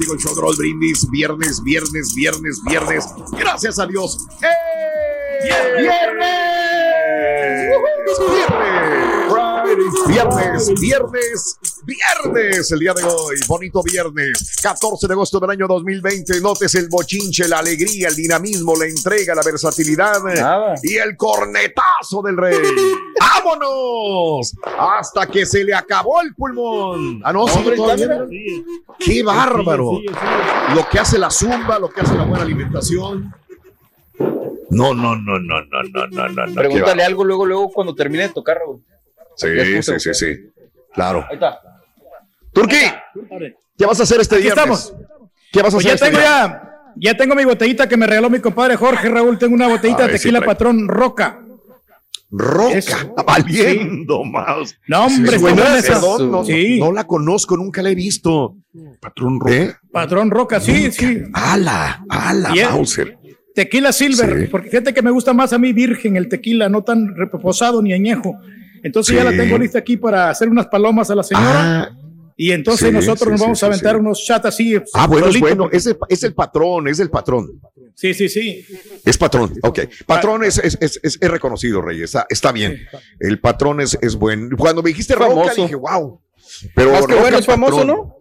Contigo el show de Raúl Brindis. Viernes, viernes, viernes, viernes. Gracias a Dios. ¡Eh! ¡Viernes! Viernes, viernes, viernes, el día de hoy, bonito viernes, 14 de agosto del año 2020. Notes el bochinche, la alegría, el dinamismo, la entrega, la versatilidad Nada. y el cornetazo del rey. ¡Vámonos! Hasta que se le acabó el pulmón. Ah, no, Hombre, mira. ¡Qué bárbaro! Lo que hace la zumba, lo que hace la buena alimentación. No, no, no, no, no, no, no, no. Pregúntale algo luego, luego cuando termine de tocar, Raúl. Sí, sí, sí, sí. Claro. Ahí está. Turquí, ¿qué vas a hacer este Aquí viernes? estamos. ¿Qué vas a Pues hacer ya este tengo ya, ya tengo mi botellita que me regaló mi compadre Jorge Raúl. Tengo una botellita de sí, tequila trae. patrón Roca. Roca, Eso. valiendo más. No, hombre, Sí, buena, esa. no, Sí. no la conozco, nunca la he visto. Patrón Roca. Patrón Roca, sí, sí. Ala, ala, Mauser. Tequila Silver, Sí. porque fíjate que me gusta más a mí virgen el tequila, no tan reposado ni añejo. Entonces ya Sí. la tengo lista aquí para hacer unas palomas a la señora. Ah, y entonces sí, nosotros sí, nos vamos sí, a aventar sí. unos chats así. ah, bueno, es solito, bueno. Es el, es el patrón, es el patrón. Sí, sí, sí. Es patrón, ok. Patrón es, es, es, es- es reconocido, Rey. Está, está bien. El patrón es, es buen. Cuando me dijiste Famoso. dije, wow. Pero Más que Roca bueno, es famoso, patrón. ¿no?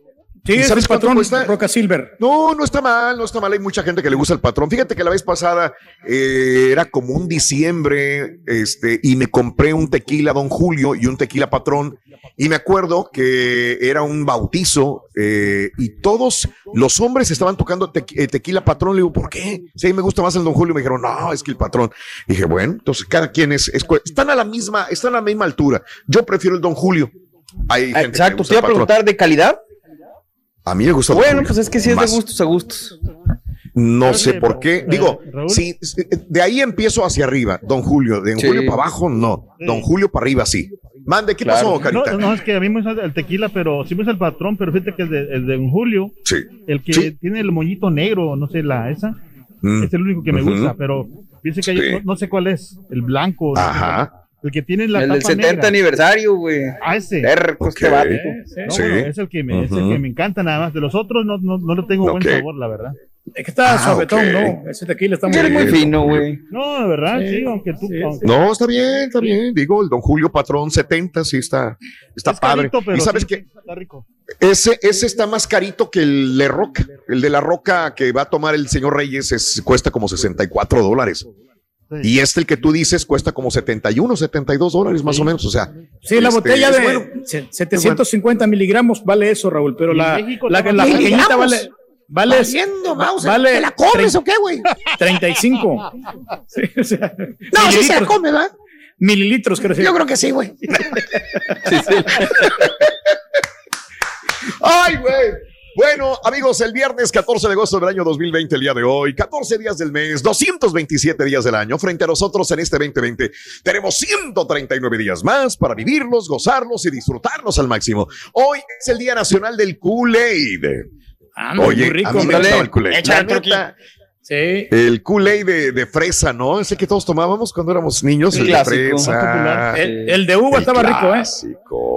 Sí, ¿Y es sabes patrón cuesta? Roca Silver. No, no está mal, no está mal. Hay mucha gente que le gusta el patrón. Fíjate que la vez pasada eh, era como un diciembre, este, y me compré un tequila Don Julio y un tequila patrón. Y me acuerdo que era un bautizo eh, y todos los hombres estaban tocando eh, tequila patrón. Le digo, ¿por qué? Si a mí me gusta más el Don Julio. Me dijeron, no, es que el patrón. dije, bueno, entonces cada quien es, están a la misma, están a la misma altura. Yo prefiero el Don Julio. Hay gente Exacto, te iba a preguntar de calidad. A mí me gusta Bueno, pues es que sí es Más. de gustos a gustos. No sé por qué. eh, Digo, Raúl. si de ahí empiezo hacia arriba, don Julio. De don Sí. Julio para abajo, no. Don Julio para arriba, sí. Mande, ¿qué Claro. pasó, No, Carita? no, es que a mí me gusta el tequila, pero sí me gusta el patrón, pero fíjate que el de, el de Don Julio, Sí. el que Sí. tiene el moñito negro, no sé, la esa, Mm. es el único que me gusta, pero piense que hay- Sí. no, no sé cuál es, el blanco, no sé Ajá. El que tiene la el del tapa 70 negra. aniversario, güey. Ah, ese. Terco este. No, Sí. bueno, es el que me, es el que me encanta nada más. De los otros no, no, no le tengo buen sabor, la verdad. Es que está Ah, suavetón. ¿no? Ese tequila está muy Eres muy bien. fino, güey. No, de verdad, sí, Sí, aunque tú. sí, aunque- No, está bien, está bien. Digo, el don Julio Patrón 70, sí está, está es padre. carito, pero y sabes sí, que Está rico. ese, ese está más carito que el de Roca. El de la Roca que va a tomar el señor Reyes es, cuesta como 64 dólares. Sí. Y este, el que tú dices, cuesta como 71, 72 dólares más o menos. O sea, Sí, la Este, botella de bueno. se- 750 miligramos vale eso, Raúl, pero la, la, la más pequeñita vale, vale, Valiendo, Mouse, vale ¿te la comes o qué, güey? 35. Sí, o sea, No, sí se la mililitros- come, ¿verdad? Mililitros, creo. Yo creo que sí, güey. Ay, güey. Bueno, amigos, el viernes 14 de agosto del año 2020, el día de hoy, 14 días del mes, 227 días del año. Frente a nosotros en este 2020, tenemos 139 días más para vivirlos, gozarlos y disfrutarlos al máximo. Hoy es el Día Nacional del Kool-Aid. Ah, no, Oye, muy rico. a mí me el Kool-Aid. Sí. El Kool-Aid de, de fresa, ¿no? Ese que todos tomábamos cuando éramos niños, el clásico, de fresa. El, el de uva El estaba rico, ¿eh?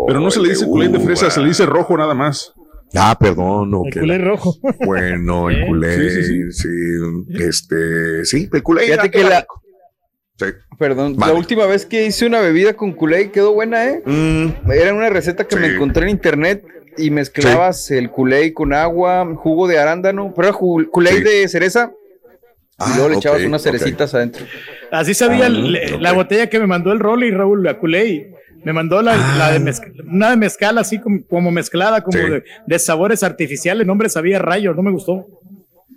Pero no se le dice culé de fresa, se le dice rojo nada más. Ah, perdón, ok. El culé rojo. Bueno, el ¿Eh? culé, Sí, sí, sí, este, sí, el culé. Fíjate que la-. Sí. Perdón, Vale. la última vez que hice una bebida con Kool-Aid quedó buena, ¿eh? Mm, Era una receta que me encontré en internet y mezclabas el culé con agua, jugo de arándano, pero era culé Sí. de cereza. Ah, y luego le echabas ok, unas cerecitas adentro. Así sabía Ah, la botella que me mandó el Rolly, Raúl, la Culey. Me mandó la, Ah. la de mezc- una de mezcal así como, como mezclada, como Sí. de, de sabores artificiales. No, hombre, sabía rayo, no me gustó.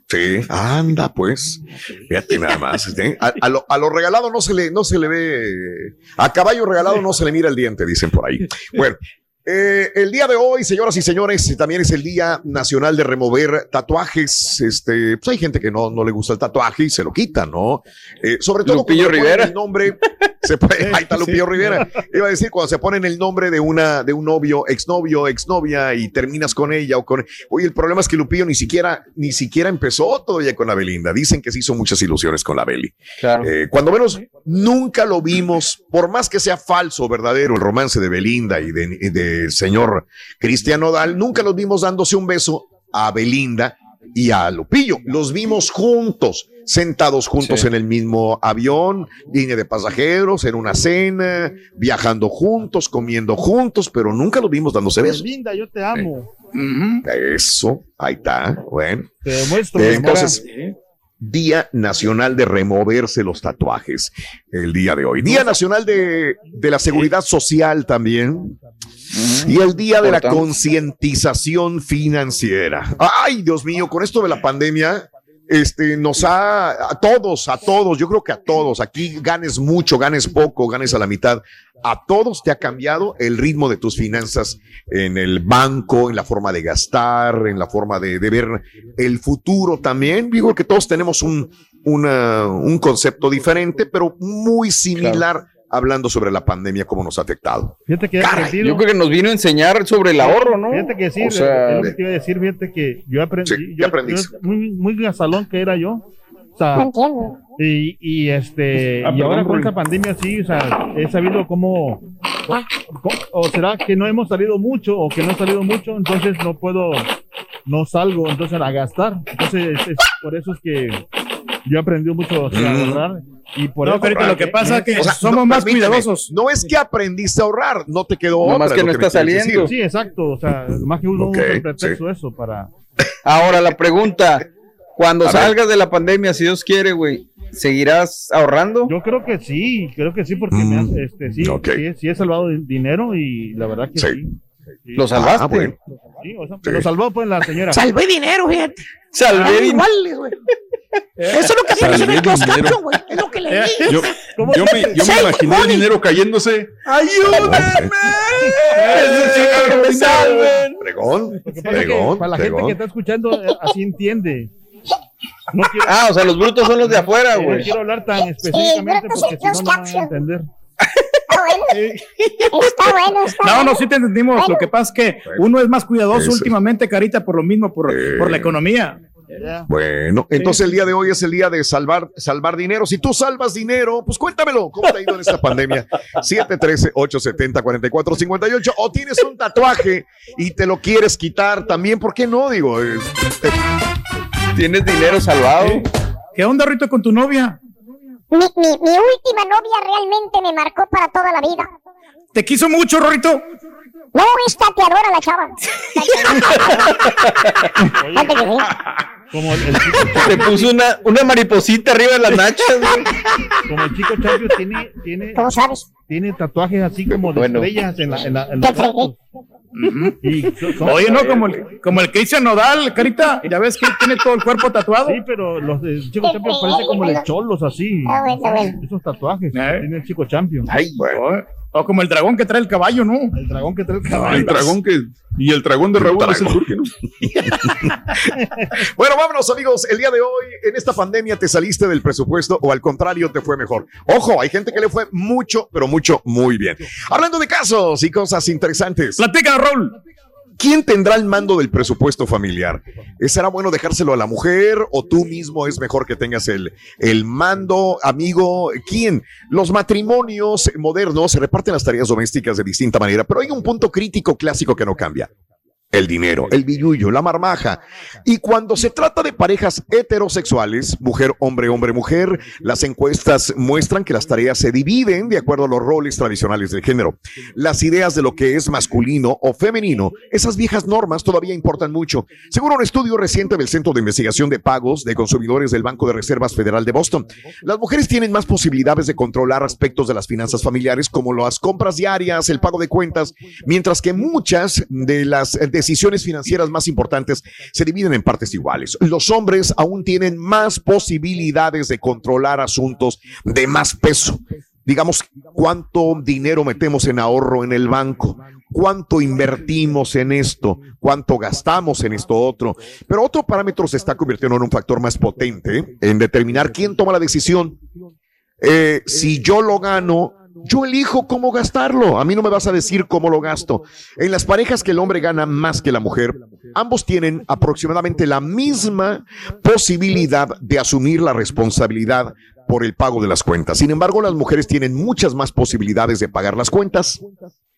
Sí, anda pues. Fíjate nada más. ¿eh? A, a lo, a lo regalado no se le, no se le ve. A caballo regalado no se le mira el diente, dicen por ahí. Bueno. eh, el día de hoy, señoras y señores, también es el Día Nacional de Remover Tatuajes. Este, pues hay gente que no, no le gusta el tatuaje y se lo quita, ¿no? Eh, sobre todo Lupillo Rivera. el nombre. Se pone- ahí está Sí. Lupillo Rivera. Iba a decir, cuando se ponen el nombre de una, de un novio, exnovio, exnovia y terminas con ella o con. Oye, el problema es que Lupillo ni siquiera, ni siquiera empezó todavía con la Belinda. Dicen que se hizo muchas ilusiones con la Beli. Claro. Eh, cuando menos nunca lo vimos, por más que sea falso, verdadero, el romance de Belinda y de- del señor Cristian Nodal, nunca los vimos dándose un beso a Belinda y a Lupillo. Los vimos juntos, sentados juntos Sí. en el mismo avión, línea de pasajeros, en una cena, viajando juntos, comiendo juntos, pero nunca los vimos dándose besos. Linda, yo te amo. Eso, ahí está, bueno. Te demuestro. Eh, entonces, Día Nacional de Removerse los Tatuajes, el día de hoy. Día Nacional de, de la Seguridad Social también. Y el Día de la. Concientización Financiera. Ay, Dios mío, con esto de la pandemia, este, nos ha, a todos, a todos, yo creo que a todos, aquí ganes mucho, ganes poco, ganes a la mitad, a todos te ha cambiado el ritmo de tus finanzas en el banco, en la forma de gastar, en la forma de, ver el futuro también. Digo que todos tenemos un, una- un concepto diferente, pero muy similar hablando sobre la pandemia, cómo nos ha afectado. Fíjate que Caray. Yo creo que nos vino a enseñar sobre el ahorro, ¿no? Fíjate que sí, O sea, es lo que te iba a decir, fíjate que yo aprendí, Sí, ¿qué yo, aprendiste? yo muy, muy gasalón que era yo, o sea, y, y este, Ah, y ahora con esta pandemia sí, o sea, he sabido cómo, cómo- o será que no hemos salido mucho, o que no he salido mucho, entonces no puedo, no salgo, entonces a gastar, entonces es, es por eso es que yo he aprendido mucho a Mm. ahorrar, y por no, eso, Carita, lo que pasa es que O sea, somos no, más cuidadosos. No es que aprendiste a ahorrar, no te quedó Nomás otra, que es no está saliendo. decir. sí, exacto, o sea, más que uno Ok, usa el pretexto sí. eso para, Ahora la pregunta, cuando A ver. salgas de la pandemia, si Dios quiere, güey, ¿seguirás ahorrando? Yo creo que sí, creo que sí, porque me Mm, has- este, sí, sí, sí he salvado di- dinero y la verdad que Sí. sí. Sí, ¿Lo salvaste? Ah, bueno. sí, o sea, Sí. Lo salvó pues la señora. Salvé dinero, fíjate. Salvé dinero. Güey. Eso es lo que aparece en el güey. Es lo que leí. Yo, ¿Cómo yo me, yo me imaginé el dinero cayéndose. Necesito que me salven. Pregón, pregón, para la gente que está escuchando, eh, así entiende. No quiero, Ah, o sea, los brutos son los de afuera, no güey. quiero hablar tan específicamente porque si no, no van a entender. Está bueno. Está bueno, está No, no, sí te entendimos. Lo que pasa es que uno es más cuidadoso Eso. últimamente, Carita, por lo mismo, por, Eh. por la economía. Bueno, entonces el día de hoy es el día de salvar, salvar dinero. Si tú salvas dinero, pues cuéntamelo. ¿Cómo te ha ido en esta pandemia? 713-870-4458. O tienes un tatuaje y te lo quieres quitar también. ¿Por qué no? Digo, eh, Tienes dinero salvado. ¿Qué onda, Rito, con tu novia? Mi, mi, mi última novia realmente me marcó para toda la vida. ¿Te quiso mucho, Rorito? No, esta te adora la chava. Sí. Como el, el chico, Te puso una, una mariposita arriba de las nachas, güey. como el chico Champion tiene, tiene, ¿Cómo sabes? tiene tatuajes así como de Bueno. estrellas en, la, en, la, en los brazos. Y Oye, no, como el, como el Cristian Nodal, Carita. Ya ves que tiene todo el cuerpo tatuado. Sí, pero los de Chico Champion parecen como de cholos así. Bueno, bueno. Esos tatuajes que Eh. tiene el Chico Champion. Ay, O, o como el dragón que trae el caballo, ¿no? El dragón que trae el caballo. El dragón que. Y el dragón de Raúl es el turque, ¿no? Bueno, vámonos amigos. El día de hoy, en esta pandemia, ¿te saliste del presupuesto o al contrario te fue mejor? Ojo, hay gente que le fue mucho, pero mucho, muy bien. Hablando de casos y cosas interesantes. Platica, Raúl. ¿Quién tendrá el mando del presupuesto familiar? ¿Será bueno dejárselo a la mujer o tú mismo es mejor que tengas el, el mando, amigo? ¿Quién? Los matrimonios modernos se reparten las tareas domésticas de distinta manera, pero hay un punto crítico clásico que no cambia. El dinero, el billullo, la marmaja. Y cuando se trata de parejas heterosexuales, mujer, hombre, hombre, mujer, las encuestas muestran que las tareas se dividen de acuerdo a los roles tradicionales del género. Las ideas de lo que es masculino o femenino, esas viejas normas todavía importan mucho. Según un estudio reciente del Centro de Investigación de Pagos de Consumidores del Banco de Reservas Federal de Boston, las mujeres tienen más posibilidades de controlar aspectos de las finanzas familiares como las compras diarias, el pago de cuentas, mientras que muchas de las decisiones financieras más importantes se dividen en partes iguales. Los hombres aún tienen más posibilidades de controlar asuntos de más peso. Digamos, cuánto dinero metemos en ahorro en el banco, cuánto invertimos en esto, cuánto gastamos en esto otro. Pero otro parámetro se está convirtiendo en un factor más potente en determinar quién toma la decisión. Eh, si yo lo gano, yo elijo cómo gastarlo. A mí no me vas a decir cómo lo gasto. En las parejas que el hombre gana más que la mujer, ambos tienen aproximadamente la misma posibilidad de asumir la responsabilidad por el pago de las cuentas. Sin embargo, las mujeres tienen muchas más posibilidades de pagar las cuentas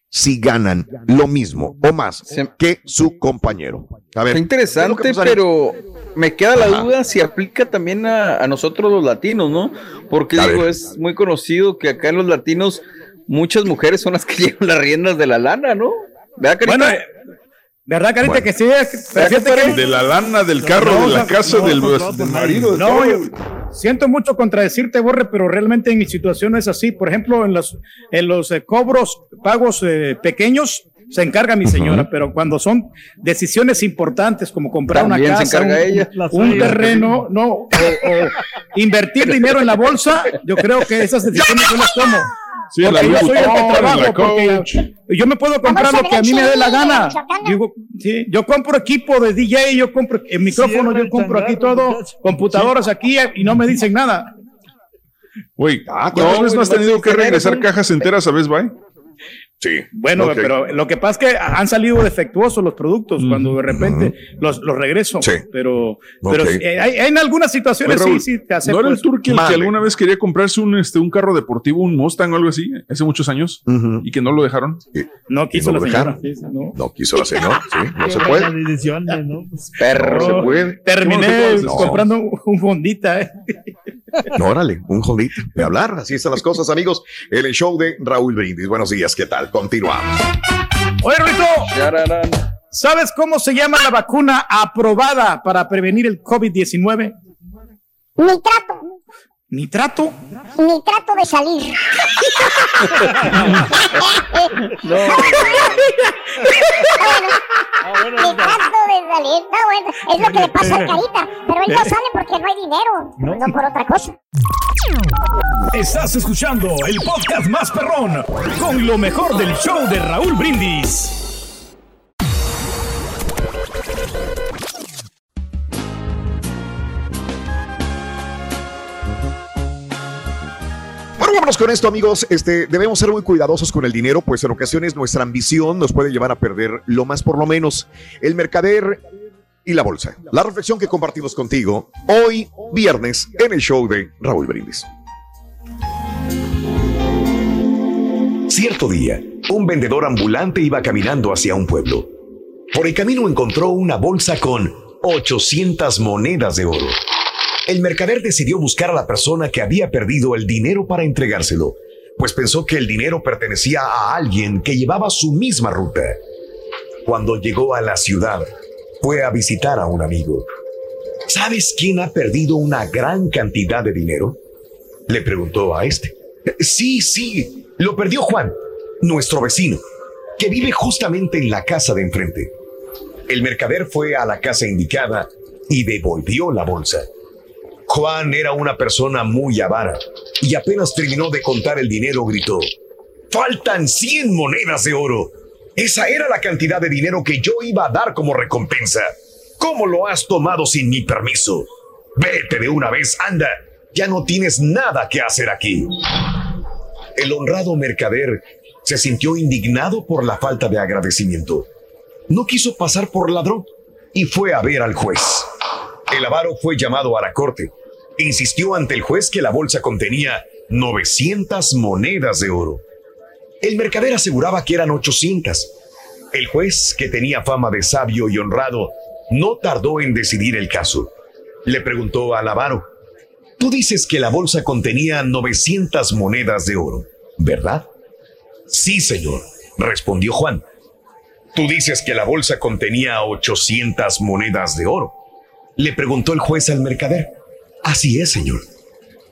si ganan lo mismo o más que su compañero. A ver, interesante, pero me queda la duda si aplica también a, a nosotros los latinos, ¿no? Porque A digo, ver. es muy conocido que acá en los latinos muchas mujeres son las que llevan las riendas de la lana, ¿no? ¿Verdad, Carita? Bueno, eh, ¿verdad, Carita? Bueno. Que sí, que- De la lana, del carro, No, de la casa, no, del, no, del marido. No, yo siento mucho contradecirte, Borre, pero realmente en mi situación no es así. Por ejemplo, en los, en los eh, cobros, pagos eh, pequeños, se encarga mi señora, pero cuando son decisiones importantes como comprar una También casa, un, ella. Terreno, no, o, o invertir dinero en la bolsa, yo creo que esas decisiones yo las tomo. Sí, en la Porque yo soy el que trabajo, porque yo me puedo comprar lo que a mí me dé la gana. Digo, sí, yo compro equipo de DJ, yo compro el micrófono, yo compro aquí todo, computadoras aquí y no me dicen nada. Güey, ¿cuántas no, veces no has tenido que regresar cajas enteras a Best Buy? Sí. Bueno, pero lo que pasa es que han salido defectuosos los productos cuando de repente los, los regreso. Sí. Pero, pero sí, hay, hay en algunas situaciones Raúl, sí, sí, te ¿No acepto era el turque el que alguna vez quería comprarse un, este, un carro deportivo, un Mustang o algo así, hace muchos años, y que no lo dejaron? No quiso ¿Y no la señora. sí, sí, no. No quiso la señora, sí, no se puede. decisiones, ¿no? Pues, Perro. se puede. Terminé No. comprando un fondita. Eh. No, órale, un jodito de hablar. Así están las cosas, amigos. En el show de Raúl Brindis. Buenos días, ¿qué tal? Continuamos. Oye, Rito. ¿sabes cómo se llama la vacuna aprobada para prevenir el COVID-19? Nitrato. Nitrato. Nitrato de salir. ah, bueno, Nitrato de salir. Está bueno. Es lo que le pasa a Carita. Pero él no sale porque no hay dinero. No, por otra cosa. Estás escuchando el podcast más perrón con lo mejor del show de Raúl Brindis. Vámonos con esto, amigos. Este, debemos ser muy cuidadosos con el dinero, pues en ocasiones nuestra ambición nos puede llevar a perder lo más por lo menos el mercader y la bolsa. La reflexión que compartimos contigo hoy, viernes, en el show de Raúl Brindis. Cierto día, un vendedor ambulante iba caminando hacia un pueblo. Por el camino encontró una bolsa con 800 monedas de oro. El mercader decidió buscar a la persona que había perdido el dinero para entregárselo, pues pensó que el dinero pertenecía a alguien que llevaba su misma ruta. Cuando llegó a la ciudad, fue a visitar a un amigo. ¿Sabes quién ha perdido una gran cantidad de dinero? Le preguntó a este. Sí, sí, lo perdió Juan, nuestro vecino, que vive justamente en la casa de enfrente. El mercader fue a la casa indicada y devolvió la bolsa. Juan era una persona muy avara y apenas terminó de contar el dinero gritó, Faltan 100 monedas de oro. Esa era la cantidad de dinero que yo iba a dar como recompensa. ¿Cómo lo has tomado sin mi permiso? Vete de una vez, anda. Ya no tienes nada que hacer aquí. El honrado mercader se sintió indignado por la falta de agradecimiento. No quiso pasar por ladrón y fue a ver al juez. El avaro fue llamado a la corte. Insistió ante el juez que la bolsa contenía 900 monedas de oro. El mercader aseguraba que eran 800. El juez, que tenía fama de sabio y honrado, no tardó en decidir el caso. Le preguntó al avaro, tú dices que la bolsa contenía 900 monedas de oro, ¿verdad? Sí, señor, respondió Juan. Tú dices que la bolsa contenía 800 monedas de oro. Le preguntó el juez al mercader. Así es, señor.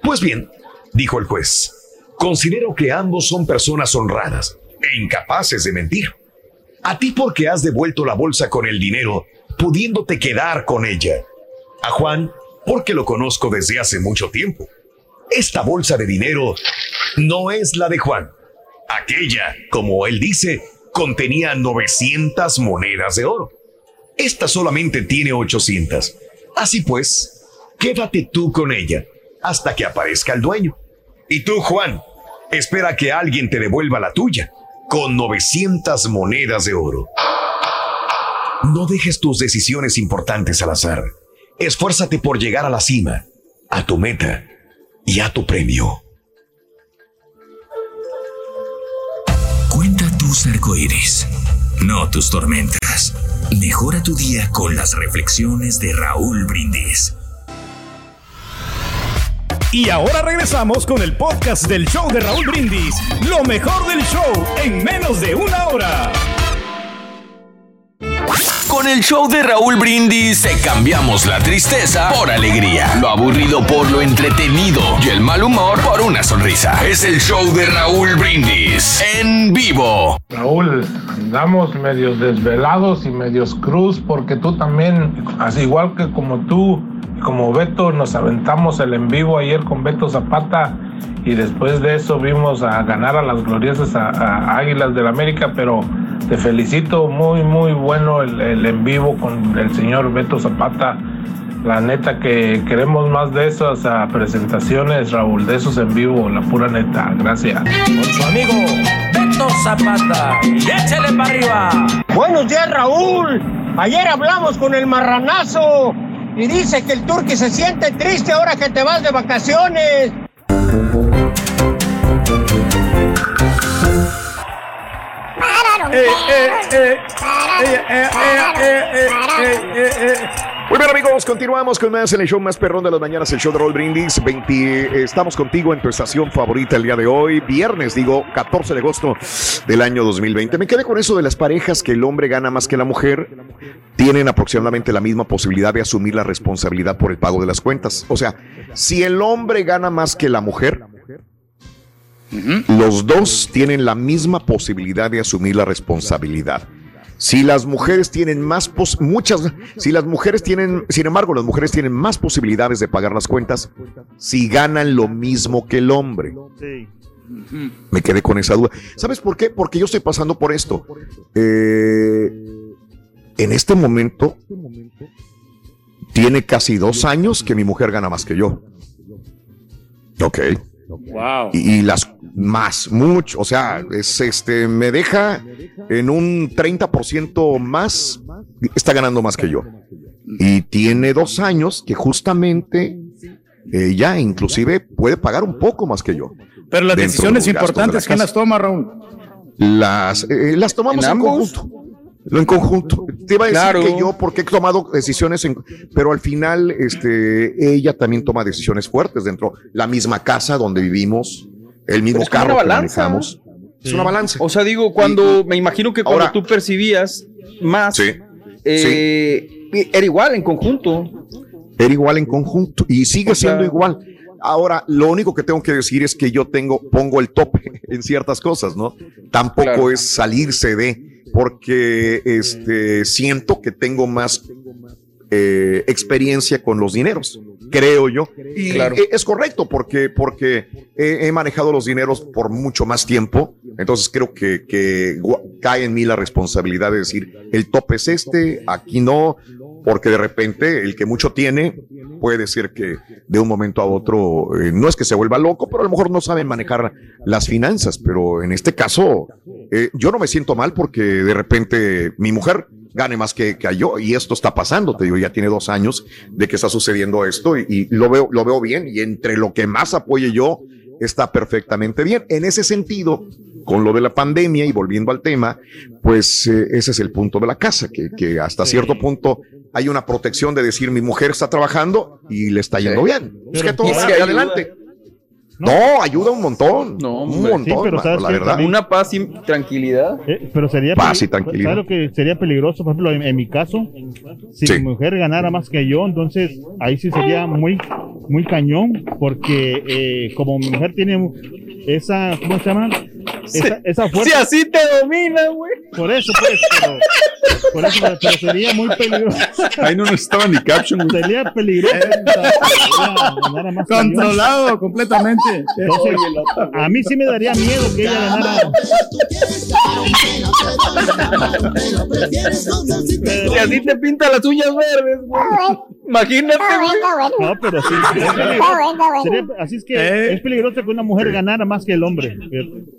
Pues bien, dijo el juez, considero que ambos son personas honradas e incapaces de mentir. A ti porque has devuelto la bolsa con el dinero, pudiéndote quedar con ella. A Juan porque lo conozco desde hace mucho tiempo. Esta bolsa de dinero no es la de Juan. Aquella, como él dice, contenía 900 monedas de oro. Esta solamente tiene 800. Así pues, quédate tú con ella hasta que aparezca el dueño. Y tú, Juan, espera que alguien te devuelva la tuya con 900 monedas de oro. No dejes tus decisiones importantes al azar. Esfuérzate por llegar a la cima, a tu meta y a tu premio. Cuenta tus arcoíris, no tus tormentas. Mejora tu día con las reflexiones de Raúl Brindis. Y ahora regresamos con el podcast del show de Raúl Brindis. Lo mejor del show en menos de una hora. Con el show de Raúl Brindis cambiamos la tristeza por alegría, lo aburrido por lo entretenido y el mal humor por una sonrisa. Es el show de Raúl Brindis en vivo. Raúl, andamos medios desvelados y medios cruz porque tú también, así igual que como tú, como Beto nos aventamos el en vivo ayer con Beto Zapata y después de eso vimos a ganar a las gloriosas a, Águilas del América, pero te felicito, muy muy bueno el, el, en vivo con el señor Beto Zapata. La neta que queremos más de esas presentaciones, Raúl, de esos en vivo, la pura neta. Gracias. Con su amigo Beto Zapata. Y échale para arriba. Buenos días, Raúl. Ayer hablamos con el marranazo y dice que el turqui se siente triste ahora que te vas de vacaciones. Muy bien amigos, continuamos con más en el show más perrón de las mañanas, el show de Roll Brindis. 20, estamos contigo en tu estación favorita el día de hoy, viernes, digo, 14 de agosto del año 2020. Me quedé con eso de las parejas que el hombre gana más que la mujer, tienen aproximadamente la misma posibilidad de asumir la responsabilidad por el pago de las cuentas. O sea, si el hombre gana más que la mujer, los dos tienen la misma posibilidad de asumir la responsabilidad. Si las mujeres tienen más, muchas, si las mujeres tienen, sin embargo, las mujeres tienen más posibilidades de pagar las cuentas si ganan lo mismo que el hombre. Me quedé con esa duda. ¿Sabes por qué? Porque yo estoy pasando por esto. Eh, en este momento, tiene casi dos años que mi mujer gana más que yo. Ok. Wow. Y, y, las más, mucho, o sea, es este, me deja en un 30% más, está ganando más que yo. Y tiene dos años que justamente ella inclusive puede pagar un poco más que yo. Pero las decisiones importantes, ¿quién las toma, Raúl? Las, eh, las tomamos en, en conjunto. Lo en conjunto. Te iba a decir claro. que yo, porque he tomado decisiones, en, pero al final, este, ella también toma decisiones fuertes dentro la misma casa donde vivimos, el mismo es carro que manejamos. Es una balanza. O sea, digo, cuando me imagino que cuando Ahora- tú percibías más, Sí. eh, era igual en conjunto. Era igual en conjunto y sigue O sea- siendo igual. Ahora, lo único que tengo que decir es que yo tengo, pongo el tope en ciertas cosas, ¿no? Tampoco Claro. es salirse de, porque este, siento que tengo más eh, experiencia con los dineros, creo yo. Y Claro. eh, es correcto, porque, porque he, he manejado los dineros por mucho más tiempo, entonces creo que, cae en mí la responsabilidad de decir, el tope es este, aquí no, porque de repente el que mucho tiene puede decir que de un momento a otro eh, no es que se vuelva loco, pero a lo mejor no sabe manejar las finanzas. Pero en este caso, eh, yo no me siento mal porque de repente mi mujer gane más que, que yo y esto está pasando. Te digo, ya tiene dos años de que está sucediendo esto y, y lo veo, lo veo bien y entre lo que más apoye yo está perfectamente bien. En ese sentido, con lo de la pandemia y volviendo al tema, pues eh, ese es el punto de la casa, que, que hasta cierto punto hay una protección de decir mi mujer está trabajando y le está yendo bien. Es que todo va adelante. No, ayuda un montón. No, un hombre. montón, Sí, pero mano, ¿sabes la verdad. Una paz y tranquilidad. Eh, pero sería Paz y tranquilidad. ¿sabes lo que sería peligroso? Por ejemplo, en, en mi caso, si Sí. mi mujer ganara más que yo, entonces ahí sí sería muy, muy cañón, porque eh, como mi mujer tiene esa, ¿cómo se llama? Esa, esa fuerza. Si así te domina, güey. Por eso, pues, pero, por eso, pero, pero sería muy peligroso. Ahí no necesitaba ni caption. Sería peligroso. ganara más. Controlado completamente. Entonces, a mí sí me daría miedo que ella ganara. Si así te pinta las uñas verdes, güey. Imagínate, bueno. No, pero sí. es. Sería- así es que Eh. es peligroso que una mujer ganara más que el hombre.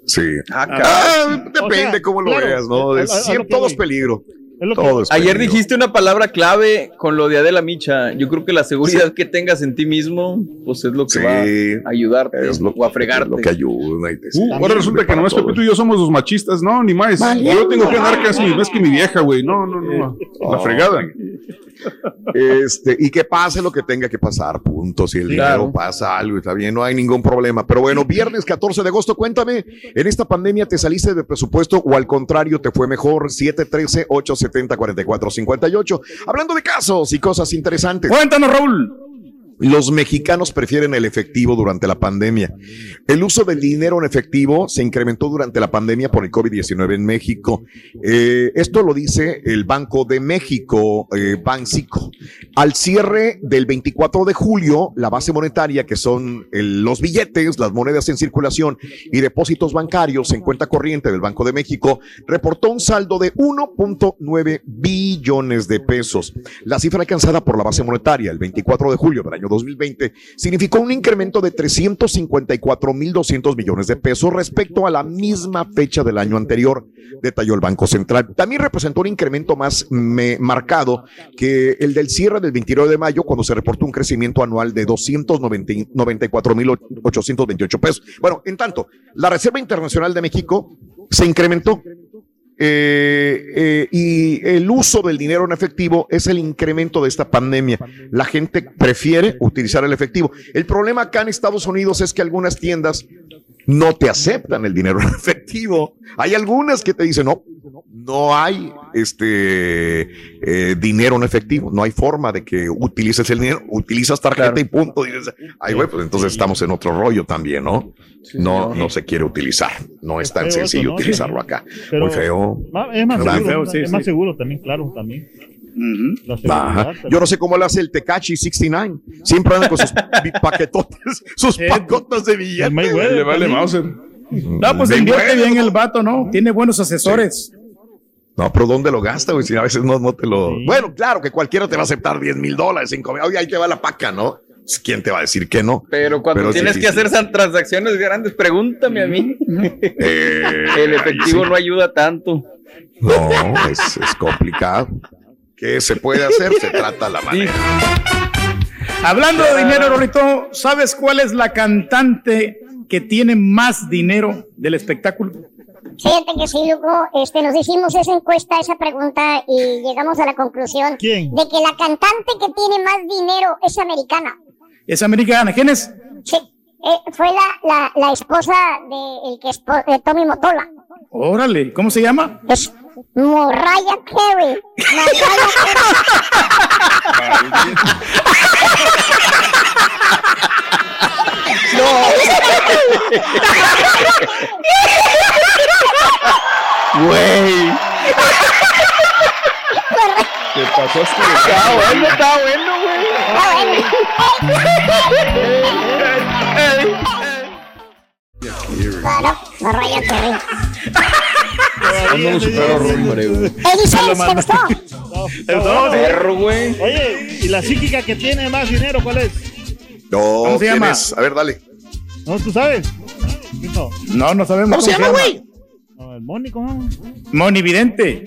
Sí. Ah, Ah, depende O sea, cómo lo claro, veas, ¿no? a- a- Es- a lo siempre- que todo es peligro. Es lo que- Todo es Ayer dijiste una palabra clave con lo de Adela Micha. Yo creo que la seguridad que tengas en ti mismo, pues es lo que Sí. va a ayudarte Es lo, o a fregarte. lo que ayuda. Y te- Uh, ahora resulta que nomás todo. Pepito y yo somos los machistas. No, ni más. Yo tengo que andar casi más que mi vieja, güey. No, no, no. La fregada. Este, y que pase lo que tenga que pasar, punto. Si el Claro. dinero pasa algo, está bien, no hay ningún problema. Pero bueno, viernes 14 de agosto, cuéntame, ¿en esta pandemia te saliste de presupuesto o al contrario te fue mejor? 713-870-4458. Hablando de casos y cosas interesantes. Cuéntanos, Raúl. Los mexicanos prefieren el efectivo durante la pandemia. El uso del dinero en efectivo se incrementó durante la pandemia por el COVID-19 en México. Eh, esto lo dice el Banco de México, eh, Banxico. Al cierre del 24 de julio, la base monetaria, que son los billetes, las monedas en circulación y depósitos bancarios en cuenta corriente del Banco de México, reportó un saldo de 1.9 billones de pesos. La cifra alcanzada por la base monetaria el 24 de julio del año 2020 significó un incremento de 354.200 millones de pesos respecto a la misma fecha del año anterior, detalló el Banco Central. También representó un incremento más me- marcado que el del cierre del 29 de mayo, cuando se reportó un crecimiento anual de 294.828 pesos. Bueno, en tanto, la Reserva Internacional de México se incrementó eh, eh, y el uso del dinero en efectivo es el incremento de esta pandemia. La gente prefiere utilizar el efectivo. El problema acá en Estados Unidos es que algunas tiendas no te aceptan el dinero en efectivo. Hay algunas que te dicen, no, no hay este eh, dinero en efectivo, no hay forma de que utilices el dinero, utilizas tarjeta y punto. Dices, ay, güey, pues entonces estamos en otro rollo también, ¿no? no, no se quiere utilizar, no es tan eso, sencillo ¿no? utilizarlo acá. Pero- Muy feo. Es más seguro, es más seguro también, claro, también. Yo no sé cómo lo hace el Tecachi 69. Siempre andan con sus paquetotes, sus pacotas de billetes. Le vale Mauser. No, pues De invierte bueno. bien el vato, ¿no? Tiene buenos asesores. No, pero ¿dónde lo gasta, güey? Si a veces no, no te lo. Bueno, claro que cualquiera te va a aceptar 10 mil dólares, 5 mil. Oye, ahí te va la paca, ¿no? Pues, ¿Quién te va a decir que no? Pero cuando Pero tienes que hacer esas transacciones grandes, pregúntame a mí. Eh, El efectivo sí. no ayuda tanto. No, es, es complicado. ¿Qué se puede hacer? Se trata la manera. Hablando de dinero, Rorito, ¿sabes cuál es la cantante que tiene más dinero del espectáculo? Fíjate que sí, Luco, este, nos hicimos esa encuesta, esa pregunta y llegamos a la conclusión de que la cantante que tiene más dinero es americana. Es americana. ¿Quién es? Sí, eh, fue la, la, la esposa de, el que espo- de Tommy Motola. Órale, ¿cómo se llama? Es Morraya Carey. Mariah Güey. ¿Qué pasó? Está bueno, está bueno, güey. ¿Cuándo lo supero, hombre, güey? Edison, ¿te gustó? No, Perro, güey. Oye, ¿y la psíquica que tiene más dinero cuál es? No, ¿Cómo se ¿quién llama? es? A ver, dale. No, tú sabes. No, No, no sabemos. ¿Cómo se llama, güey? no, el Mónico, ¿no? Monividente.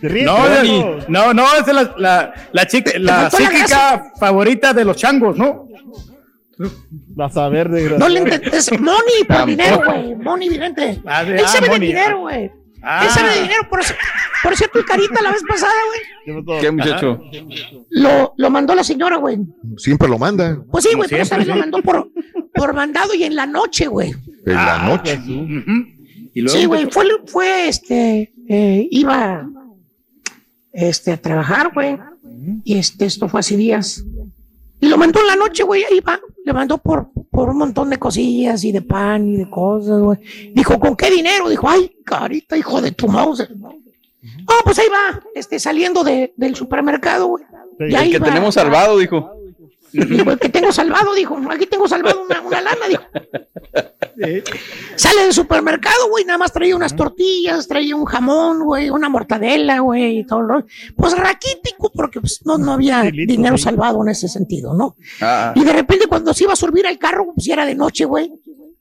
¿Te ríes? No, Moni. no, no, es la, la, la chica, la psíquica favorita de los changos, ¿no? Vas a ver, de No le entendés. Money por Ah, dinero, güey. Money, vidente. Ah, Él ah, sabe de money, dinero, ah. güey. Ah. Él sabe de dinero. Por, eso- por cierto, el carita la vez pasada, güey. ¿Qué muchacho? Lo, lo mandó la señora, güey. Siempre lo manda. Pues sí, güey, pero esta vez lo mandó por, por mandado y en la noche, güey. En la Ah, noche. Y luego, Sí, güey, fue, fue este, eh, iba este, a trabajar, güey. Y este, esto fue hace días. Y lo mandó en la noche, güey, ahí va. Le mandó por, por un montón de cosillas y de pan y de cosas, güey. Dijo, ¿con qué dinero? Dijo, ay, carita, hijo de tu mouse. Ah, pues ahí va, este, saliendo de, del supermercado, güey. El que tenemos salvado, dijo. Dijo, tengo salvado, dijo, aquí tengo salvado una, una lana, dijo. Sale del supermercado, güey, nada más traía unas tortillas, traía un jamón, güey, una mortadela, güey, y todo el rollo. Pues raquítico, porque pues, no, no había dinero salvado en ese sentido, ¿no? Ah, Y de repente cuando se iba a subir al carro, pues ya era de noche, güey.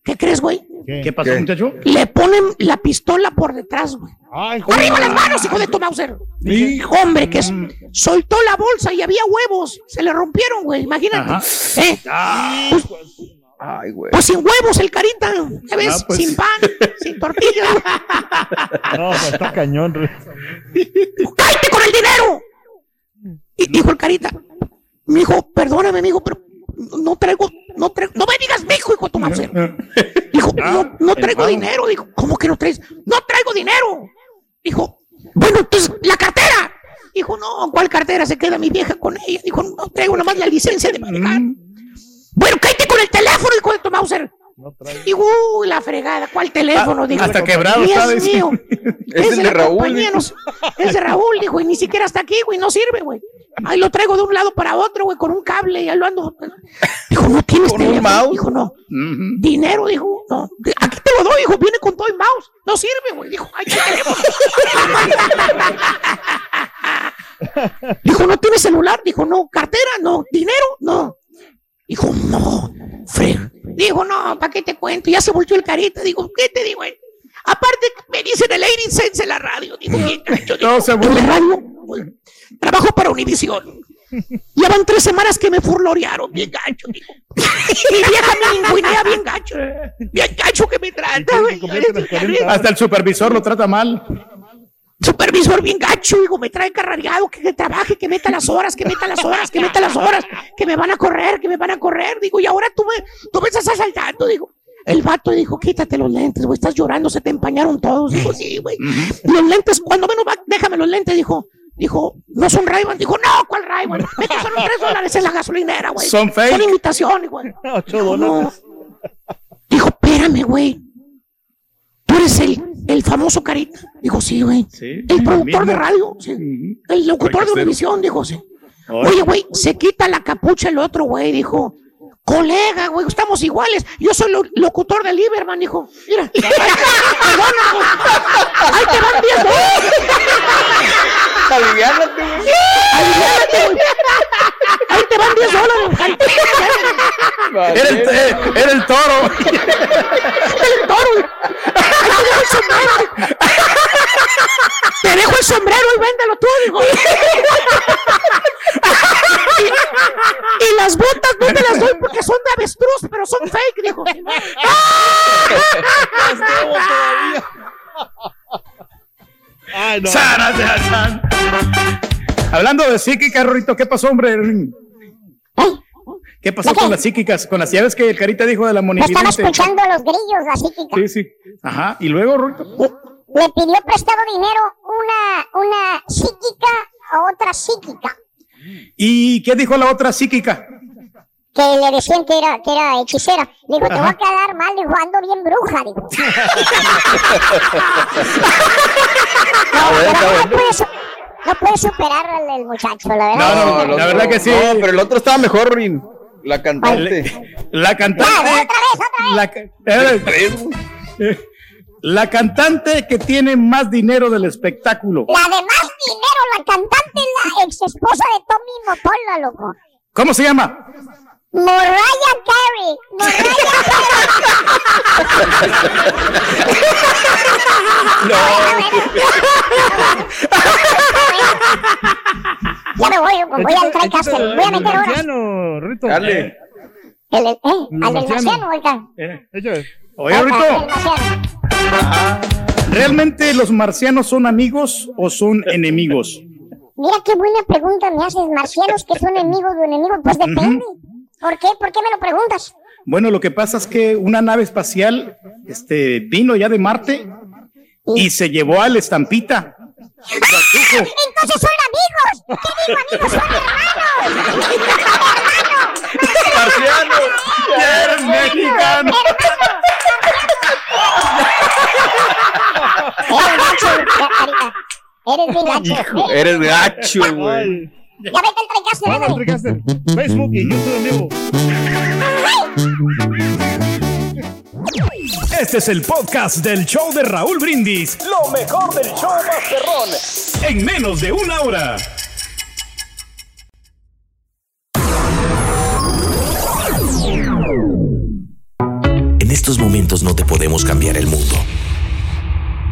¿Qué crees, güey? ¿Qué pasó, muchacho? Le ponen la pistola por detrás, güey. ¡Arriba las manos, hijo de tu Mauser! Hombre, que es- soltó la bolsa y había huevos. Se le rompieron, güey, imagínate. Ajá. ¿Eh? Ay, güey. Pues sin huevos el carita, ¿ya ves? Ah, pues. Sin pan, sin tortillas. No, pues está cañón. ¡Cállate con el dinero! Y dijo el carita, mi hijo, perdóname, mi hijo, pero no traigo, no traigo, no me digas mi hijo, de tu. Dijo, no, no traigo dinero. Dijo, ¿cómo que no traes? No traigo dinero. Dijo, bueno, entonces, la cartera. Dijo, no, ¿cuál cartera? Se queda mi vieja con ella. Dijo, no traigo nada más la licencia de manejar. Bueno, cállate con el teléfono, hijo de tu Mauser. Digo, uy, la fregada, ¿cuál teléfono? Ah, Digo, hasta quebrado dice. mío. Es el de Raúl. Es de Raúl, dijo, y ni siquiera está aquí, güey, no sirve, güey. Ahí lo traigo de un lado para otro, güey, con un cable, y ahí lo ando. Dijo, no tienes Con un teléfono. mouse. Dijo, no. Dinero, dijo, no. Aquí te lo doy, dijo, viene con todo el mouse. No sirve, güey. Dijo, ay, ¿qué teléfono? dijo, ¿no tienes celular? Dijo, no. ¿Cartera? No. ¿Dinero? No. Dijo, no. Fred. Dijo, no, ¿para qué te cuento? Ya se volvió el carita. Digo, ¿qué te digo, güey? Aparte, me dicen el Lady Sense en la radio. Digo, gacho. Digo, No se radio, trabajo para Univisión. Ya van tres semanas que me furlorearon, bien gacho, digo. Mi vieja me lingüinea bien gacho. Bien gacho que me trata, güey. completen los 40 Hasta el supervisor lo trata mal. Supervisor bien gacho, digo, me trae carragado, que, que trabaje, que meta las horas, que meta las horas, que meta las horas, que me van a correr, que me van a correr. Digo, y ahora tú me, tú me estás asaltando, digo. El vato dijo, quítate los lentes, güey, estás llorando, se te empañaron todos. Digo, sí, güey. Los lentes, cuando menos va, déjame los lentes, dijo. Dijo, no son ray Dijo, no, ¿cuál ray Me costaron tres dólares en la gasolinera, güey. Son fake. Son imitaciones, güey. Ocho Dijo, dólares. no. Dijo, espérame, güey. Tú eres el, el famoso Carita. Dijo, sí, güey. Sí, El productor mismo. de radio, sí. El locutor de. Univisión, dijo, sí. Oye. Oye, güey, se quita la capucha el otro, güey, dijo. Colega, güey, estamos iguales. Yo soy lo- locutor de Lieberman, dijo. Mira. Perdona. Ahí te van 10 dólares. Aliviánate, güey. Aliviánate, güey. Ahí te van 10 dólares. Carita. Era el, eh, era el toro. el toro. güey. Ahí te dejo el sombrero. Te dejo el sombrero y véndelo tú, digo. Y, y las botas no te las doy porque son de avestruz, pero son fake, dijo. Ay, no. Hablando de psíquicas, Rorito, ¿qué pasó, hombre? ¿Qué pasó con las psíquicas? Con las llaves que el carita dijo de la Me estaba monividente. escuchando los grillos, la psíquica. Sí, sí. Ajá. Y luego, Rorito. Le pidió prestado dinero una, una psíquica a otra psíquica. ¿Y qué dijo la otra psíquica? Que le decían que era, que era hechicera. Le dijo, te va a quedar mal, dijo, ando bien bruja, dijo. no, pero no puede, no puede superar al el muchacho, la verdad. No, no, el la verdad que sí. No, pero el otro estaba mejor, Rin. La cantante. La cantante. otra vez, otra vez. La, eh, la cantante que tiene más dinero del espectáculo. La de más dinero, la cantante es la ex esposa de Tommy Motola, loco. ¿Cómo se llama? Mariah Carey. Mariah Ya me voy, loco. Voy al TriCaster. Voy a meter horas. Rito. Dale. El, eh, al del marciano, oiga. Oye, ahorita. ¿Realmente los marcianos son amigos o son enemigos? Mira qué buena pregunta me haces. ¿Marcianos que son enemigos o enemigos? Pues depende. ¿Por qué? ¿Por qué me lo preguntas? Bueno, lo que pasa es que una nave espacial este, vino ya de Marte y se llevó al estampita. Entonces son amigos. ¿Qué digo amigos? Son hermanos. Marciano, eres mexicano. Eres gacho. Eres gacho, güey. Ya vete al Vamos. Facebook y YouTube en vivo. Este es el podcast del show de Raúl Brindis. Lo mejor del show Masterrón. En menos de una hora. En estos momentos no te podemos cambiar el mundo.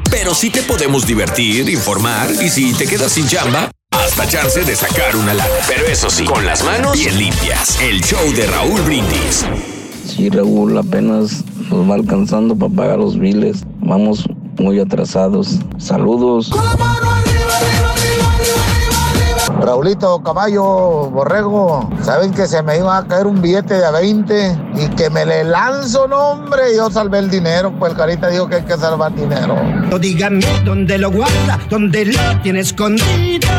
Pero sí te podemos divertir, informar y si te quedas sin chamba, hasta chance de sacar una lana. Pero eso sí, con las manos bien limpias. El show de Raúl Brindis. Sí, Raúl, apenas nos va alcanzando para pagar los biles. Vamos muy atrasados. Saludos. Raulito, caballo, borrego, saben que se me iba a caer un billete de a 20 y que me le lanzo, no hombre, yo salvé el dinero, pues el carita dijo que hay que salvar dinero. Dígame dónde lo guarda, dónde lo tiene escondido.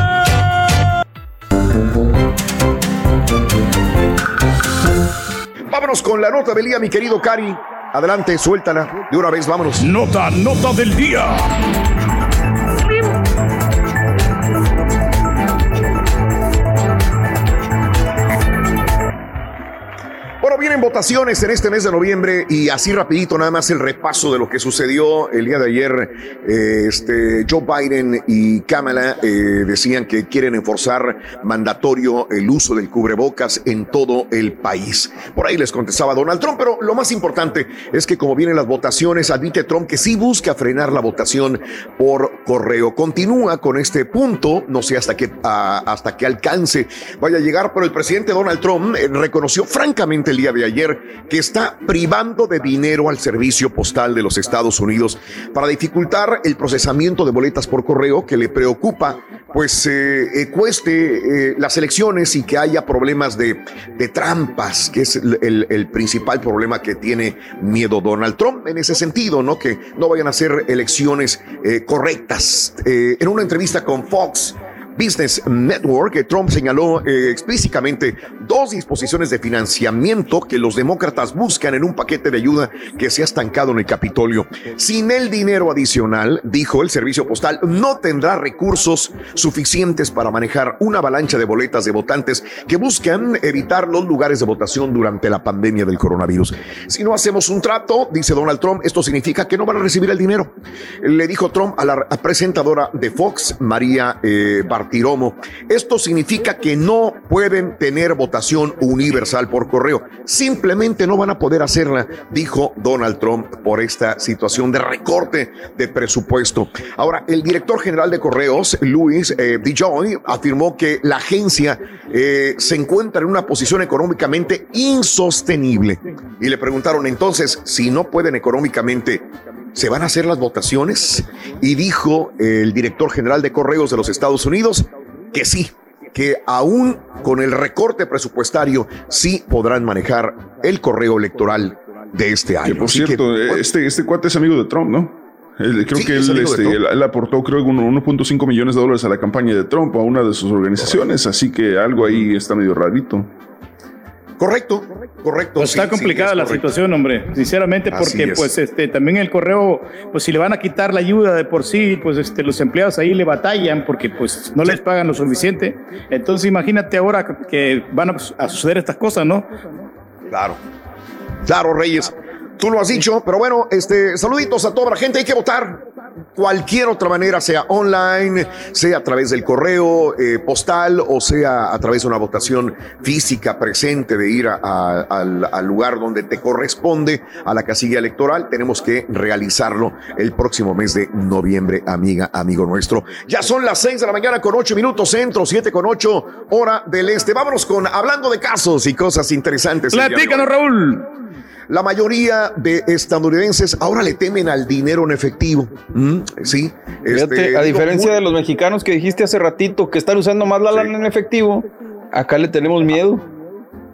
Vámonos con la nota del día, mi querido Cari. Adelante, suéltala. De una vez, vámonos. Nota, nota del día. Vienen votaciones en este mes de noviembre y así rapidito nada más el repaso de lo que sucedió el día de ayer. Eh, este, Joe Biden y Kamala eh, decían que quieren enforzar mandatorio el uso del cubrebocas en todo el país. Por ahí les contestaba Donald Trump, pero lo más importante es que como vienen las votaciones, admite Trump que sí busca frenar la votación por correo. Continúa con este punto, no sé hasta qué, hasta qué alcance vaya a llegar, pero el presidente Donald Trump eh, reconoció francamente el día de ayer que está privando de dinero al servicio postal de los Estados Unidos para dificultar el procesamiento de boletas por correo que le preocupa, pues eh, eh, cueste eh, las elecciones y que haya problemas de, trampas, que es el, el- principal problema que tiene miedo Donald Trump en ese sentido, ¿no? Que no vayan a ser elecciones correctas. En una entrevista con Fox, Business Network, eh, Trump señaló eh, explícitamente dos disposiciones de financiamiento que los demócratas buscan en un paquete de ayuda que se ha estancado en el Capitolio. Sin el dinero adicional, dijo el servicio postal, no tendrá recursos suficientes para manejar una avalancha de boletas de votantes que buscan evitar los lugares de votación durante la pandemia del coronavirus. Si no hacemos un trato, dice Donald Trump, esto significa que no van a recibir el dinero. Le dijo Trump a la presentadora de Fox, María eh, Bartiromo, esto significa que no pueden tener votación universal por correo. Simplemente no van a poder hacerla, dijo Donald Trump por esta situación de recorte de presupuesto. Ahora, el director general de correos, Luis eh, DeJoy, afirmó que la agencia eh, se encuentra en una posición económicamente insostenible. Y le preguntaron entonces, si no pueden económicamente, ¿se van a hacer las votaciones? Y dijo el director general de correos de los Estados Unidos que sí, que aún con el recorte presupuestario sí podrán manejar el correo electoral de este año. Que por Así cierto, este, este cuate es amigo de Trump, ¿no? Creo Sí, que él, este, él- él aportó, creo que uno- 1.5 millones de dólares a la campaña de Trump, a una de sus organizaciones, así que algo ahí está medio rarito. Correcto, correcto. Pues está complicada sí, es la correcto. situación, hombre, sinceramente, porque es. pues este también el correo, pues si le van a quitar la ayuda de por sí, pues este los empleados ahí le batallan porque pues no les pagan lo suficiente. Entonces imagínate ahora que- que van a, a suceder estas cosas, ¿no? Claro. Claro, Reyes. Tú lo has dicho, pero bueno, este, saluditos a toda la gente, hay que votar. Cualquier otra manera, sea online, sea a través del correo eh, postal o sea a través de una votación física presente de ir a- a- al, al lugar donde te corresponde, a la casilla electoral, tenemos que realizarlo el próximo mes de noviembre, amiga, amigo nuestro. Ya son las 6 de la mañana con 8 minutos centro, 7 con 8 hora del este. Vámonos con hablando de casos y cosas interesantes. Platícanos, Raúl. La mayoría de estadounidenses ahora le temen al dinero en efectivo. ¿Mm? Sí. Fíjate, este, a diferencia de los mexicanos que dijiste hace ratito que están usando más la lana en efectivo, acá le tenemos miedo.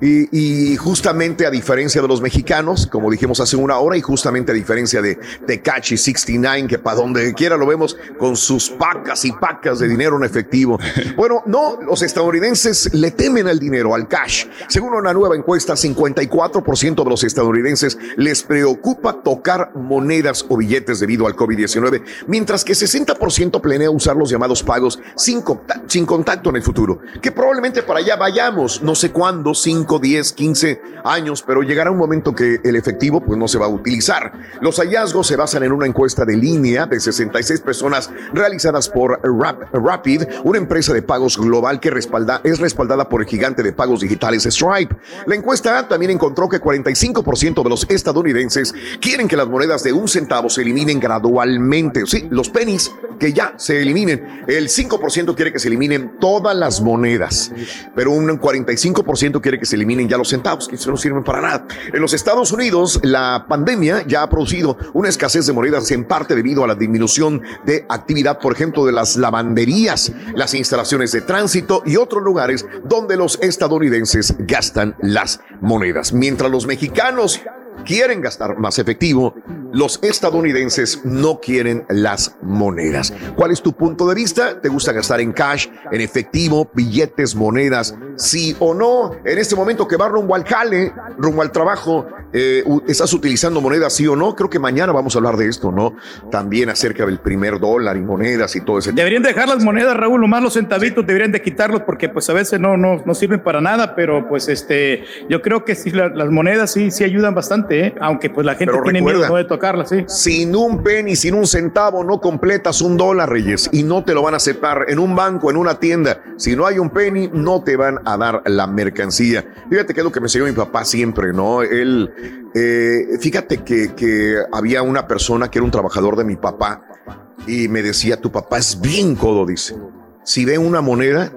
Y, y justamente a diferencia de los mexicanos, como dijimos hace una hora, y justamente a diferencia de Tecachi 69, que para donde quiera lo vemos con sus pacas y pacas de dinero en efectivo. Bueno, no, los estadounidenses le temen al dinero, al cash. Según una nueva encuesta, 54% de los estadounidenses les preocupa tocar monedas o billetes debido al COVID-19, mientras que 60% planea usar los llamados pagos sin, sin contacto en el futuro. Que probablemente para allá vayamos, no sé cuándo, 5, 10, 15 años, pero llegará un momento que el efectivo pues no se va a utilizar. Los hallazgos se basan en una encuesta de línea de 66 personas realizadas por Rap- Rapid, una empresa de pagos global que respalda, es respaldada por el gigante de pagos digitales Stripe. La encuesta también encontró que 45% de los estadounidenses quieren que las monedas de un centavo se eliminen gradualmente. Sí, los pennies que ya se eliminen. El 5% quiere que se eliminen todas las monedas, pero un 45% quiere que se eliminen ya los centavos, que no sirven para nada. En los Estados Unidos, la pandemia ya ha producido una escasez de monedas en parte debido a la disminución de actividad, por ejemplo, de las lavanderías, las instalaciones de tránsito y otros lugares donde los estadounidenses gastan las monedas. Mientras los mexicanos quieren gastar más efectivo, los estadounidenses no quieren las monedas. ¿Cuál es tu punto de vista? ¿Te gusta gastar en cash, en efectivo, billetes, monedas? Sí o no. En este momento que va rumbo al jale, rumbo al trabajo, eh, ¿estás utilizando monedas sí o no? Creo que mañana vamos a hablar de esto, ¿no? También acerca del primer dólar y monedas y todo ese Deberían dejar las monedas, Raúl, nomás los centavitos deberían de quitarlos porque pues a veces no, no, no sirven para nada, pero pues este, yo creo que sí, la- las monedas sí, sí ayudan bastante, ¿eh? aunque pues la gente Pero tiene recuerda, miedo de tocarlas, sí. Sin un penny, sin un centavo, no completas un dólar, Reyes, y no te lo van a aceptar en un banco, en una tienda. Si no hay un penny, no te van a dar la mercancía. Fíjate que es lo que me enseñó mi papá siempre, ¿no? Él, eh, fíjate que, que había una persona que era un trabajador de mi papá y me decía, tu papá es bien codo, dice. Si ve una moneda,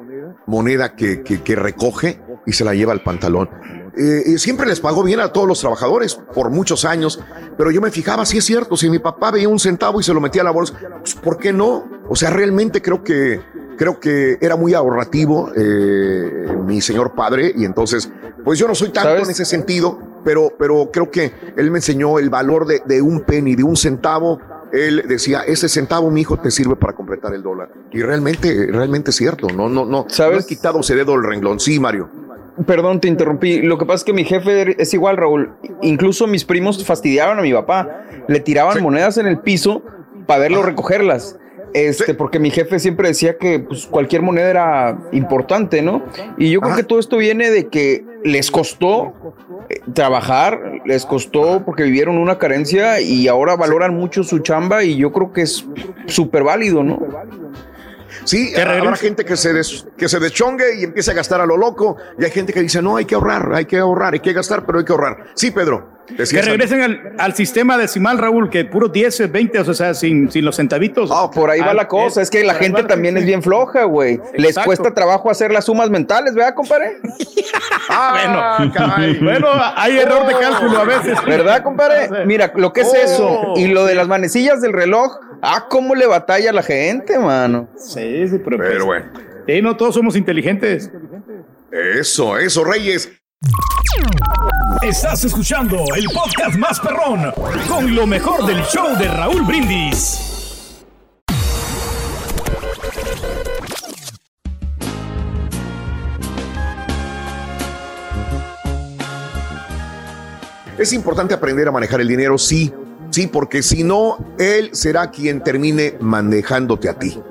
moneda que, que, que recoge y se la lleva al pantalón. Eh, y siempre les pagó bien a todos los trabajadores por muchos años, pero yo me fijaba, si es cierto, si mi papá veía un centavo y se lo metía a la bolsa, pues ¿por qué no? O sea, realmente creo que creo que era muy ahorrativo eh, mi señor padre y entonces, pues yo no soy tanto ¿Sabes? en ese sentido, pero, pero creo que él me enseñó el valor de, de un penny, de un centavo. Él decía, ese centavo, mi hijo, te sirve para completar el dólar. Y realmente, realmente es cierto. No, no, no. ¿Sabes? No he quitado ese dedo del renglón. Sí, Mario. Perdón, te interrumpí. Lo que pasa es que mi jefe es igual, Raúl. Incluso mis primos fastidiaban a mi papá. Le tiraban monedas en el piso para verlo recogerlas. Este, porque mi jefe siempre decía que pues, cualquier moneda era importante, ¿no? Y yo creo que todo esto viene de que les costó eh, trabajar, les costó porque vivieron una carencia y ahora valoran mucho su chamba y yo creo que es súper válido, ¿no? Sí, habrá gente que se, des- que se deschongue y empiece a gastar a lo loco. Y hay gente que dice, no, hay que ahorrar, hay que ahorrar, hay que gastar, pero hay que ahorrar. Sí, Pedro. Que decías regresen al, al sistema decimal, Raúl, que puro 10, 20, o sea, sin, sin los centavitos. Ah, por ahí va la cosa. Es que la gente también es bien floja, güey. Les cuesta trabajo hacer las sumas mentales, ¿verdad, compadre? Ah, caray. Bueno, hay error de cálculo a veces. ¿Verdad, compadre? Mira, lo que es Oh. eso y lo de las manecillas del reloj, ah, cómo le batalla a la gente, mano. Sí, sí, pero, Pero bueno. Sí, no todos somos inteligentes. Eso, eso, Reyes. Estás escuchando el podcast más perrón con lo mejor del show de Raúl Brindis. Es importante aprender a manejar el dinero, sí, sí, porque si no, él será quien termine manejándote a ti.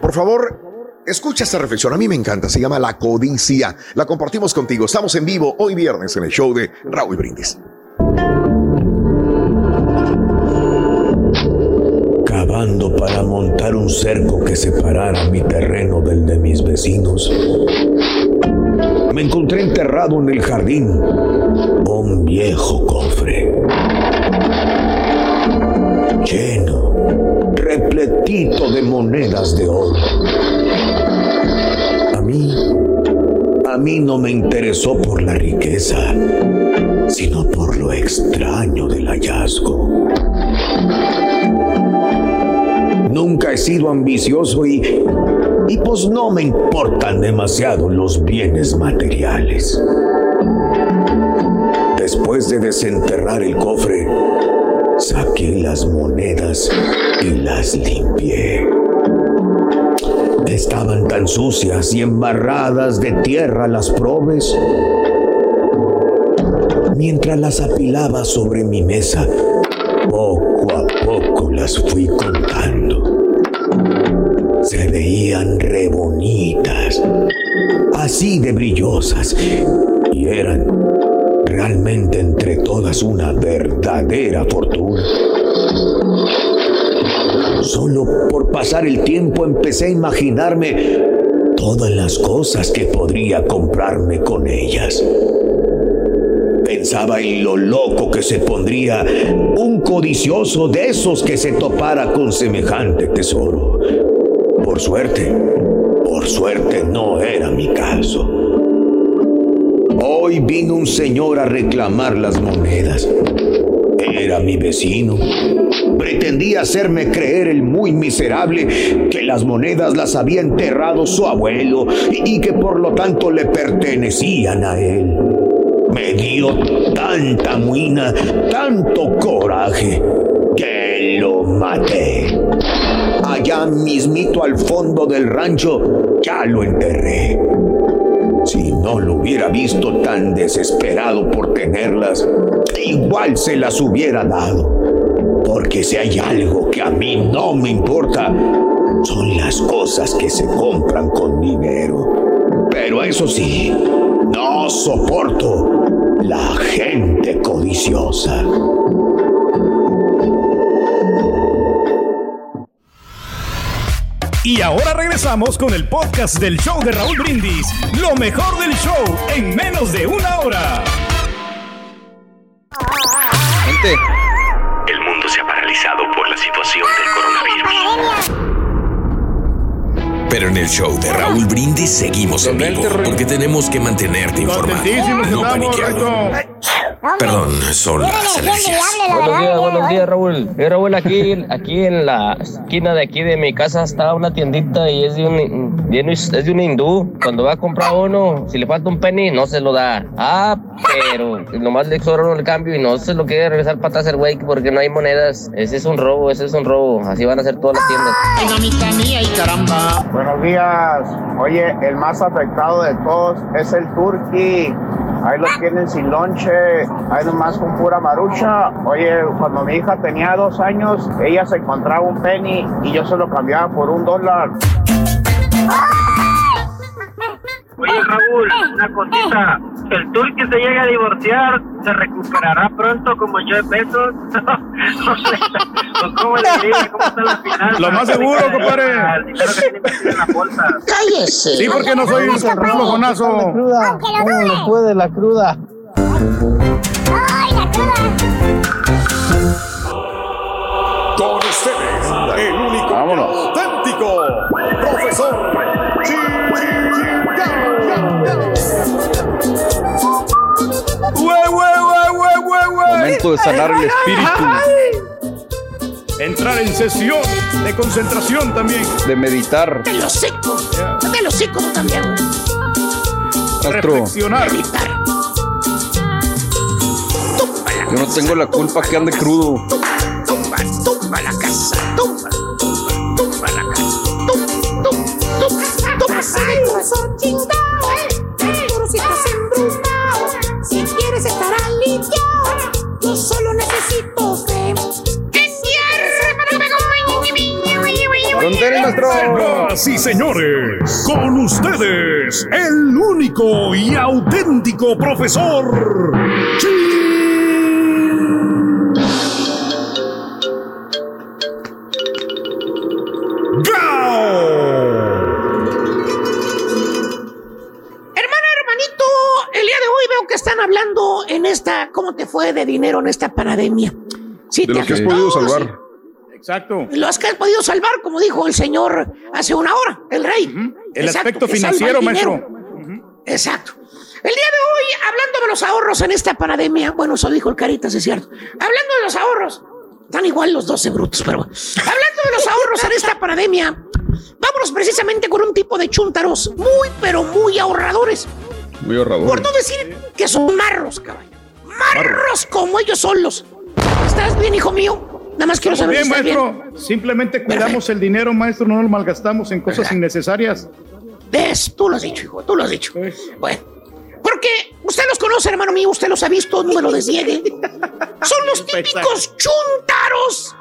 Por favor, escucha esta reflexión, a mí me encanta, se llama La Codicia. La compartimos contigo, estamos en vivo hoy viernes en el show de Raúl Brindis. Cavando para montar un cerco que separara mi terreno del de mis vecinos. Me encontré enterrado en el jardín un viejo cofre. Lleno, repletito de monedas de oro. A mí, a mí no me interesó por la riqueza, sino por lo extraño del hallazgo. Nunca he sido ambicioso y, y pues no me importan demasiado los bienes materiales. Después de desenterrar el cofre, saqué las monedas y las limpié. Estaban tan sucias y embarradas de tierra las probes. Mientras las apilaba sobre mi mesa, poco a poco las fui contando. Se veían re bonitas, así de brillosas, y eran realmente entre todas una verdadera fortuna. Solo por pasar el tiempo empecé a imaginarme todas las cosas que podría comprarme con ellas. Pensaba en lo loco que se pondría un codicioso de esos que se topara con semejante tesoro. Por suerte, por suerte no era mi caso. Hoy vino un señor a reclamar las monedas. Era mi vecino. Pretendía hacerme creer el muy miserable que las monedas las había enterrado su abuelo y, que por lo tanto le pertenecían a él. Me dio tanta muina, tanto coraje, que lo maté. Allá mismito al fondo del rancho, ya lo enterré. Si no lo hubiera visto tan desesperado por tenerlas, igual se las hubiera dado. Porque si hay algo que a mí no me importa, son las cosas que se compran con dinero. Pero eso sí, no soporto la gente codiciosa. Y ahora regresamos con el podcast del show de Raúl Brindis. Lo mejor del show en menos de una hora. El mundo se ha paralizado por la situación del coronavirus. Pero en el show de Raúl Brindis seguimos en vivo porque tenemos que mantenerte informado. No paniqueado. Perdón, son las alergias. Buenos días, buenos días, Raúl. Eh, Raúl, aquí, aquí en la esquina de aquí de mi casa está una tiendita y es de un, es de un hindú. Cuando va a comprar uno, si le falta un penny, no se lo da. Ah, pero nomás le sobra el cambio y no se lo quiere regresar para atrás el güey porque no hay monedas. Ese es un robo, ese es un robo. Así van a ser todas las tiendas. Ay, mamita mía y caramba. Buenos días. Oye, el más afectado de todos es el turqui. Ahí lo tienen sin lonche, ahí nomás con pura marucha. Oye, cuando mi hija tenía dos años, ella se encontraba un penny y yo se lo cambiaba por un dólar. Oye, Raúl, una cosita. El turqui se llega a divorciar, ¿se recuperará pronto como yo de pesos? ¿O cómo le diría? ¿Cómo está la final? Lo más seguro, compadre. Que la. ¡Cállese! Sí, porque no soy un flojonazo. cruda? ¿Cómo le puede la cruda? Con ustedes, el único auténtico Momento de sanar el espíritu, Entrar en sesión de concentración también. de meditar. De los secos. De los secos también. Reflexionar. yo no tengo la culpa que ande crudo. Tumba, tumba la casa. Señoras y señores, con ustedes, el único y auténtico profesor Gao. Hermana, hermanito, el día de hoy veo que están hablando en esta, ¿cómo te fue de dinero en esta pandemia? Sí, de lo que has podido salvar. Exacto. Los que has podido salvar, como dijo el señor hace una hora, el rey. El Exacto, aspecto financiero, maestro. Exacto. El día de hoy, hablando de los ahorros en esta pandemia, bueno, eso dijo el Caritas, es cierto. Hablando de los ahorros, están igual los 12 brutos, pero bueno. Hablando de los ahorros en esta pandemia, vámonos precisamente con un tipo de chúntaros muy, pero muy ahorradores. Muy ahorrador. Por no decir que son marros, caballo. Marros como ellos solos. ¿Estás bien, hijo mío? Nada más quiero saber Bien, si estás bien. maestro. Simplemente cuidamos el dinero, maestro, no lo malgastamos en cosas innecesarias. ¿Ves? Tú lo has dicho, hijo, tú lo has dicho. Bueno, porque usted los conoce, hermano mío, usted los ha visto, no me lo desniegue. Son los típicos chuntaros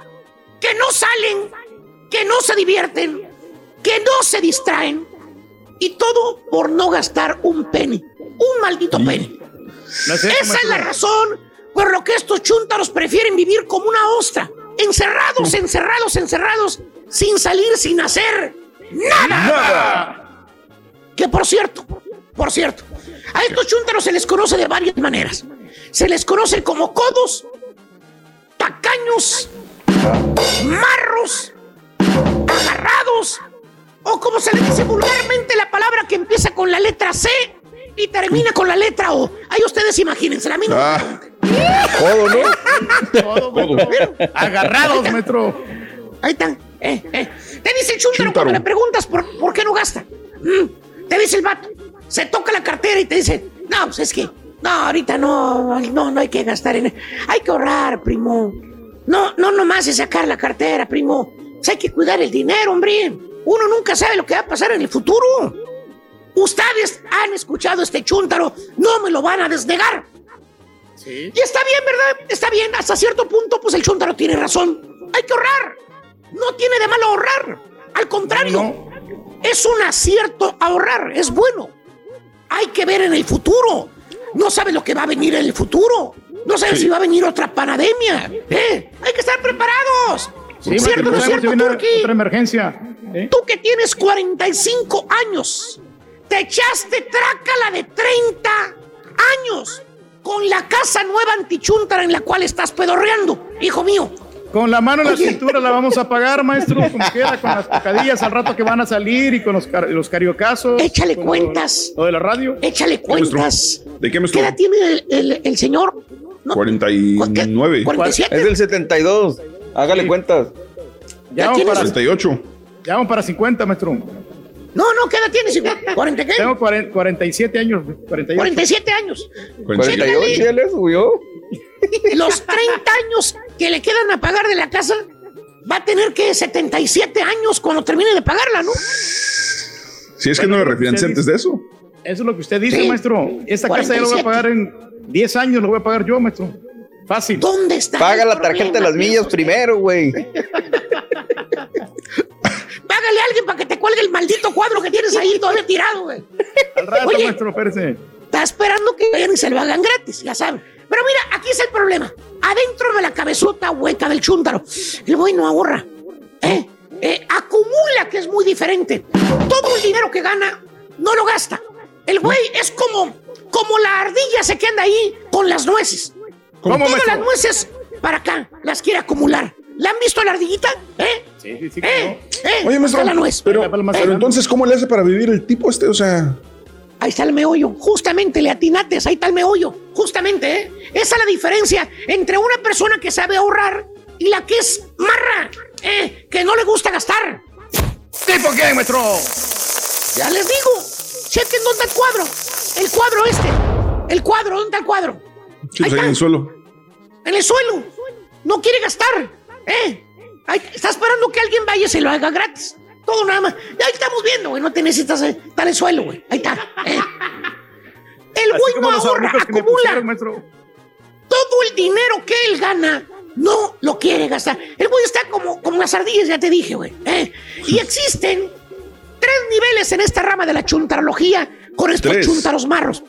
que no salen, que no se divierten, que no se distraen. Y todo por no gastar un penny, un maldito penny. No es eso, Esa es maestro. la razón por lo que estos chuntaros prefieren vivir como una ostra, encerrados, encerrados, encerrados, sin salir, sin hacer nada. Que por cierto, por cierto, a estos chúntaros se les conoce de varias maneras. Se les conoce como codos, tacaños, marros, agarrados, o como se le dice vulgarmente la palabra que empieza con la letra C y termina con la letra O. Ahí ustedes imagínense, a mí no me Ah, Codo, ¿no? Agarrados, maestro. Ahí están. Eh, eh. Te dice el chúntaro Chúntaro. cuando le preguntas por, por qué no gasta. Mm, Te dice el vato. Se toca la cartera y te dice, no, pues es que, no, ahorita no, no, no hay que gastar en... Hay que ahorrar, primo. No, no nomás es sacar la cartera, primo. Pues hay que cuidar el dinero, hombre. Uno nunca sabe lo que va a pasar en el futuro. Ustedes han escuchado este chúntaro, no me lo van a desnegar. Y está bien, ¿verdad? Está bien, hasta cierto punto, pues el chúntaro tiene razón. Hay que ahorrar. No tiene de malo ahorrar. Al contrario, es un acierto ahorrar, es bueno. Hay que ver en el futuro. No sabe lo que va a venir en el futuro. No sabe si va a venir otra pandemia. ¿eh? Hay que estar preparados. Sí, ¿Cierto no cierto, Turki? otra emergencia. ¿eh? Tú que tienes 45 años, te echaste trácala de 30 años con la casa nueva antichuntara en la cual estás pedorreando, hijo mío. Con la mano en la Oye. cintura la vamos a pagar, maestro, como quiera, con las tocadillas al rato que van a salir y con los, car- los cariocazos. Échale cuentas. Lo, lo de la radio. Échale cuentas. ¿De qué me ¿Qué edad tiene el, el- el señor? 49. 47. Es del 72. Hágale cuentas. Ya vamos, para, 48. ya vamos para 50, maestro. No, no, ¿qué edad tienes? hijo? ¿40 qué? Tengo 40 47 años. 48. 47 años. 48 ya le subió. Los 30 años que le quedan a pagar de la casa, va a tener que 77 años cuando termine de pagarla, ¿no? Si es que no me refinancié antes de eso. Eso es lo que usted dice, Sí. maestro. Esta casa ya lo voy a 47. pagar en 10 años, lo voy a pagar yo, maestro. Fácil. ¿Dónde está? Paga la tarjeta de las millas primero, güey. Págale a alguien para que te cuelgue el maldito cuadro que tienes ahí todavía tirado, güey. Al rato, Oye. maestro, espérese. Está esperando que vayan y se lo hagan gratis, ya saben. Pero mira, aquí es el problema. Adentro de la cabezota hueca del chúntaro, el güey no ahorra. ¿eh? Eh, acumula, que es muy diferente. Todo el dinero que gana, no lo gasta. El güey es como, como la ardilla se que anda ahí con las nueces. ¿Cómo, Todas maestro? las nueces para acá, las quiere acumular. ¿La han visto a la ardillita? ¿Eh? Sí, sí, sí. ¿Eh? ¿Eh? Oye, maestro, Está la nuez. pero, pero entonces, ¿cómo le hace para vivir el tipo este? O sea, Ahí está el meollo. Justamente le atinates, ahí está el meollo. Justamente, ¿eh? Esa es la diferencia entre una persona que sabe ahorrar y la que es marra, ¿eh? Que no le gusta gastar. ¿Tipo qué, maestro? Ya les digo. Chequen dónde está el cuadro. El cuadro este. El cuadro, ¿dónde está el cuadro? sí, pues ahí en el suelo. En el suelo. No quiere gastar. ¿Eh? Está esperando que alguien vaya y se lo haga gratis. Todo nada más. Ahí estamos viendo, güey. No te necesitas eh, estar en el suelo, güey. Ahí está. ¿eh? El güey no ahorra, acumula. pusieron, maestro. Todo el dinero que él gana no lo quiere gastar. El güey está como, como las ardillas, ya te dije, güey. ¿eh? Y existen tres niveles en esta rama de la chuntarología con estos Tres. chuntaros marros.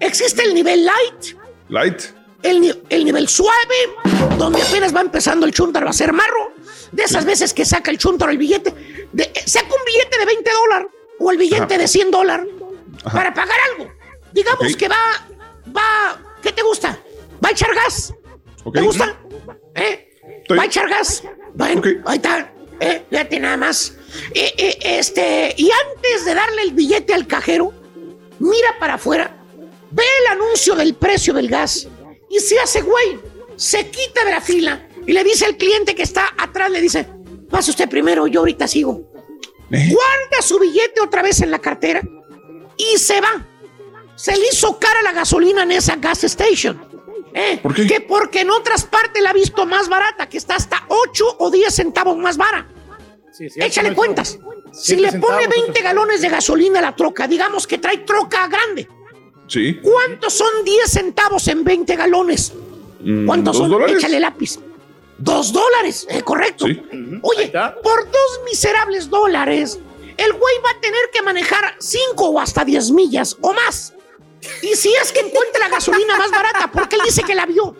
Existe el nivel light, Light. El, ni- el nivel suave, donde apenas va empezando el chuntaro a ser marro. De esas veces que saca el chuntaro el billete, de- eh, saca un billete de 20 dólares o el billete Ajá. de 100 dólares para pagar algo. Digamos que va, va, que a echar gas. ¿Te gusta? ¿Eh? ¿Va a echar gas? Bueno, ahí está. Eh, fíjate nada más. Eh, eh, este, y antes de darle el billete al cajero, mira para afuera, ve el anuncio del precio del gas y se hace güey, se quita de la fila y le dice al cliente que está atrás, le dice, pase usted primero, yo ahorita sigo. Guarda su billete otra vez en la cartera y se va. Se le hizo cara la gasolina en esa gas station. ¿Eh? ¿Por qué? Que porque en otras partes la ha visto más barata, que está hasta 8 o 10 centavos más barata. Échale cuentas. Si le pone centavos, 20 galones de gasolina a la troca, digamos que trae troca grande. Sí. ¿Cuántos son 10 centavos en 20 galones? Mm, ¿Cuántos ¿dos son? dólares? Échale lápiz. Dos dólares, eh, correcto. Oye, por dos miserables dólares, el güey va a tener que manejar 5 o hasta 10 millas o más. Y si es que encuentra la gasolina más barata, porque él dice que la vio.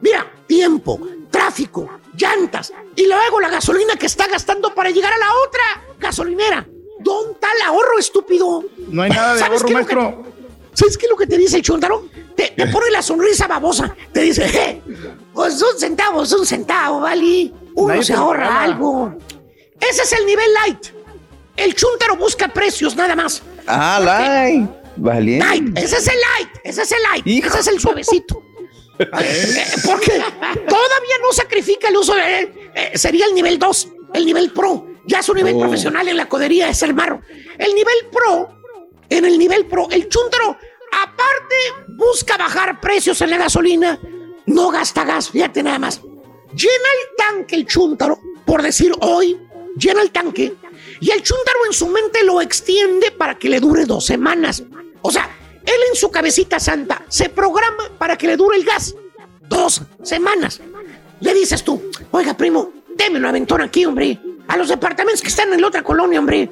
Mira, tiempo, tráfico, llantas y luego la gasolina que está gastando para llegar a la otra gasolinera. ¿Dónde está el ahorro, estúpido? No hay nada de ¿Sabes ahorro, maestro. ¿Sabes qué es lo que te dice el chuntaro? Te, te pone la sonrisa babosa. Te dice, eh, pues un centavo, es un centavo, ¿vale? Uno Nadie se ahorra algo. Ese es el nivel light. El chuntaro busca precios nada más. Ah, light. Valiente. Light, ese es el light, ese es el light, ese es el suavecito. Eh, Porque todavía no sacrifica el uso de... eh, sería el nivel 2, el nivel pro. Ya es un nivel Oh. profesional en la codería, es el marro. El nivel pro, en el nivel pro, el chuntaro, aparte, busca bajar precios en la gasolina, no gasta gas, fíjate nada más. Llena el tanque el chúntaro, por decir hoy, llena el tanque, y el chúntaro en su mente lo extiende para que le dure dos semanas. O sea, él en su cabecita santa se programa para que le dure el gas dos semanas. Le dices tú, oiga, primo, deme un aventón aquí, hombre, a los departamentos que están en la otra colonia, hombre.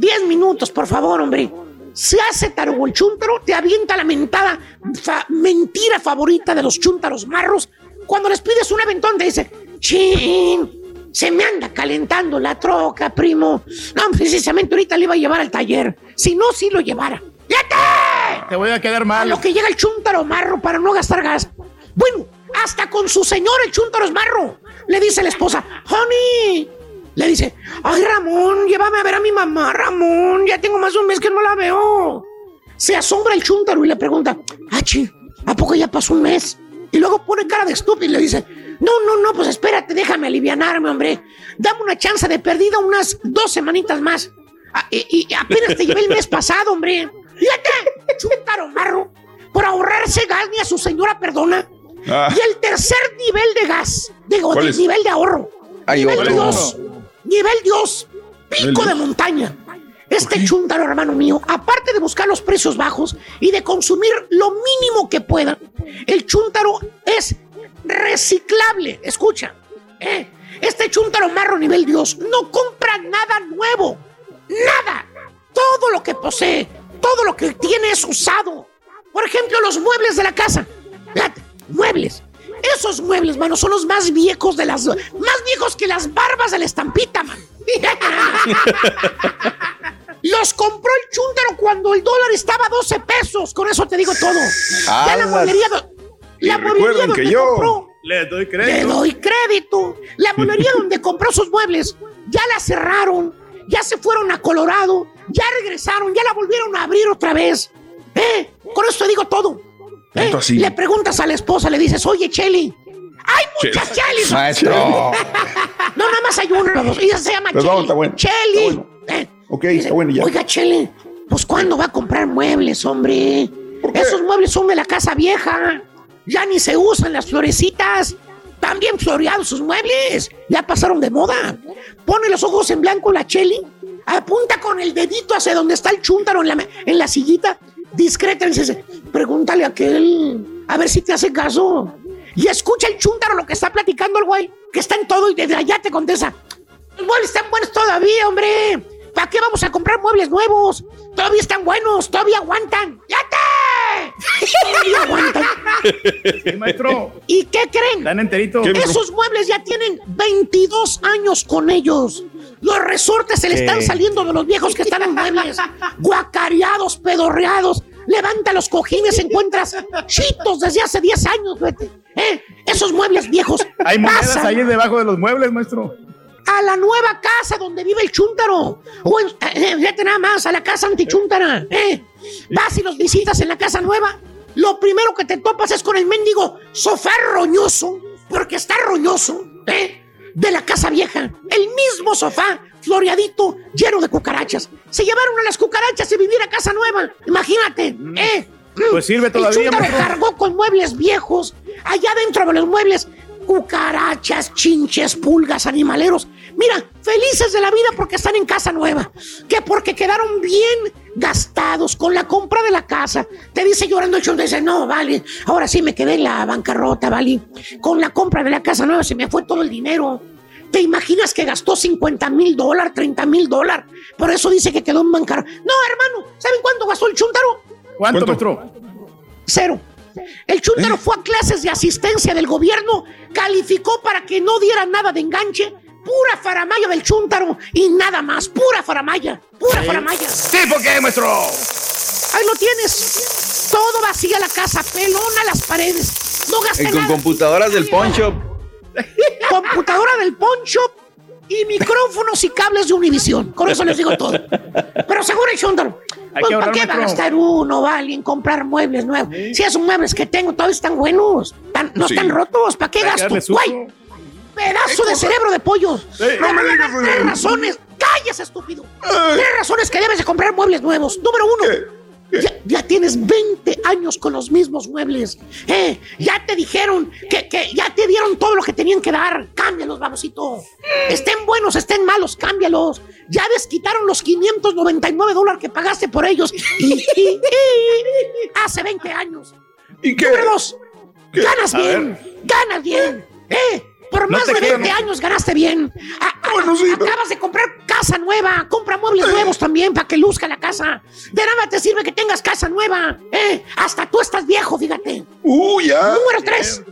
Diez minutos, por favor, hombre. Se hace tarugo el chúntaro, te avienta la mentada fa- mentira favorita de los chúntaros marros. Cuando les pides un aventón, te dice, chin, se me anda calentando la troca, primo. No, precisamente ahorita le iba a llevar al taller. Si no, sí lo llevara. ¡Fíjate! Te voy a quedar mal. A lo que llega el chúntaro marro para no gastar gas. Bueno, hasta con su señor el chúntaro es marro. Le dice la esposa, honey le dice, ay Ramón, llévame a ver a mi mamá, Ramón, ya tengo más de un mes que no la veo. Se asombra el chuntaro y le pregunta, Achi, ¿a poco ya pasó un mes? Y luego pone cara de estúpido y le dice, no, no, no, pues espérate, déjame alivianarme, hombre. Dame una chance de perdida unas dos semanitas más. Ah, y, apenas te llevé el mes pasado, hombre. Fíjate, chuntaro marro, por ahorrarse gas ni a su señora perdona. Y el tercer nivel de gas, digo, de nivel de ahorro. Ay, nivel 2 Nivel Dios. Pico de montaña. Este chúntaro, hermano mío, aparte de buscar los precios bajos y de consumir lo mínimo que pueda, el chúntaro es reciclable. Escucha, ¿eh? este chúntaro marro nivel Dios no compra nada nuevo. Nada. Todo lo que posee, todo lo que tiene es usado. Por ejemplo, los muebles de la casa. Muebles. Esos muebles, mano, son los más viejos de las... Más viejos que las barbas de la estampita, man. Los compró el chúntaro cuando el dólar estaba a 12 pesos. Con eso te digo todo. Ya la mueblería... La mueblería que donde yo- compró... Le doy Le crédito. doy crédito. La mueblería donde compró sus muebles ya la cerraron, ya se fueron a Colorado, ya regresaron, ya la volvieron a abrir otra vez. ¿Eh? Con eso te digo todo. ¿Eh? Tanto así. Le preguntas a la esposa, le dices, oye, Cheli. ¡Hay muchas Chelis! Maestro. No, nada más hay una. Ella se llama Cheli. está bueno. Cheli. Está bueno. Eh, Ok, está bueno ya. Oiga, Chele, pues ¿cuándo va a comprar muebles, hombre? Esos muebles son de la casa vieja. Ya ni se usan las florecitas. Bien floreados sus muebles. Ya pasaron de moda. Pone los ojos en blanco la Cheli. Apunta con el dedito hacia donde está el chúntaro en la, en la sillita. Dice, pregúntale a aquel. A ver si te hace caso. Y escucha el chúntaro lo que está platicando el güey. Que está en todo y desde allá te contesta. Los muebles están buenos todavía, hombre. ¿Para qué vamos a comprar muebles nuevos? Todavía están buenos, todavía aguantan. ¡Yate! Todavía aguantan. Sí, maestro. ¿Y qué creen? Están enteritos. Esos muebles ya tienen 22 años con ellos. Los resortes se le están saliendo de los viejos que están en muebles. Guacareados, pedorreados. levanta los cojines, encuentras chitos desde hace 10 años, fíjate. ¿eh? Esos muebles viejos. Hay monedas pasan ahí debajo de los muebles, maestro. a la nueva casa donde vive el chúntaro. O en- eh, fíjate nada más, a la casa antichúntara. ¿eh? Vas y los visitas en la casa nueva. Lo primero que te topas es con el mendigo sofá roñoso, porque está roñoso, ¿eh? De la casa vieja. El mismo sofá, floreadito, lleno de cucarachas. Se llevaron a las cucarachas y vivir a casa nueva. Imagínate, ¿eh? Pues sirve El todavía, chúntaro maestro. cargó con muebles viejos. Allá dentro de los muebles, cucarachas, chinches, pulgas, animaleros. Mira, felices de la vida porque están en casa nueva. Que porque quedaron bien gastados con la compra de la casa. Te dice llorando el chúntaro, dice, no, vale, ahora sí me quedé en la bancarrota, vale. Con la compra de la casa nueva se me fue todo el dinero. ¿Te imaginas que gastó 50 mil dólares, 30 mil dólares? Por eso dice que quedó en bancarrota. No, hermano, ¿saben cuánto gastó el chúntaro? ¿Cuánto? Cero. El chúntaro fue a clases de asistencia del gobierno, calificó para que no diera nada de enganche. Pura faramaya del chúntaro y nada más. Pura faramaya. Pura faramaya. ¿Tipo qué, maestro? Ahí lo tienes. Todo vacía la casa, pelona las paredes. No gasté Y con nada. computadoras del poncho. Computadora del poncho y micrófonos y cables de Univisión. Con eso les digo todo. Pero seguro el chúntaro. Hay Pues, ¿Para qué va a gastar uno, vale, en comprar muebles nuevos? Si esos muebles que tengo todavía están buenos, tan- no Sí. están rotos, ¿para qué Hay gasto? Güey, pedazo de cerebro de pollo. No me digas güey. razones. ¡Cállese, estúpido! Tres razones que debes de comprar muebles nuevos. Número uno. Ya, ya tienes 20 años con los mismos muebles. Eh, ya te dijeron que, que ya te dieron todo lo que tenían que dar. Cámbialos, babosito. Estén buenos, estén malos, cámbialos. Ya desquitaron los 599 dólares que pagaste por ellos. Y- y- y- hace 20 años. ¿Y qué? Número dos. Ganas bien. Ganas bien. Eh, por No más de creo, 20 no. años ganaste bien. A- a- acabas de comprar casa nueva. Compra muebles nuevos también para que luzca la casa. De nada te sirve que tengas casa nueva. Eh, hasta tú estás viejo, fíjate. Uh, ya. Número 3.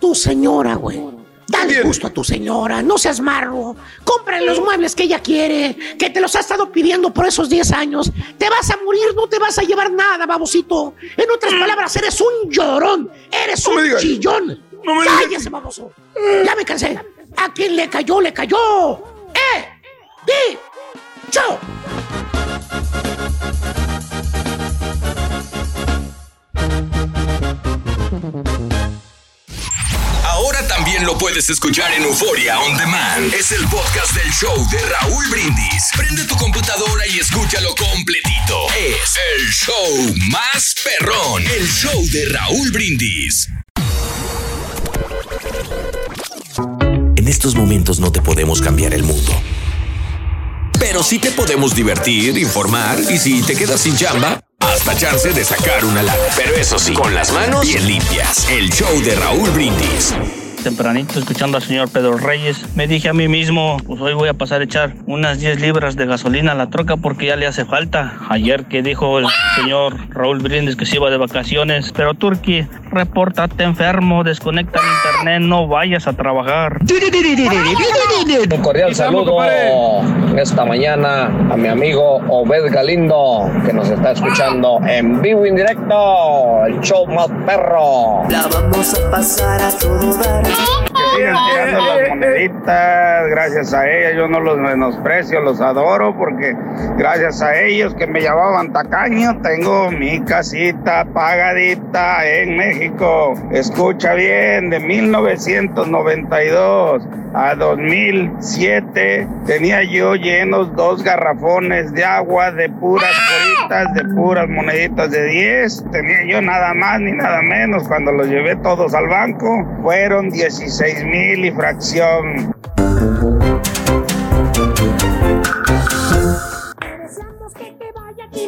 Tu señora, güey. Dale gusto a tu señora, no seas marro. Cómprale los muebles que ella quiere, que te los ha estado pidiendo por esos 10 años. Te vas a morir, no te vas a llevar nada, babosito. En otras palabras, eres un llorón, eres No un chillón. No me. Cállese, baboso. Ya me cansé. A quien le cayó, le cayó. ¡Eh! ¡Di! ¡Chao! Ahora también lo puedes escuchar en Euforia On Demand. Es el podcast del show de Raúl Brindis. Prende tu computadora y escúchalo completito. Es el show más perrón. El show de Raúl Brindis. Estos momentos no te podemos cambiar el mundo. Pero sí te podemos divertir, informar y si te quedas sin chamba, hasta chance de sacar una lana. Pero eso sí, con las manos bien limpias. El show de Raúl Brindis. Tempranito escuchando al señor Pedro Reyes, me dije a mí mismo, pues hoy voy a pasar a echar unas 10 libras de gasolina a la troca porque ya le hace falta. Ayer que dijo el señor Raúl Brindis que se iba de vacaciones, pero Turki, repórtate enfermo, desconecta el internet, no vayas a trabajar. Un cordial saludo esta mañana a mi amigo Obed Galindo, que nos está escuchando en vivo y en directo. El show más perro. La vamos a pasar a todo dar. Que sigan tirando las moneditas, gracias a ellas yo no los menosprecio, los adoro porque gracias a ellos que me llamaban tacaño tengo mi casita pagadita en México. Escucha bien, de 1992 a 2007 tenía yo llenos dos garrafones de agua de puras coritas, de puras moneditas de 10. Tenía yo nada más ni nada menos cuando los llevé todos al banco. Fueron 16 mil y fracción.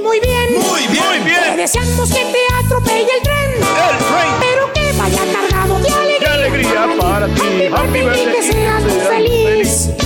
Muy bien. Muy bien. Muy bien. Te deseamos que te atropelle el tren. El tren. Pero que vaya cargado de alegría. ¡Qué alegría para ti! Happy Happy birthday, birthday, que seas muy seas feliz.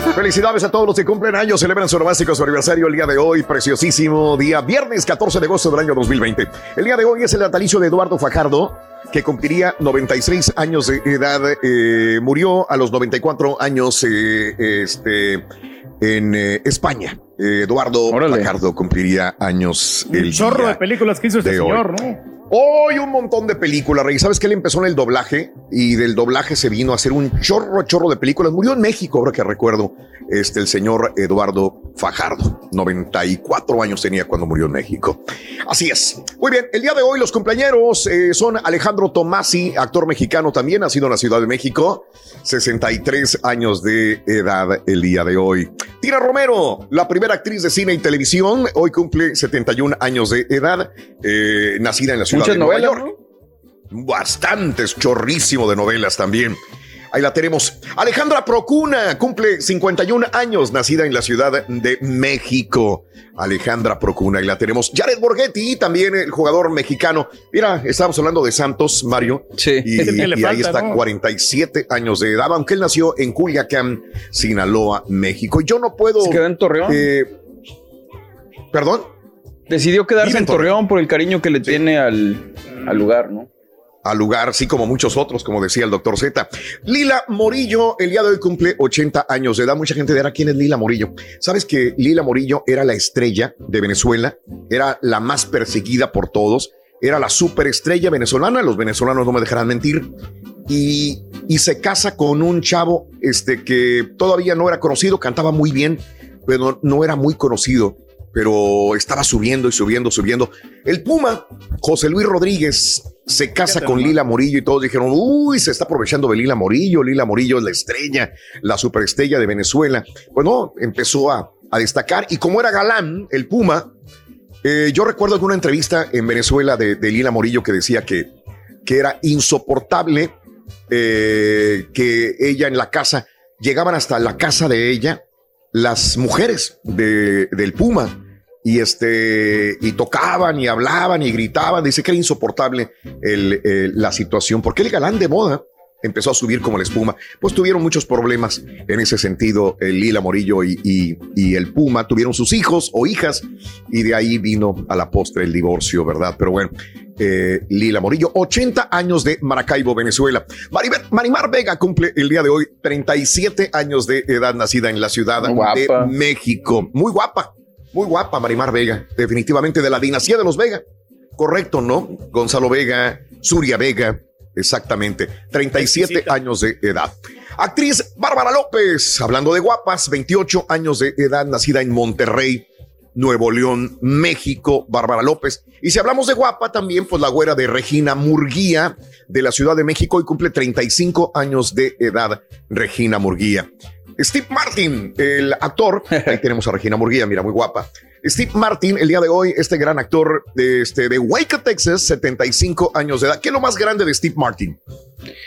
felicidades a todos los que cumplen años, celebran su nomástico su aniversario el día de hoy, preciosísimo día, viernes 14 de agosto del año 2020. El día de hoy es el natalicio de Eduardo Fajardo, que cumpliría 96 años de edad, eh, murió a los 94 años, eh, este, en eh, España. Eh, Eduardo Fajardo cumpliría años Un el chorro día de películas que hizo este de hoy. señor, ¿no? Hoy un montón de películas, Rey. ¿Sabes que él empezó en el doblaje? Y del doblaje se vino a hacer un chorro, chorro de películas. Murió en México, ahora que recuerdo, este, el señor Eduardo Fajardo. 94 años tenía cuando murió en México. Así es. Muy bien, el día de hoy los compañeros eh, son Alejandro Tomasi, actor mexicano también, nacido en la Ciudad de México. 63 años de edad el día de hoy. Tina Romero, la primera actriz de cine y televisión, hoy cumple 71 años de edad, eh, nacida en la ciudad Muchas de Nueva novelas. Bastantes, chorrísimo de novelas también. Ahí la tenemos. Alejandra Procuna cumple 51 años, nacida en la Ciudad de México. Alejandra Procuna, ahí la tenemos. Jared Borghetti, también el jugador mexicano. Mira, estábamos hablando de Santos, Mario. Sí. Y, Es el que le y ahí falta, está, ¿no? 47 años de edad, aunque él nació en Culiacán, Sinaloa, México. Y yo no puedo. ¿Se quedó en Torreón? eh, ¿Perdón? Decidió quedarse en Torreón por el cariño que le tiene al, al lugar, ¿no? al lugar, así como muchos otros, como decía el doctor Z. Lila Morillo, el día de hoy cumple 80 años de edad. Mucha gente dirá quién es Lila Morillo. Sabes que Lila Morillo era la estrella de Venezuela, era la más perseguida por todos, era la superestrella venezolana. Los venezolanos no me dejarán mentir. Y, y se casa con un chavo este, que todavía no era conocido, cantaba muy bien, pero no era muy conocido pero estaba subiendo y subiendo, subiendo. El Puma, José Luis Rodríguez, se casa con Lila Morillo y todos dijeron, uy, se está aprovechando de Lila Morillo, Lila Morillo es la estrella, la superestrella de Venezuela. Pues no, empezó a, a destacar y como era galán, el Puma, eh, yo recuerdo alguna entrevista en Venezuela de, de Lila Morillo que decía que, que era insoportable eh, que ella en la casa, llegaban hasta la casa de ella las mujeres de, del Puma y este y tocaban y hablaban y gritaban. Dice que era insoportable el, el- la situación porque el galán de moda empezó a subir como la espuma. Pues tuvieron muchos problemas en ese sentido. El Lila Morillo y, y- y el Puma tuvieron sus hijos o hijas y de ahí vino a la postre el divorcio, ¿verdad? Pero bueno, eh, Lila Morillo, 80 años de Maracaibo, Venezuela. Maribel- Marimar Vega cumple el día de hoy 37 años de edad, nacida en la ciudad de México. Muy guapa, muy guapa Marimar Vega, definitivamente de la dinastía de los Vega. Correcto, ¿no? Gonzalo Vega, Suria Vega, exactamente. 37 años de edad. Actriz Bárbara López, hablando de guapas, 28 años de edad, nacida en Monterrey, Nuevo León, México, Bárbara López. Y si hablamos de guapa, también pues la güera de Regina Murguía de la Ciudad de México y cumple 35 años de edad, Regina Murguía. Steve Martin, el actor, ahí tenemos a Regina Murguía, mira, muy guapa. Steve Martin, el día de hoy, este gran actor de, este, de Waco, Texas, 75 años de edad. ¿Qué es lo más grande de Steve Martin?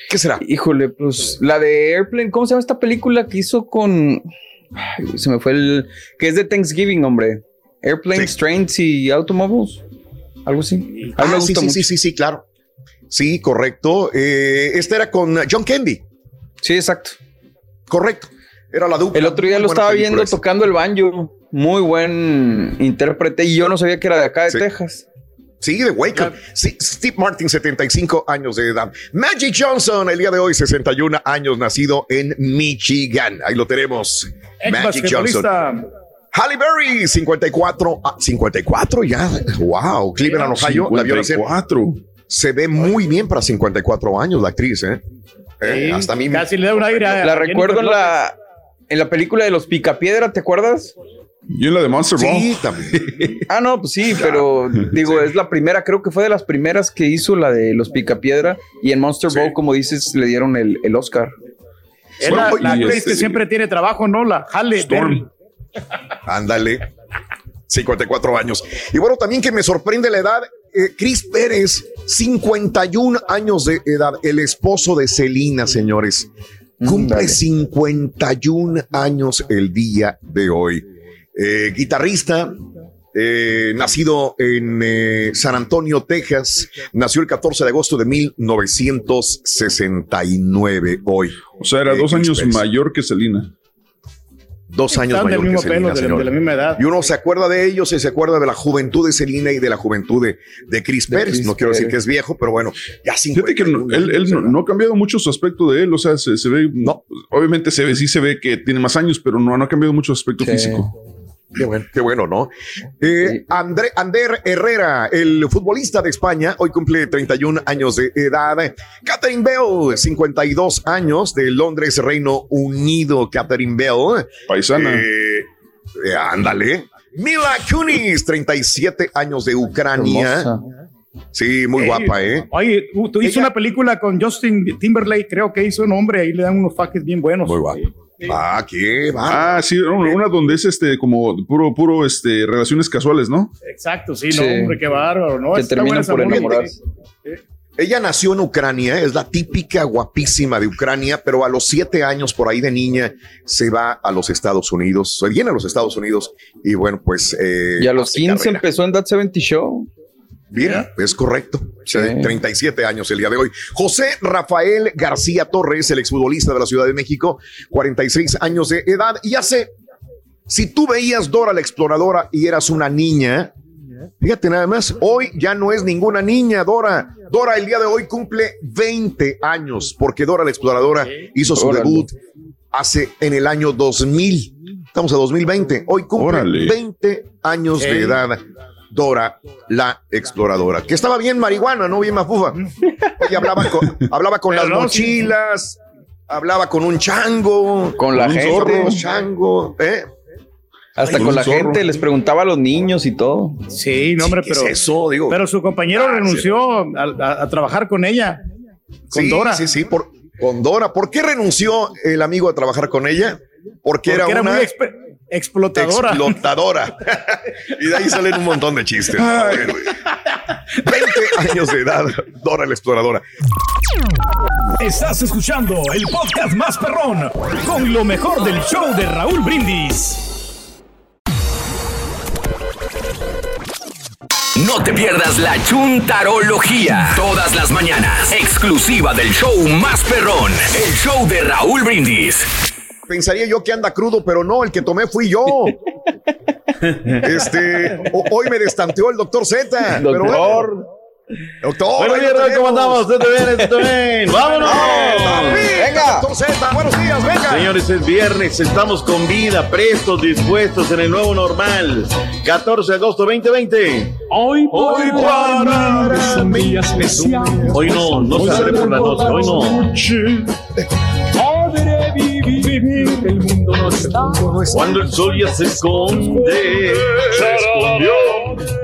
¿Qué será? Híjole, pues la de Airplane, ¿cómo se llama esta película que hizo con. Ay, se me fue el. que es de Thanksgiving, hombre. Airplanes, Trains y Automobiles. Algo así. Ah, sí, sí, sí, sí, sí, claro. Sí, correcto. Eh, este era con John Candy. Sí, exacto. Correcto. Era la dupla. El otro día lo estaba viendo esa. tocando el banjo. Muy buen intérprete y yo no sabía que era de acá de Sí. Texas. Sí, de Up. Sí, Steve Martin, 75 años de edad. Magic Johnson, el día de hoy, 61 años, nacido en Michigan. Ahí lo tenemos. Ex Magic Johnson. Halle Berry, 54. Ah, 54 ya. Wow. Cleveland, Ohio. La vio nacer. 54. Se ve muy bien para 54 años la actriz, ¿eh? Eh, Sí, hasta a mí. Casi le da un aire a La recuerdo en la, en la película de los Picapiedra, ¿te acuerdas? Y en la de Monster Ball. Sí, también. Ah, no, pues sí, pero digo, es la primera, creo que fue de las primeras que hizo la de los Picapiedra y en Monster Ball, como dices, le dieron el, el Oscar. Es la, la actriz este- que siempre tiene trabajo, ¿no? La Halle Storm. Ándale. 54 años. Y bueno, también que me sorprende la edad, eh, Chris Pérez, 51 años de edad, el esposo de Celina, señores. Cumple dale. 51 años el día de hoy. Eh, guitarrista, eh, nacido en eh, San Antonio, Texas, nació el 14 de agosto de 1969 hoy. O sea, era Eh, dos años mayor que Selena. Dos años Están del que mismo Selena, pelo, de la- señor. de la misma edad. Y uno se acuerda de ellos y se acuerda de la juventud de Selena y de la juventud de, de Chris De Pérez. Chris no quiero decir que es viejo, pero bueno, ya Fíjate que no- él, él no, no ha cambiado mucho su aspecto de él, o sea, se, se ve, obviamente se ve, sí se ve que tiene más años, pero no, no ha cambiado mucho su aspecto físico. Qué bueno, qué bueno, ¿no? Eh, André, Ander Herrera, el futbolista de España, hoy cumple 31 años de edad. Catherine Bell, 52 años de Londres, Reino Unido. Catherine Bell. Paisana. Eh, eh, ándale. Mila Kunis, 37 años de Ucrania. Hermosa. Sí, muy guapa, ¿eh? Oye, tú, tú hizo una película con Justin Timberlake, creo que hizo un hombre, ahí le dan unos fajes bien buenos. Muy guapo. Ah, qué va. Ah, sí, una, una donde es este como puro, puro este relaciones casuales, ¿no? Exacto, sí, Sí. no, hombre, qué bárbaro, ¿no? Que Está terminan buena esa por movie. enamorarse. Ella nació en Ucrania, es la típica guapísima de Ucrania, pero a los siete años por ahí de niña se va a los Estados Unidos, se viene a los Estados Unidos y bueno, pues... eh, Y a los hace 15 carrera. empezó en That 70 Show. Bien, es correcto. Sí, 37 años el día de hoy. José Rafael García Torres, el exfutbolista de la Ciudad de México, 46 años de edad. Y hace, si tú veías Dora la Exploradora y eras una niña, fíjate nada más, hoy ya no es ninguna niña, Dora. Dora el día de hoy cumple 20 años, porque Dora la Exploradora hizo su Órale. debut hace en el año 2000. Estamos a 2020. Hoy cumple Órale. 20 años de edad. Dora la exploradora, que estaba bien marihuana, no bien mafufa. Oye, hablaba con, hablaba con las Pero no, mochilas, hablaba con un chango, Con la un gente. zorro, chango, ¿eh? Hasta Ay, con la zorro. gente les preguntaba a los niños y todo. Sí, no, hombre, ¿qué es pero. eso? Digo, pero su compañero renunció a, a- a trabajar con ella. Con sí, Dora. Sí, sí, por, con Dora. ¿Por qué renunció el amigo a trabajar con ella? Porque, Porque era, era una muy explotadora. explotadora. y de ahí salen un montón de chistes. Ay. 20 años de edad, Dora la exploradora. Estás escuchando el podcast más perrón con lo mejor del show de Raúl Brindis. No te pierdas la chuntarología. Todas las mañanas. Exclusiva del show más perrón. El show de Raúl Brindis. Pensaría yo que anda crudo, pero no, el que tomé fui yo. Este, hoy me destanteó el doctor Z. pero bueno. Doctor. Doctor, Bueno, bien, ¿cómo tenemos. andamos? ¿Todo bien? ¿Todo bien? ¡Vámonos! Venga, doctor Z, buenos días, venga. Señores, es viernes, estamos con vida, prestos, dispuestos en el nuevo normal. 14 de agosto 2020. Hoy, Hoy para es un día especial. Hoy no, no se abre por la noche, hoy no. Vivir, el mundo no está. Cuando el sol ya se esconde, se escondió.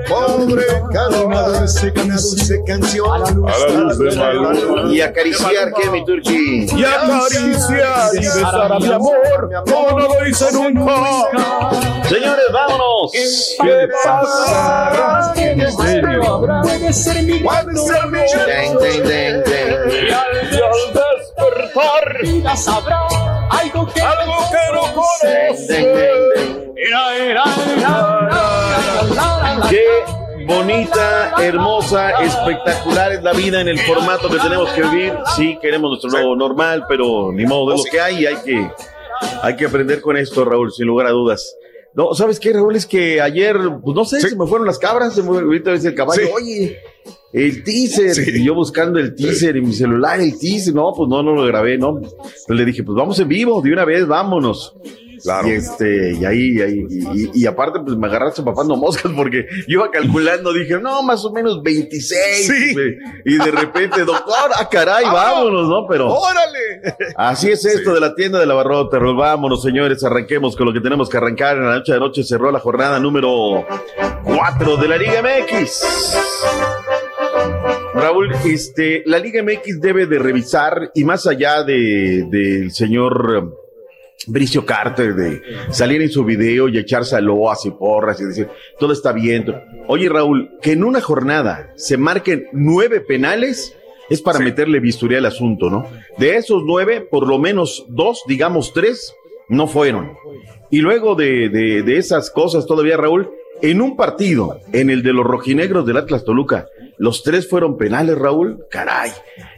Pobre calma, dulce canción. A la luz de la luna. Y acariciar, ¿qué, mi turqui? Y acariciar y besar a mi amor, como no lo hice nunca. Señores, vámonos. ¿Qué pasa? Tienes derecho, puede ser mi Puede ser mi Despertar, vida sabrá algo que, algo que no conoce. Era, era, era. Qué bonita, hermosa, espectacular es la vida en el formato que tenemos que vivir. Sí, queremos nuestro nuevo normal, pero ni modo, es lo que hay hay que, hay que aprender con esto, Raúl, sin lugar a dudas. No, ¿sabes qué, Raúl? Es que ayer, pues no sé, se me fueron las cabras, se me ahorita el caballo, Sí. oye, el teaser, y yo buscando el teaser en mi celular, el teaser, no, pues no, no lo grabé, no. Entonces le dije, pues vamos en vivo, de una vez, vámonos. Claro. Y este, y ahí, y, ahí, y, y- y aparte, pues me agarraste papando moscas porque yo iba calculando, dije, no, más o menos 26. Sí. Y de repente, doctor, ah, caray, vámonos, ¿no? Pero ¡Órale! así es esto de la tienda de la barrota. Vámonos, señores, arranquemos con lo que tenemos que arrancar. En la noche de noche cerró la jornada número 4 de la Liga MX. Raúl, este, la Liga MX debe de revisar y más allá de del señor um, Bricio Carter de salir en su video y echarse a loas y porras y decir todo está bien. Oye, Raúl, que en una jornada se marquen nueve penales es para meterle bisturía al asunto, ¿no? De esos nueve, por lo menos dos, digamos tres, no fueron. Y luego de, de, de esas cosas todavía, Raúl, en un partido, en el de los rojinegros del Atlas Toluca, los tres fueron penales, Raúl, caray.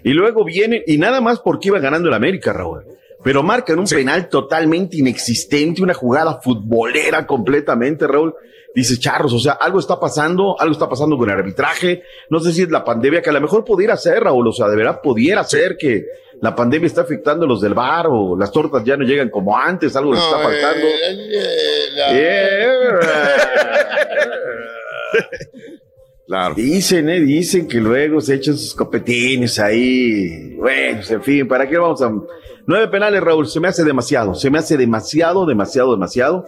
Y luego vienen, y nada más porque iba ganando el América, Raúl. pero marcan un penal totalmente inexistente, una jugada futbolera completamente, Raúl. Dice Charros, o sea, algo está pasando, algo está pasando con el arbitraje. No sé si es la pandemia, que a lo mejor pudiera ser, Raúl, o sea, de verdad pudiera ser que la pandemia está afectando a los del bar o las tortas ya no llegan como antes, algo les está faltando. Dicen, eh, dicen que luego se echan sus copetines ahí. Bueno, pues, en fin, ¿para qué vamos a...? Nueve penales, Raúl, se me hace demasiado, se me hace demasiado, demasiado, demasiado.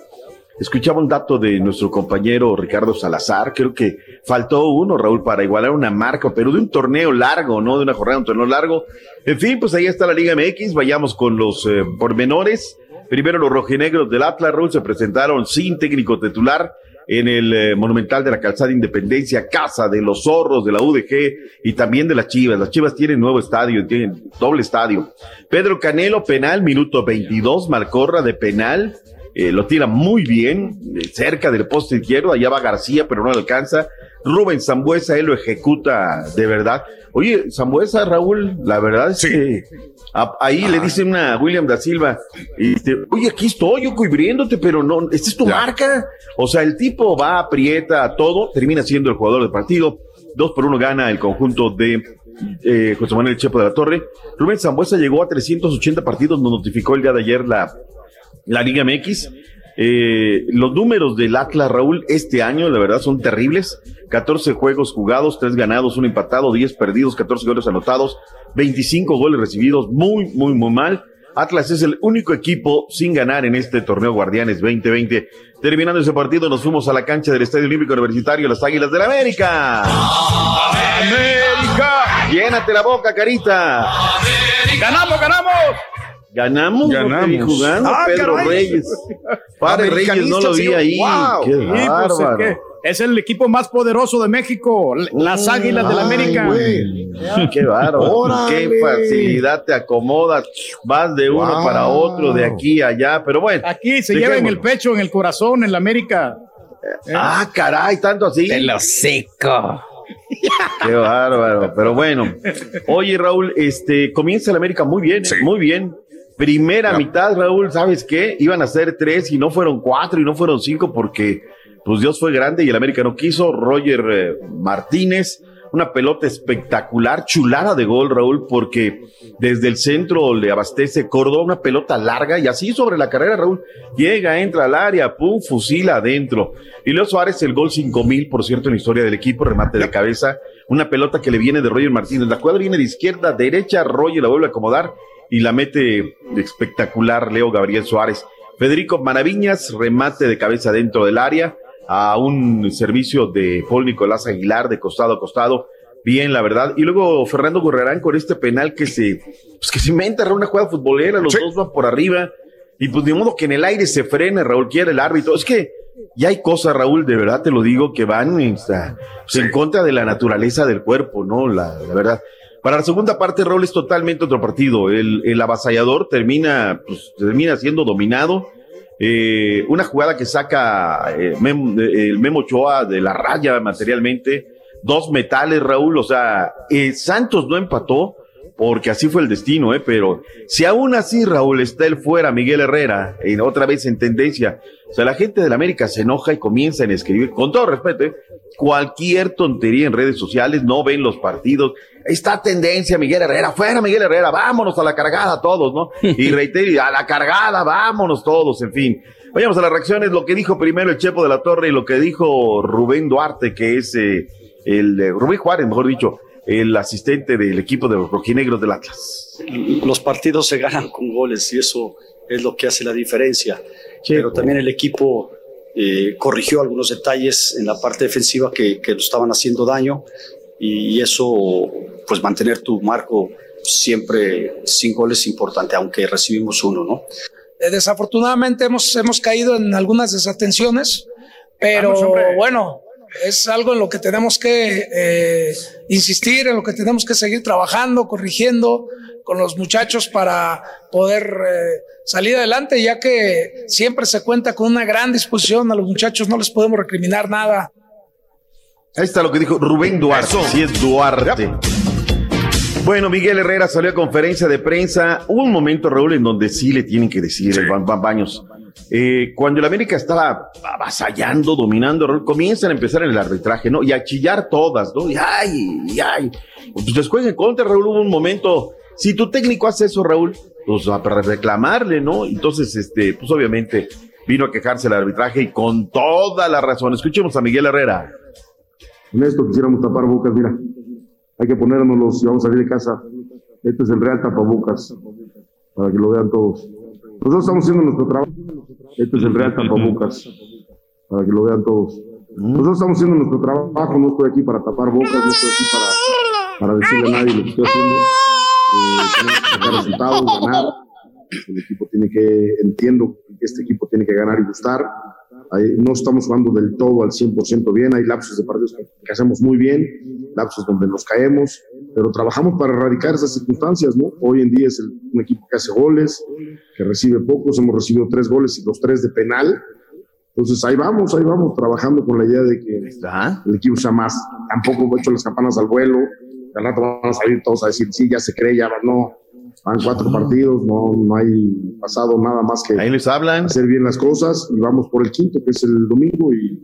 Escuchaba un dato de nuestro compañero Ricardo Salazar, creo que faltó uno, Raúl, para igualar una marca, pero de un torneo largo, no de una jornada, un torneo largo. En fin, pues ahí está la Liga MX, vayamos con los eh, pormenores. Primero los rojinegros del Atlas, Raúl, se presentaron sin técnico titular en el eh, Monumental de la Calzada Independencia, casa de los zorros de la UDG y también de las Chivas. Las Chivas tienen nuevo estadio, tienen doble estadio. Pedro Canelo, penal, minuto 22, Malcorra de penal. Eh, lo tira muy bien, eh, cerca del poste izquierdo, allá va García, pero no le alcanza. Rubén Zambuesa, él lo ejecuta de verdad. Oye, Zambuesa, Raúl, la verdad es que ahí le dicen a William da Silva, y oye, aquí estoy yo cubriéndote, pero no, esta es tu marca. O sea, el tipo va, aprieta todo, termina siendo el jugador del partido. Dos por uno gana el conjunto de eh, José Manuel Chepo de la Torre. Rubén Zambuesa llegó a 380 partidos, nos notificó el día de ayer la, la Liga MX. Eh, los números del Atlas, Raúl, este año, la verdad, son terribles. 14 juegos jugados, 3 ganados, 1 empatado, 10 perdidos, 14 goles anotados, 25 goles recibidos, muy, muy, muy mal. Atlas es el único equipo sin ganar en este torneo Guardianes 2020. Terminando ese partido, nos fuimos a la cancha del Estadio Olímpico Universitario, las Águilas del la América. ¡América! Llénate la boca, carita. ¡Ganamos, ganamos! Ganamos, Ganamos. jugando Ah, Pedro caray. Reyes. Padre Reyes no lo vi ahí. Wow. Qué Sí, pues, es, bárbaro. que es el equipo más poderoso de México, las Águilas del Ay, América. güey. Qué bárbaro. Qué facilidad te acomodas. Vas de uno Wow. para otro, de aquí a allá. Pero bueno. Aquí se lleva en el pecho, en el corazón, en la América. Ah, caray, tanto así. Te lo seco. Qué bárbaro. Pero bueno. Oye, Raúl, este comienza el América muy bien, ¿eh? muy bien. Primera mitad, Raúl, ¿sabes qué? Iban a ser tres y no fueron cuatro y no fueron cinco porque pues Dios fue grande y el América no quiso. Roger eh, Martínez, una pelota espectacular, chulada de gol, Raúl, porque desde el centro le abastece Córdoba, una pelota larga y así sobre la carrera, Raúl, llega, entra al área, pum, fusila adentro. Y Leo Suárez, el gol 5000, por cierto, en la historia del equipo, remate de cabeza, una pelota que le viene de Roger Martínez. La cuadra viene de izquierda, a derecha, Roger la vuelve a acomodar y la mete espectacular Leo Gabriel Suárez. Federico Maraviñas, remate de cabeza dentro del área a un servicio de Paul Nicolás Aguilar de costado a costado. Bien, la verdad. Y luego Fernando Gorrerán con este penal que se, pues que se inventa una jugada futbolera, los dos van por arriba. Y pues de modo que en el aire se frene, Raúl quiere el árbitro. Es que ya hay cosas, Raúl, de verdad te lo digo, que van pues, en contra de la naturaleza del cuerpo, ¿no? La, la verdad. Para la segunda parte, Raúl es totalmente otro partido. El, avasallador termina, pues, termina siendo dominado. Eh, una jugada que saca eh, eh, el Memo Ochoa de la raya materialmente. Dos metales, Raúl. O sea, Santos no empató porque así fue el destino, ¿eh? Pero si aún así, Raúl, está fuera, Miguel Herrera, en otra vez en tendencia. O sea, la gente del América se enoja y comienza a escribir, con todo respeto, ¿eh? cualquier tontería en redes sociales, no ven los partidos. Está tendencia, Miguel Herrera, fuera Miguel Herrera, vámonos a la cargada todos, ¿no? Y reitero, a la cargada, vámonos todos, en fin. Vayamos a las reacciones, lo que dijo primero el Chepo de la Torre y lo que dijo Rubén Duarte, que es eh, el eh, Rubén Juárez, mejor dicho, el asistente del equipo de los rojinegros del Atlas. los partidos se ganan con goles y eso es lo que hace la diferencia. Pero también el equipo eh, corrigió algunos detalles en la parte defensiva que, que lo estaban haciendo daño y, eso, pues mantener tu marco siempre sin goles es importante, aunque recibimos uno, ¿no? Eh, Desafortunadamente hemos, hemos caído en algunas desatenciones, pero Vamos, bueno, es algo en lo que tenemos que eh, insistir, en lo que tenemos que seguir trabajando, corrigiendo con los muchachos para poder eh, salir adelante, ya que siempre se cuenta con una gran disposición, a los muchachos no les podemos recriminar nada. Ahí está lo que dijo Rubén Duarte. Sí es Duarte. Bueno, Miguel Herrera salió a conferencia de prensa. Hubo un momento, Raúl, en donde sí le tienen que decir, el Van, Van Baños. Eh, cuando el América estaba avasallando, dominando, Raúl, comienzan a empezar en el arbitraje, ¿no? Y a chillar todas, ¿no? Y ay, y ay. Pues después en contra, Raúl, hubo un momento. Si tu técnico hace eso, Raúl, pues a para reclamarle, ¿no? Entonces, este, pues obviamente vino a quejarse el arbitraje y con toda la razón. Escuchemos a Miguel Herrera. En esto quisiéramos tapar bocas, mira. Hay que ponérnoslos si vamos a salir de casa. Este es el real tapabocas, para que lo vean todos. Nosotros estamos haciendo nuestro trabajo. Este es el real tapabocas, para que lo vean todos. Nosotros estamos haciendo nuestro trabajo, no estoy aquí para tapar bocas, no estoy aquí para, para decirle a nadie lo que estoy haciendo. Eh, tenemos resultados, ganar. El equipo tiene que, entiendo que este equipo tiene que ganar y gustar. Ahí no estamos jugando del todo al 100% bien, hay lapsos de partidos que, que hacemos muy bien, lapsos donde nos caemos, pero trabajamos para erradicar esas circunstancias, ¿no? Hoy en día es el- un equipo que hace goles, que recibe pocos, hemos recibido tres goles y los tres de penal. Entonces ahí vamos, ahí vamos, trabajando con la idea de que el equipo sea más. Tampoco he hecho las campanas al vuelo, al rato van a salir todos a decir, sí, ya se cree, ya no. Van cuatro partidos, no, no hay pasado nada más que Ahí les hablan. hacer bien las cosas y vamos por el quinto, que es el domingo, y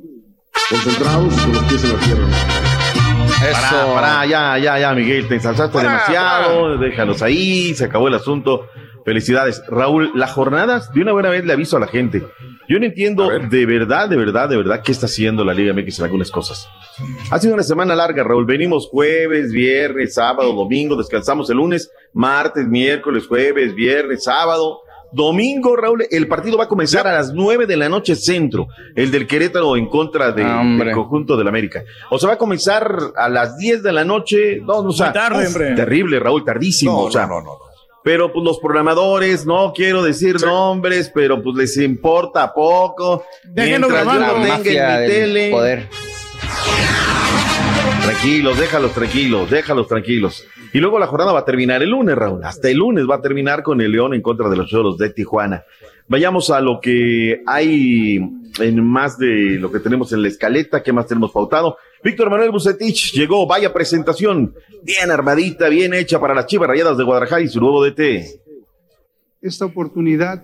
concentrados y con los pies en la tierra. Para, para, ya, ya, ya, Miguel, te ensalzaste demasiado, déjalos ahí, se acabó el asunto. Felicidades. Raúl, las jornadas, de una buena vez le aviso a la gente. Yo no entiendo de verdad, de verdad, de verdad qué está haciendo la Liga MX en algunas cosas. Ha sido una semana larga, Raúl. Venimos jueves, viernes, sábado, domingo, descansamos el lunes, martes, miércoles, jueves, viernes, sábado. Domingo, Raúl, el partido va a comenzar a las nueve de la noche centro, el del Querétaro en contra de- del conjunto del América. O sea, va a comenzar a las 10 de la noche, no, no, o sea, Muy tarde, uf, hombre. terrible, Raúl, tardísimo, No, o sea, no, no, Pero pues los programadores, no quiero decir nombres, pero pues les importa poco. Déjenlo Mientras yo tenga en mi tele. poder. Tranquilos, déjalos tranquilos, déjalos tranquilos. Y luego la jornada va a terminar el lunes, Raúl. Hasta el lunes va a terminar con el León en contra de los Choros de Tijuana. Vayamos a lo que hay en más de lo que tenemos en la escaleta, ¿qué más tenemos pautado? Víctor Manuel Bucetich llegó, vaya presentación, bien armadita, bien hecha para las Chivas Rayadas de Guadalajara y su nuevo DT. esta oportunidad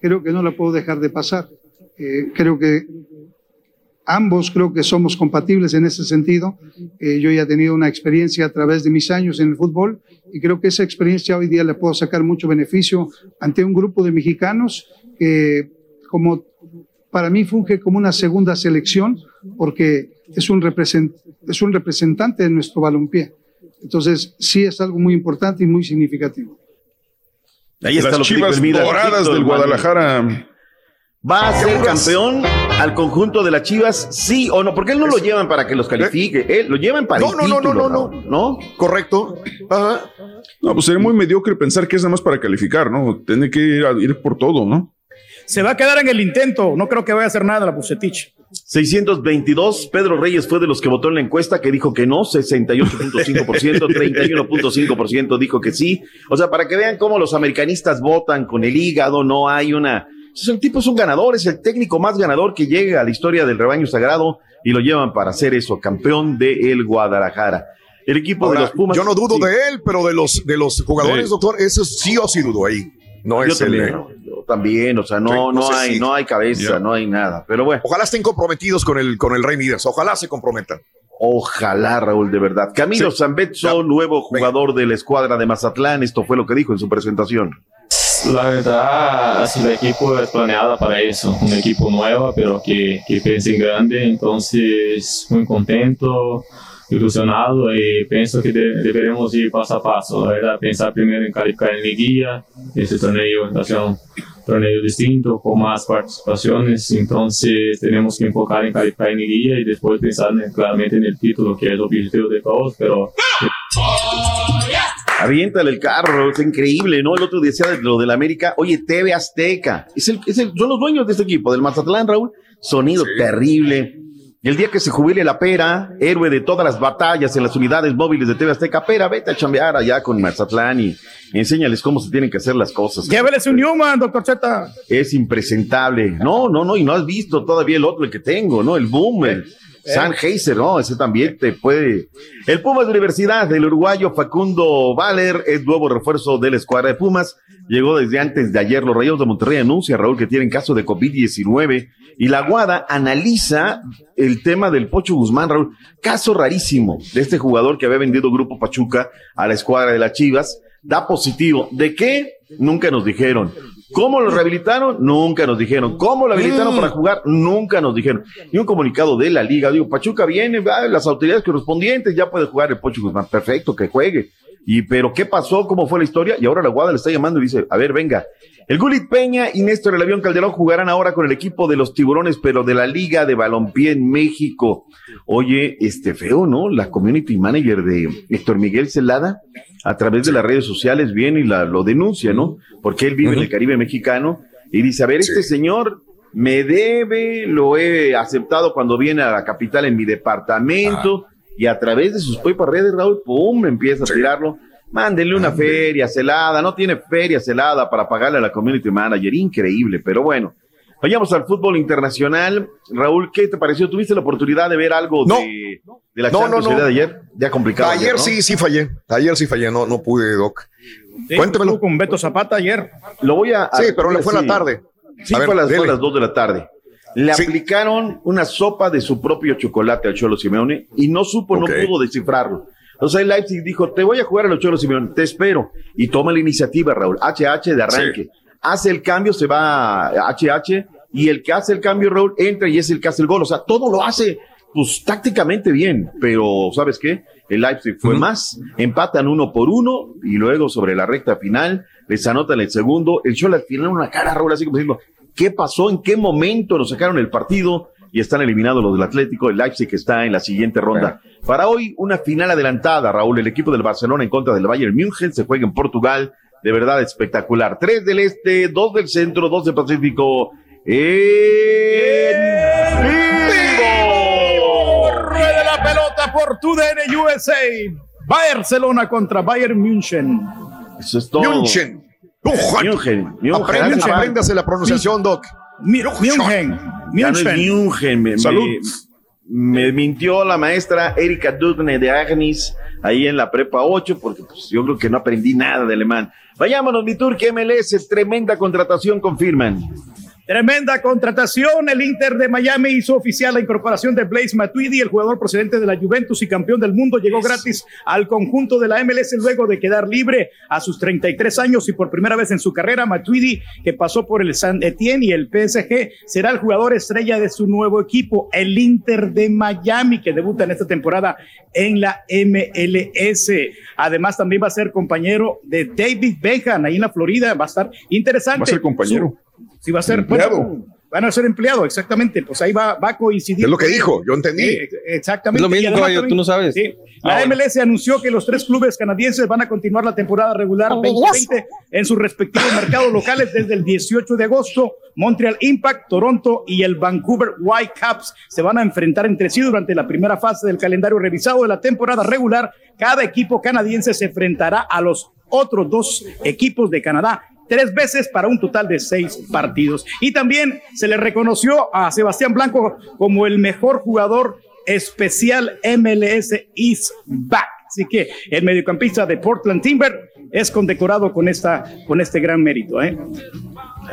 creo que no la puedo dejar de pasar. Eh, creo que ambos creo que somos compatibles en ese sentido. Eh, yo ya he tenido una experiencia a través de mis años en el fútbol y creo que esa experiencia hoy día le puedo sacar mucho beneficio ante un grupo de mexicanos que como para mí funge como una segunda selección porque es un, represent- es un representante de nuestro balompié. Entonces sí es algo muy importante y muy significativo. Ahí está Las lo que Chivas Vida, Doradas del. Guadalajara. ¿Va a ser campeón al conjunto de las Chivas? Sí o no, porque él no lo llevan para que los califique, él lo llevan para No, el no, no, título, no, no, Raúl, ¿no? Correcto. No, pues sería muy mediocre pensar que es nada más para calificar, ¿no? Tiene que ir, a- ir por todo, ¿no? Se va a quedar en el intento. No creo que vaya a hacer nada la Bucetich. 622, Pedro Reyes fue de los que votó en la encuesta que dijo que no, 68.5%, 31.5% dijo que sí. O sea, para que vean cómo los americanistas votan con el hígado, no hay una... El tipo es un ganador, es el técnico más ganador que llega a la historia del rebaño sagrado y lo llevan para hacer eso, campeón de el Guadalajara. El equipo Ahora, de los Pumas... yo no dudo Sí. de él, pero de los, de los jugadores, Sí. doctor, eso sí o sí dudo ahí. No Yo es el. también, Raúl, yo también, o sea, no, Sí, no, hay, si- no hay cabeza, no hay nada. Pero bueno. Ojalá estén comprometidos con el, con el Rey Midas. Ojalá se comprometan. Ojalá, Raúl, de verdad. Camilo Zambetso, nuevo jugador de la escuadra de Mazatlán, esto fue lo que dijo en su presentación. La verdad, el equipo es planeado para eso, un equipo nuevo, pero que, que piensa en grande, entonces muy contento, ilusionado y pienso que de- deberemos ir paso a paso, la verdad, pensar primero en calificar en liguilla, ese torneo va a un torneo distinto, con más participaciones, entonces tenemos que enfocar en calificar en liguilla y después pensar en- claramente en el título, que es el objetivo de todos, pero Aviéntale el carro, es increíble, ¿no? El otro decía de lo del América, oye, TV Azteca, es el, es el- son los dueños de este equipo, del Mazatlán, Raúl, sonido terrible. Y el día que se jubile la pera, héroe de todas las batallas en las unidades móviles de TV Azteca, pera, vete a chambear allá con Mazatlán y, y enséñales cómo se tienen que hacer las cosas. Lléveles un Newman, doctor Z. Es impresentable. No, no, no, y no has visto todavía el otro el que tengo, ¿no? El boom, el, San Heiser, ¿no? Ese también te puede. El Pumas de Universidad, del uruguayo Facundo Valer, es nuevo refuerzo de la escuadra de Pumas. Llegó desde antes de ayer. Los Rayos de Monterrey anuncia, Raúl, que tienen caso de COVID-19. Y la Guada analiza el tema del Pocho Guzmán, Raúl. Caso rarísimo de este jugador que había vendido Grupo Pachuca a la escuadra de las Chivas. Da positivo. ¿De qué? Nunca nos dijeron. ¿Cómo lo rehabilitaron? Nunca nos dijeron. ¿Cómo lo habilitaron Mm. para jugar? Nunca nos dijeron. Y un comunicado de la liga, digo, Pachuca viene, va, las autoridades correspondientes, ya puede jugar el Pocho Guzmán. Perfecto, que juegue. Y, pero, ¿qué pasó? ¿Cómo fue la historia? Y ahora la Guada le está llamando y dice, a ver, venga. El Gulit Peña y Néstor El Avión Calderón jugarán ahora con el equipo de los tiburones, pero de la Liga de Balompié en México. Oye, este feo, ¿no? La community manager de Héctor Miguel Celada, a través de las redes sociales, viene y la, lo denuncia, ¿no? Porque él vive en el Caribe mexicano y dice, a ver, este señor me debe, lo he aceptado cuando viene a la capital en mi departamento y a través de sus propias redes, Raúl, pum, empieza a tirarlo. Mándenle una feria celada, no tiene feria celada para pagarle a la community manager, increíble, pero bueno. Vayamos al fútbol internacional. Raúl, ¿qué te pareció? ¿Tuviste la oportunidad de ver algo No. de, de la No, Champions no, no. de ayer? Ya complicado. Ayer ¿no? sí, sí fallé. Ayer sí fallé, no, no pude, Doc. Cuéntamelo. estuvo con Beto Zapata ayer. Lo voy a. Sí, pero le fue en la sí. tarde. Sí, A ver, fue a las, fue a las 2 de la tarde. Le aplicaron una sopa de su propio chocolate al Cholo Simeone y no supo, no pudo descifrarlo. Entonces el Leipzig dijo, te voy a jugar a los Cholo Simeone, te espero. Y toma la iniciativa, Raúl. HH de arranque. Hace el cambio, se va a HH y el que hace el cambio, Raúl, entra y es el que hace el gol. O sea, todo lo hace, pues tácticamente bien. Pero, ¿sabes qué? El Leipzig fue más, empatan uno por uno y luego sobre la recta final les anotan el segundo. El Cholo al final una cara, Raúl, así como diciendo, ¿qué pasó? ¿En qué momento nos sacaron el partido? Y están eliminados los del Atlético. El Leipzig está en la siguiente ronda. Para hoy, una final adelantada, Raúl. El equipo del Barcelona en contra del Bayern München se juega en Portugal. De verdad espectacular. Tres del este, dos del centro, dos del Pacífico. En vivo. Rueda la pelota por TUDN USA. Barcelona contra Bayern München. Eso es todo. München. München. München. Apréndase la pronunciación, Doc. München. München. Me, Salud. me- me mintió la maestra Erika Dugne de Agnis ahí en la prepa 8, porque pues, yo creo que no aprendí nada de alemán. Vayámonos, mi Turquía MLS, tremenda contratación, confirman. Tremenda contratación. El Inter de Miami hizo oficial la incorporación de Blaise Matuidi, el jugador procedente de la Juventus y campeón del mundo. Llegó gratis al conjunto de la MLS luego de quedar libre a sus 33 años y por primera vez en su carrera. Matuidi, que pasó por el San Etienne y el PSG, será el jugador estrella de su nuevo equipo, el Inter de Miami, que debuta en esta temporada en la MLS. Además, también va a ser compañero de David Beckham ahí en la Florida. Va a estar interesante. Va a ser compañero. Su- Sí, va a ser Empleado. bueno, van a ser empleado, exactamente. Pues ahí va, va a coincidir. Es lo que dijo, yo entendí. Sí, exactamente. Es lo mismo, además también- tú no sabes. sí, la Ah, bueno. MLS anunció que los tres clubes canadienses van a continuar la temporada regular Envidioso. 2020 en sus respectivos mercados locales desde el 18 de agosto. Montreal Impact, Toronto y el Vancouver Whitecaps se van a enfrentar entre sí durante la primera fase del calendario revisado de la temporada regular. Cada equipo canadiense se enfrentará a los otros dos equipos de Canadá tres veces para un total de seis partidos. Y también se le reconoció a Sebastián Blanco como el mejor jugador especial MLS is back. Así que el mediocampista de Portland Timber es condecorado con esta con este gran mérito, ¿eh?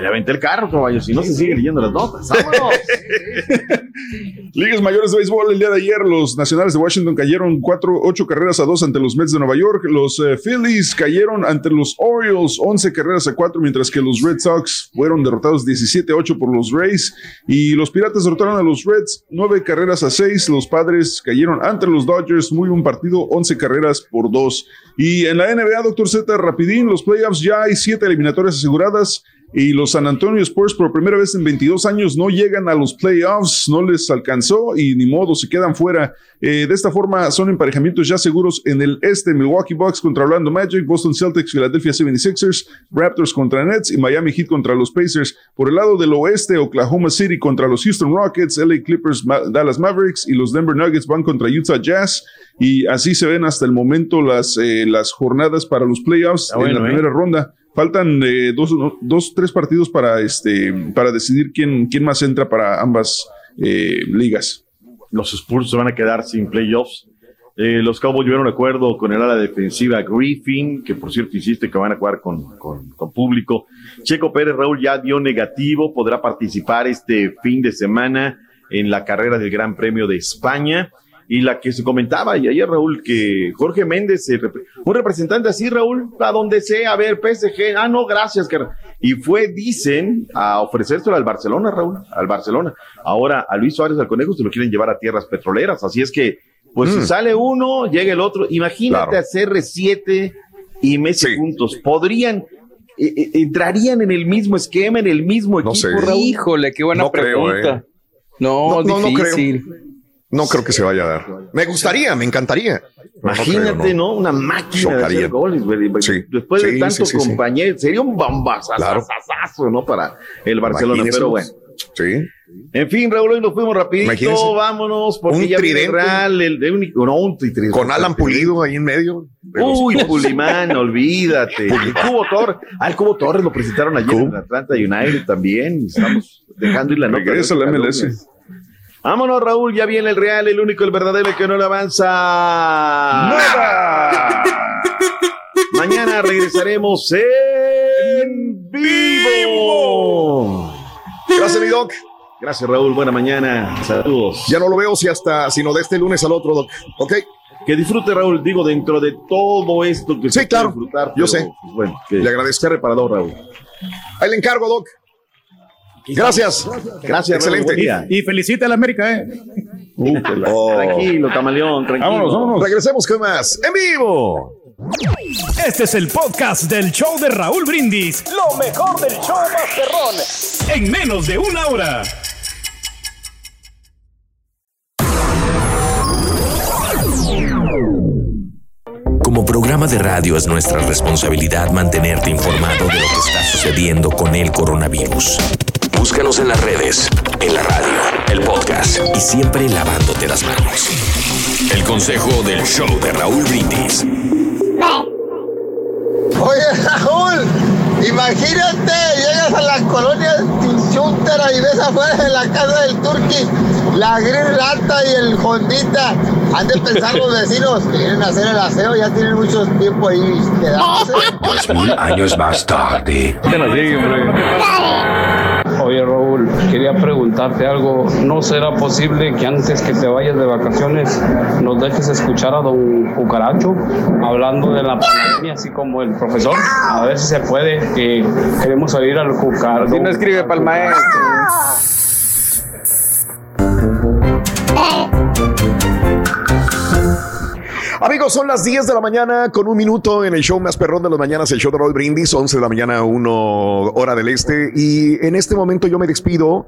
Ya vente el carro, caballo, si no se sigue leyendo las notas. ¡Vámonos! Ligas mayores de béisbol el día de ayer, los Nacionales de Washington cayeron cuatro, ocho carreras a dos ante los Mets de Nueva York. Los eh, Phillies cayeron ante los Orioles 11 carreras a cuatro, mientras que los Red Sox fueron derrotados 17-8 por los Rays. Y los Piratas derrotaron a los Reds nueve carreras a seis. Los Padres cayeron ante los Dodgers, muy buen partido, 11 carreras por dos. Y en la NBA, Doctor Z, rapidín, los playoffs ya hay siete eliminatorias aseguradas. Y los San Antonio Spurs por primera vez en 22 años no llegan a los playoffs, no les alcanzó y ni modo, se quedan fuera. Eh, de esta forma son emparejamientos ya seguros en el este, Milwaukee Bucks contra Orlando Magic, Boston Celtics, Philadelphia 76ers, Raptors contra Nets y Miami Heat contra los Pacers. Por el lado del oeste, Oklahoma City contra los Houston Rockets, LA Clippers, Ma- Dallas Mavericks y los Denver Nuggets van contra Utah Jazz. Y así se ven hasta el momento las, eh, las jornadas para los playoffs en la ¿eh? primera ronda. Faltan eh, dos, dos, tres partidos para, este, para decidir quién, quién más entra para ambas eh, ligas. los Spurs se van a quedar sin playoffs. Eh, los Cowboys un acuerdo con el ala defensiva Griffin, que por cierto insiste que van a jugar con, con, con público. Checo Pérez Raúl ya dio negativo, podrá participar este fin de semana en la carrera del Gran Premio de España. Y la que se comentaba y ayer, Raúl, que Jorge Méndez, rep- un representante así, Raúl, a donde sea, a ver, PSG, ah, no, gracias, car- y fue, dicen, a ofrecérselo al Barcelona, Raúl, al Barcelona. Ahora, a Luis Suárez, al Conejo, se lo quieren llevar a tierras petroleras, así es que, pues Mm. si sale uno, llega el otro, imagínate Claro. hacer R7 y Messi juntos, podrían, eh, eh, entrarían en el mismo esquema, en el mismo equipo, sé. Raúl. Híjole, qué buena No creo, pregunta. eh. No, No, no, no difícil. No creo que se vaya a dar. Me gustaría, me encantaría. Imagínate, creo, ¿no? Una máquina de Chocaría. hacer goles, güey. Sí. Después de Sí, tanto sí, sí, sí. compañero, sería un bombazazazo, ¿no? Para el Barcelona, Imagínese. pero bueno. Sí. En fin, Raúl, hoy nos fuimos rapidito, Imagínese. vámonos, porque Un ya tridente. Real, el de un, no, un tridente. Con Alan Pulido ahí en medio. de los Uy. Pulimán, olvídate. El Cubo Torres. Ah, el Cubo Torres lo presentaron ayer en Atlanta United también. Estamos dejando ir la nota. Regresa la MLS. Vámonos, Raúl. Ya viene el Real, el único, el verdadero que no le avanza. ¡Nada! Mañana regresaremos en vivo. Gracias, mi Doc. Gracias, Raúl. Buena mañana. Saludos. Ya no lo veo si hasta, sino de este lunes al otro, Doc. Ok. Que disfrute, Raúl. Digo, dentro de todo esto que Sí, se claro. disfrutar. Yo pero, sé. pues, bueno, que Le agradezco. reparador, Raúl. Ahí le encargo, Doc. Gracias. Gracias, Excelente. Y felicita a la América, ¿eh? Oh. Tranquilo, camaleón, tranquilo. Vámonos, vámonos. Regresemos con más en vivo. Este es el podcast del show de Raúl Brindis. Lo mejor del show Masterrón. En menos de una hora. Como programa de radio es nuestra responsabilidad mantenerte informado de lo que está sucediendo con el coronavirus. Búscanos en las redes, en la radio, el podcast y siempre lavándote las manos. El consejo del show de Raúl Brindis. Oye, Raúl, imagínate, llegas a la colonia Tinchuntera y ves afuera de la casa del Turqui la Gris Rata y el Hondita. Han de pensar los vecinos que vienen a hacer el aseo, ya tienen mucho tiempo ahí quedándose. Dos mil años más tarde. Oye Raúl, quería preguntarte algo. ¿No será posible que antes que te vayas de vacaciones nos dejes escuchar a don Cucaracho hablando de la pandemia, así como el profesor? A ver si se puede, que queremos oír al Cucaracho. Si no escribe para el maestro. Amigos, son las 10 de la mañana con un minuto en el show más perrón de las mañanas, el show de Raúl Brindis, 11 de la mañana, 1 hora del este. Y en este momento yo me despido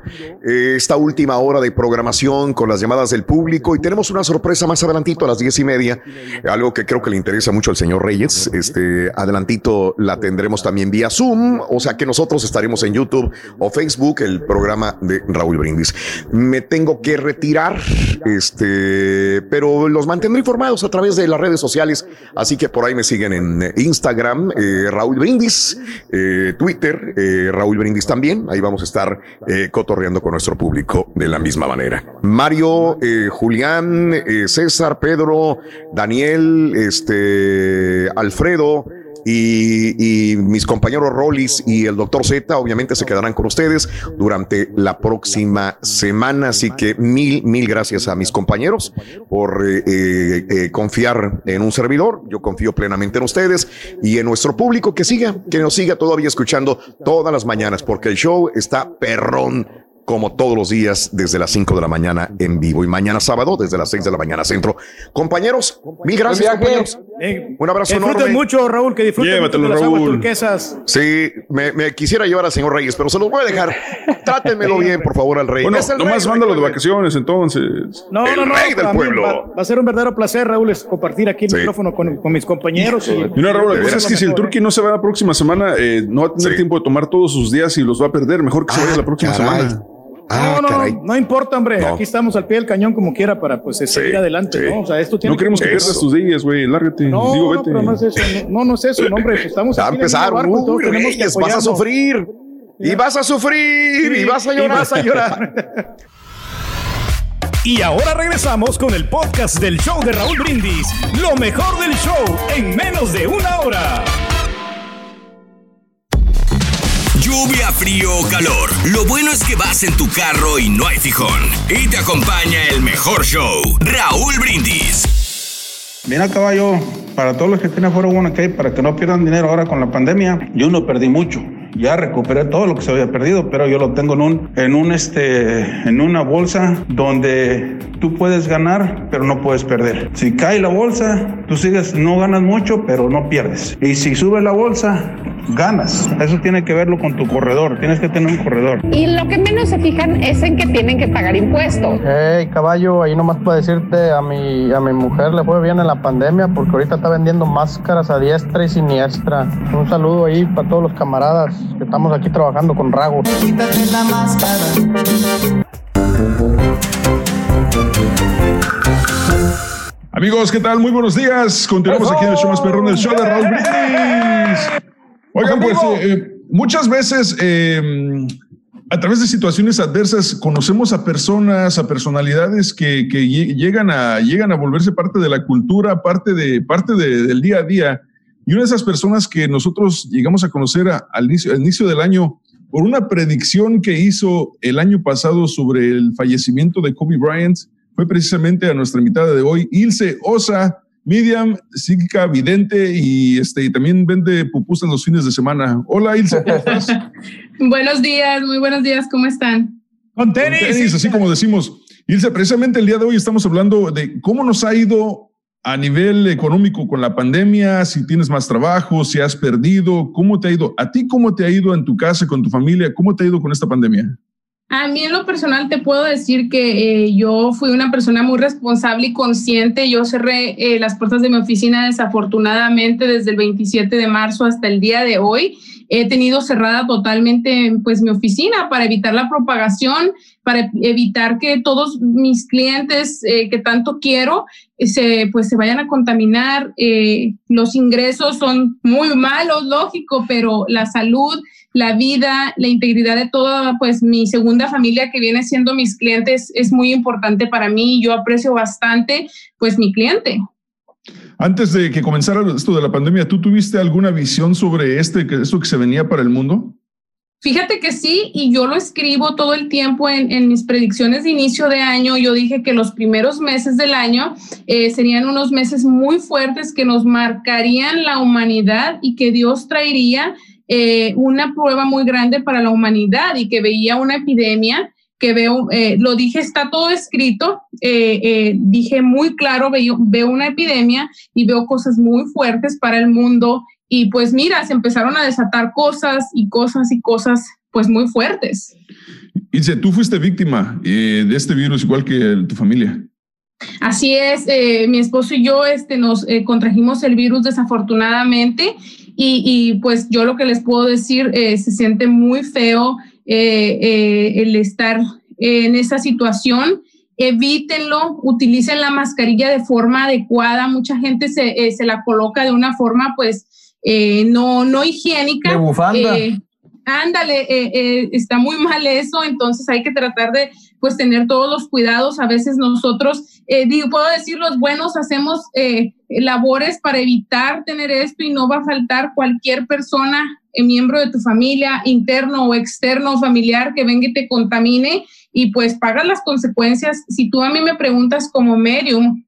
eh, esta última hora de programación con las llamadas del público y tenemos una sorpresa más adelantito a las 10 y media, algo que creo que le interesa mucho al señor Reyes. Este adelantito la tendremos también vía Zoom, o sea que nosotros estaremos en YouTube o Facebook, el programa de Raúl Brindis. Me tengo que retirar, este, pero los mantendré informados a través de las redes sociales, así que por ahí me siguen en eh, Instagram, eh, Raúl Brindis, eh, Twitter, Raúl Brindis también, ahí vamos a estar cotorreando con nuestro público de la misma manera. Mario, Julián, César, Pedro, Daniel, este, Alfredo, y, y mis compañeros Rollis y el doctor Z obviamente se quedarán con ustedes durante la próxima semana. Así que mil, mil gracias a mis compañeros por eh, eh, eh, confiar en un servidor. Yo confío plenamente en ustedes y en nuestro público que siga, que nos siga todavía escuchando todas las mañanas, porque el show está perrón como todos los días desde las 5 de la mañana en vivo y mañana sábado desde las 6 de la mañana centro. Compañeros, mil gracias, compañeros. Un abrazo disfruten enorme. mucho, Raúl, que disfruten Llévatelo, mucho de las aguas Raúl. turquesas. Sí, me, me quisiera llevar al señor Reyes, pero se los voy a dejar. Trátenmelo bien, por favor, al rey. Bueno, Es el nomás rey, mándalo de vacaciones entonces. No, El no, no. rey del pueblo. Va, va a ser un verdadero placer, Raúl, es compartir aquí el micrófono con, con mis compañeros. Y, Y no, Raúl, la cosa es que si el Turqui no se va la próxima semana, eh, no va a tener tiempo de tomar todos sus días y los va a perder. Mejor que se vaya la próxima caray. semana. Ah, no, no, no, no importa, hombre. Aquí estamos al pie del cañón como quiera para pues seguir adelante, ¿no? O sea, esto tiene No queremos que pierdas tus días, güey. Lárgate. No, Digo, no, vete. no es eso. No, no, es eso, no, hombre. Pues estamos que Reyes, vas a sufrir. Y vas a sufrir. Y vas a Y llorar. vas a llorar. Y ahora regresamos con el podcast del show de Raúl Brindis. Lo mejor del show en menos de una hora. Lluvia, frío o calor. Lo bueno es que vas en tu carro y no hay fijón. Y te acompaña el mejor show, Raúl Brindis. Mira, caballo, para todos los que tienen fuera bueno que para que no pierdan dinero ahora con la pandemia, yo no perdí mucho. Ya recuperé todo lo que se había perdido, pero yo lo tengo en un, en un este, en una bolsa donde tú puedes ganar, pero no puedes perder. Si cae la bolsa, tú sigues, no ganas mucho, pero no pierdes. Y si sube la bolsa, ganas. Eso tiene que verlo con tu corredor. Tienes que tener un corredor. Y lo que menos se fijan es en que tienen que pagar impuestos. Hey, caballo, ahí nomás puedo decirte, a mi, a mi mujer le fue bien en la pandemia porque ahorita está vendiendo máscaras a diestra y siniestra. Un saludo ahí para todos los camaradas que estamos aquí trabajando con Rago. Quítate la máscara. Amigos, ¿qué tal? Muy buenos días. Continuamos aquí en el show más perrón, el show de Raúl Brindis. Oigan, pues eh, muchas veces eh, a través de situaciones adversas conocemos a personas, a personalidades que, que lle- llegan, a, llegan a volverse parte de la cultura, parte, de, parte de- del día a día. Y una de esas personas que nosotros llegamos a conocer a- al, inicio, al inicio del año por una predicción que hizo el año pasado sobre el fallecimiento de Kobe Bryant, fue precisamente a nuestra invitada de hoy, Ilse Osa, medium, psíquica, vidente y, este, y también vende pupusas los fines de semana. Hola Ilse, ¿cómo estás? Buenos días, muy buenos días, ¿cómo están? Con tenis, así como decimos. Ilse, precisamente el día de hoy estamos hablando de cómo nos ha ido a nivel económico con la pandemia, si tienes más trabajo, si has perdido, cómo te ha ido. ¿A ti cómo te ha ido en tu casa, con tu familia? ¿Cómo te ha ido con esta pandemia? A mí en lo personal te puedo decir que eh, yo fui una persona muy responsable y consciente. Yo cerré eh, las puertas de mi oficina desafortunadamente desde el 27 de marzo hasta el día de hoy. He tenido cerrada totalmente pues mi oficina para evitar la propagación, para evitar que todos mis clientes eh, que tanto quiero se pues se vayan a contaminar. Los ingresos son muy malos, lógico, pero la salud la vida, la integridad de toda pues mi segunda familia que viene siendo mis clientes es muy importante para mí. Yo aprecio bastante pues mi cliente. Antes de que comenzara esto de la pandemia, ¿tú tuviste alguna visión sobre este, que- esto que se venía para el mundo? Fíjate que sí, y yo lo escribo todo el tiempo en, en mis predicciones de inicio de año. Yo dije que los primeros meses del año eh, serían unos meses muy fuertes que nos marcarían la humanidad y que Dios traería eh, una prueba muy grande para la humanidad y que veía una epidemia que veo, eh, lo dije, está todo escrito, eh, eh, dije muy claro, veo, veo una epidemia y veo cosas muy fuertes para el mundo y pues mira, se empezaron a desatar cosas y cosas y cosas pues muy fuertes. Ilse, tú fuiste víctima de este virus igual que tu familia. Así es, eh, mi esposo y yo este, nos eh, contrajimos el virus desafortunadamente y, y, pues yo lo que les puedo decir, eh, se siente muy feo eh, el estar en esa situación. Evítenlo, utilicen la mascarilla de forma adecuada. Mucha gente se, se la coloca de una forma pues eh, no, no higiénica. De bufanda. Ándale, eh, eh, está muy mal eso, entonces hay que tratar de pues tener todos los cuidados. A veces nosotros, eh, digo, puedo decir, los buenos hacemos eh, labores para evitar tener esto y no va a faltar cualquier persona, eh, miembro de tu familia, interno o externo, familiar, que venga y te contamine y pues pagas las consecuencias. Si tú a mí me preguntas como medium,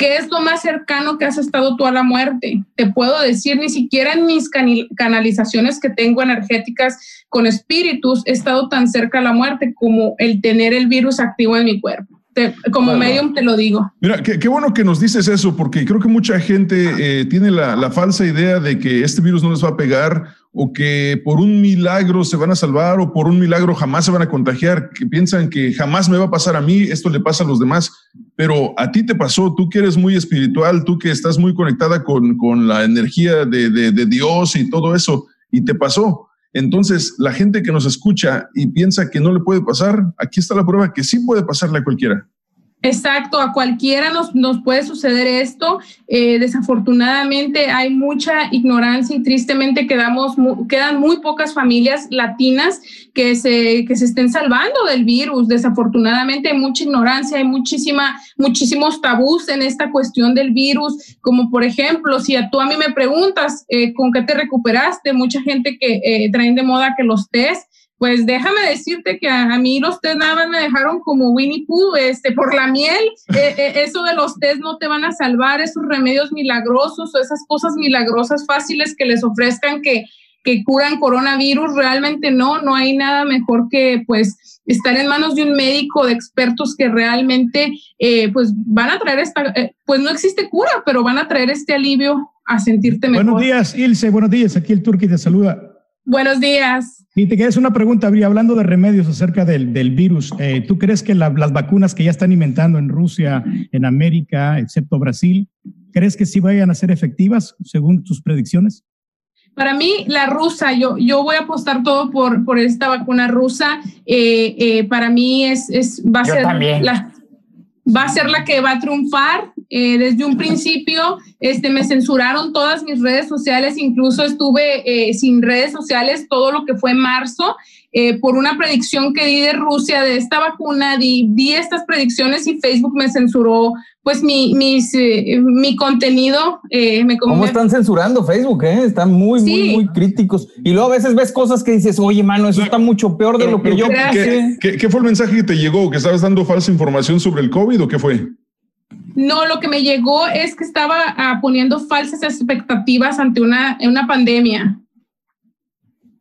¿Qué es lo más cercano que has estado tú a la muerte? Te puedo decir, ni siquiera en mis canalizaciones que tengo energéticas con espíritus he estado tan cerca a la muerte como el tener el virus activo en mi cuerpo. Te- como Bueno. medium te lo digo. Mira, qué, qué bueno que nos dices eso, porque creo que mucha gente eh, tiene la, la falsa idea de que este virus no les va a pegar o que por un milagro se van a salvar o por un milagro jamás se van a contagiar, que piensan que jamás me va a pasar a mí, esto le pasa a los demás, pero a ti te pasó, tú que eres muy espiritual, tú que estás muy conectada con, con la energía de, de- de Dios y todo eso, y te pasó. Entonces, la gente que nos escucha y piensa que no le puede pasar, aquí está la prueba que sí puede pasarle a cualquiera. Exacto, a cualquiera nos, nos puede suceder esto. Eh, desafortunadamente hay mucha ignorancia y tristemente quedamos, quedan muy pocas familias latinas que se, que se estén salvando del virus. Desafortunadamente hay mucha ignorancia, hay muchísima, muchísimos tabús en esta cuestión del virus, como por ejemplo, si a tú a mí me preguntas eh, con qué te recuperaste, mucha gente que eh, traen de moda que los test, pues déjame decirte que a, a mí los test nada más me dejaron como Winnie Pooh, este, por la miel. Eh, eh, eso de los test no te van a salvar, esos remedios milagrosos o esas cosas milagrosas fáciles que les ofrezcan que, que curan coronavirus, realmente no, no hay nada mejor que pues estar en manos de un médico, de expertos que realmente eh, pues van a traer esta, eh, pues no existe cura, pero van a traer este alivio a sentirte mejor. Buenos días, Ilse. Buenos días. Aquí el Turqui te saluda. Buenos días. Y te quería hacer una pregunta, Bri, hablando de remedios acerca del, del virus. eh, ¿Tú crees que la- las vacunas que ya están inventando en Rusia, en América, excepto Brasil, crees que sí vayan a ser efectivas según tus predicciones? Para mí, la rusa, yo, yo voy a apostar todo por, por esta vacuna rusa. Eh, eh, para mí es, es va a Yo ser también. la va a ser la que va a triunfar. Eh, desde un principio, este, me censuraron todas mis redes sociales, incluso estuve eh, sin redes sociales todo lo que fue marzo. eh, por una predicción que di de Rusia de esta vacuna, di, di estas predicciones y Facebook me censuró pues mi, mis, eh, mi contenido. eh, me ¿Cómo están censurando Facebook? Eh? Están muy, muy, Sí. muy críticos. Y luego a veces ves cosas que dices, oye, mano, eso está mucho peor de lo que Pero, yo ¿qué, pensé. qué- qué- qué fue el mensaje que te llegó? ¿Que estabas dando falsa información sobre el COVID o qué fue? No, lo que me llegó es que estaba ah, poniendo falsas expectativas ante una, una pandemia.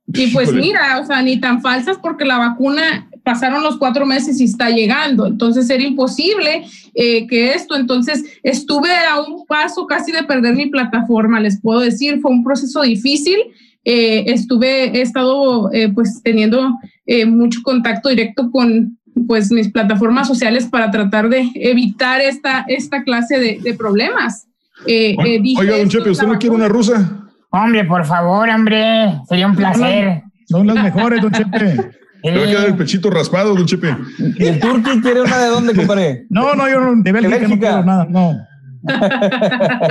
Y pues Híjole. mira, o sea, ni tan falsas porque la vacuna pasaron los cuatro meses y está llegando. Entonces era imposible eh, que esto. Entonces estuve a un paso casi de perder mi plataforma, les puedo decir. Fue un proceso difícil. Eh, estuve, he estado eh, pues teniendo mucho contacto directo con pues mis plataformas sociales para tratar de evitar esta, esta clase de, de problemas. Eh, eh, dije Oiga, don Chepe, ¿usted no quiere una rusa? Hombre, por favor, hombre. Sería un placer. Son las mejores, don Chepe. Le va a quedar el pechito raspado, don Chepe. ¿Y el Turqui quiere una de dónde, compadre? No, no, yo no, de Bélgica, no quiero nada, no.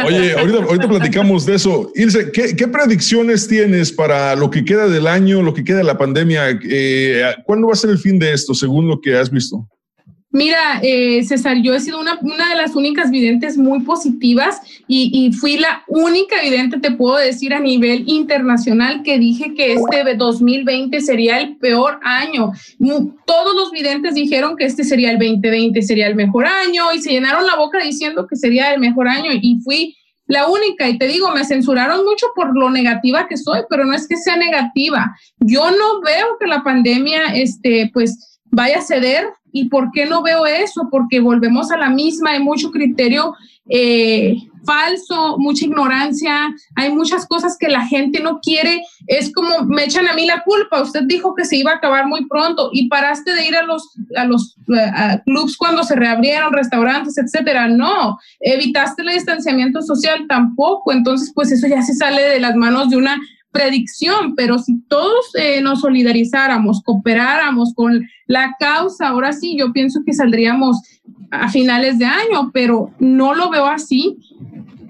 Oye, ahorita, ahorita platicamos de eso. Ilse, ¿qué, predicciones tienes para lo que queda del año, lo que queda de la pandemia? Eh, ¿Cuándo va a ser el fin de esto, según lo que has visto? Mira, eh, César, yo he sido una, una de las únicas videntes muy positivas y, y fui la única vidente, te puedo decir, a nivel internacional que dije que este 2020 sería el peor año. Todos los videntes dijeron que este sería el 2020, sería el mejor año y se llenaron la boca diciendo que sería el mejor año y fui la única, y te digo, me censuraron mucho por lo negativa que soy, pero no es que sea negativa. Yo no veo que la pandemia, este, pues, vaya a ceder. ¿Y por qué no veo eso? Porque volvemos a la misma, hay mucho criterio eh, falso, mucha ignorancia, hay muchas cosas que la gente no quiere. Es como me echan a mí la culpa. Usted dijo que se iba a acabar muy pronto y paraste de ir a los, a los clubs cuando se reabrieron, restaurantes, etcétera. No, evitaste el distanciamiento social tampoco. Entonces, pues eso ya se sale de las manos de una predicción, pero si todos eh, nos solidarizáramos, cooperáramos con la causa, ahora sí, yo pienso que saldríamos a finales de año, pero no lo veo así.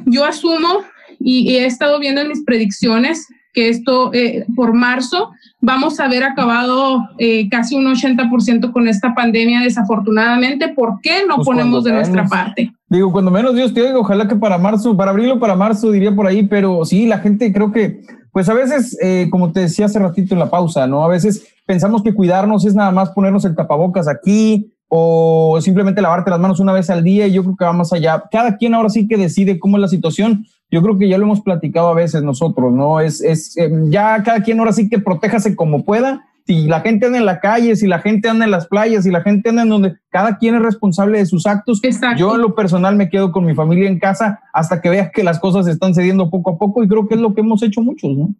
Yo asumo y, y he estado viendo en mis predicciones que esto eh, por marzo vamos a haber acabado eh, casi un 80% con esta pandemia, desafortunadamente. ¿Por qué no Pues ponemos de nuestra parte? Digo, cuando menos Dios te oiga, ojalá que para marzo, para abril o para marzo, diría por ahí, pero sí, la gente creo que, pues a veces, eh, como te decía hace ratito en la pausa, ¿no? A veces pensamos que cuidarnos es nada más ponernos el tapabocas aquí o simplemente lavarte las manos una vez al día y yo creo que va más allá. Cada quien ahora sí que decide cómo es la situación. Yo creo que ya lo hemos platicado a veces nosotros, ¿no? Es, es eh, ya cada quien ahora sí que protéjase como pueda. Si la gente anda en la calle, si la gente anda en las playas, si la gente anda en donde cada quien es responsable de sus actos. Yo en lo personal me quedo con mi familia en casa hasta que vea que las cosas están cediendo poco a poco y creo que es lo que hemos hecho muchos, ¿no?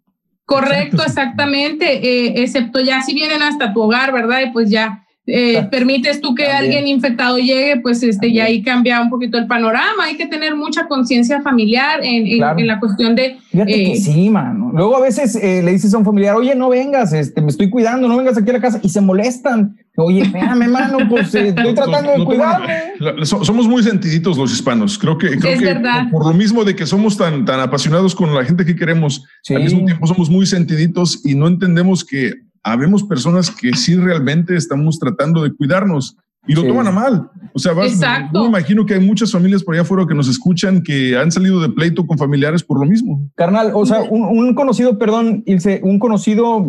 Correcto, exactamente, eh, excepto ya si vienen hasta tu hogar, ¿verdad? Y pues ya eh, permites tú que alguien infectado llegue, pues este, y ahí cambia un poquito el panorama. Hay que tener mucha conciencia familiar en, en- Claro. en la cuestión de... Fíjate eh, que sí, mano. Luego a veces eh, le dices a un familiar, oye, no vengas, este, me estoy cuidando, no vengas aquí a la casa, y se molestan. Oye, espérame, mano, pues eh, estoy tratando de No, cuidarme. la- Somos muy sentiditos los hispanos. Creo que, creo Es que verdad. por lo mismo de que somos tan, tan apasionados con la gente que queremos, al mismo tiempo somos muy sentiditos y no entendemos que habemos personas que sí realmente estamos tratando de cuidarnos y lo Sí. toman a mal. O sea, vas, yo me imagino que hay muchas familias por allá afuera que nos escuchan que han salido de pleito con familiares por lo mismo. Carnal, o sea, un, un conocido, perdón, Ilse, un conocido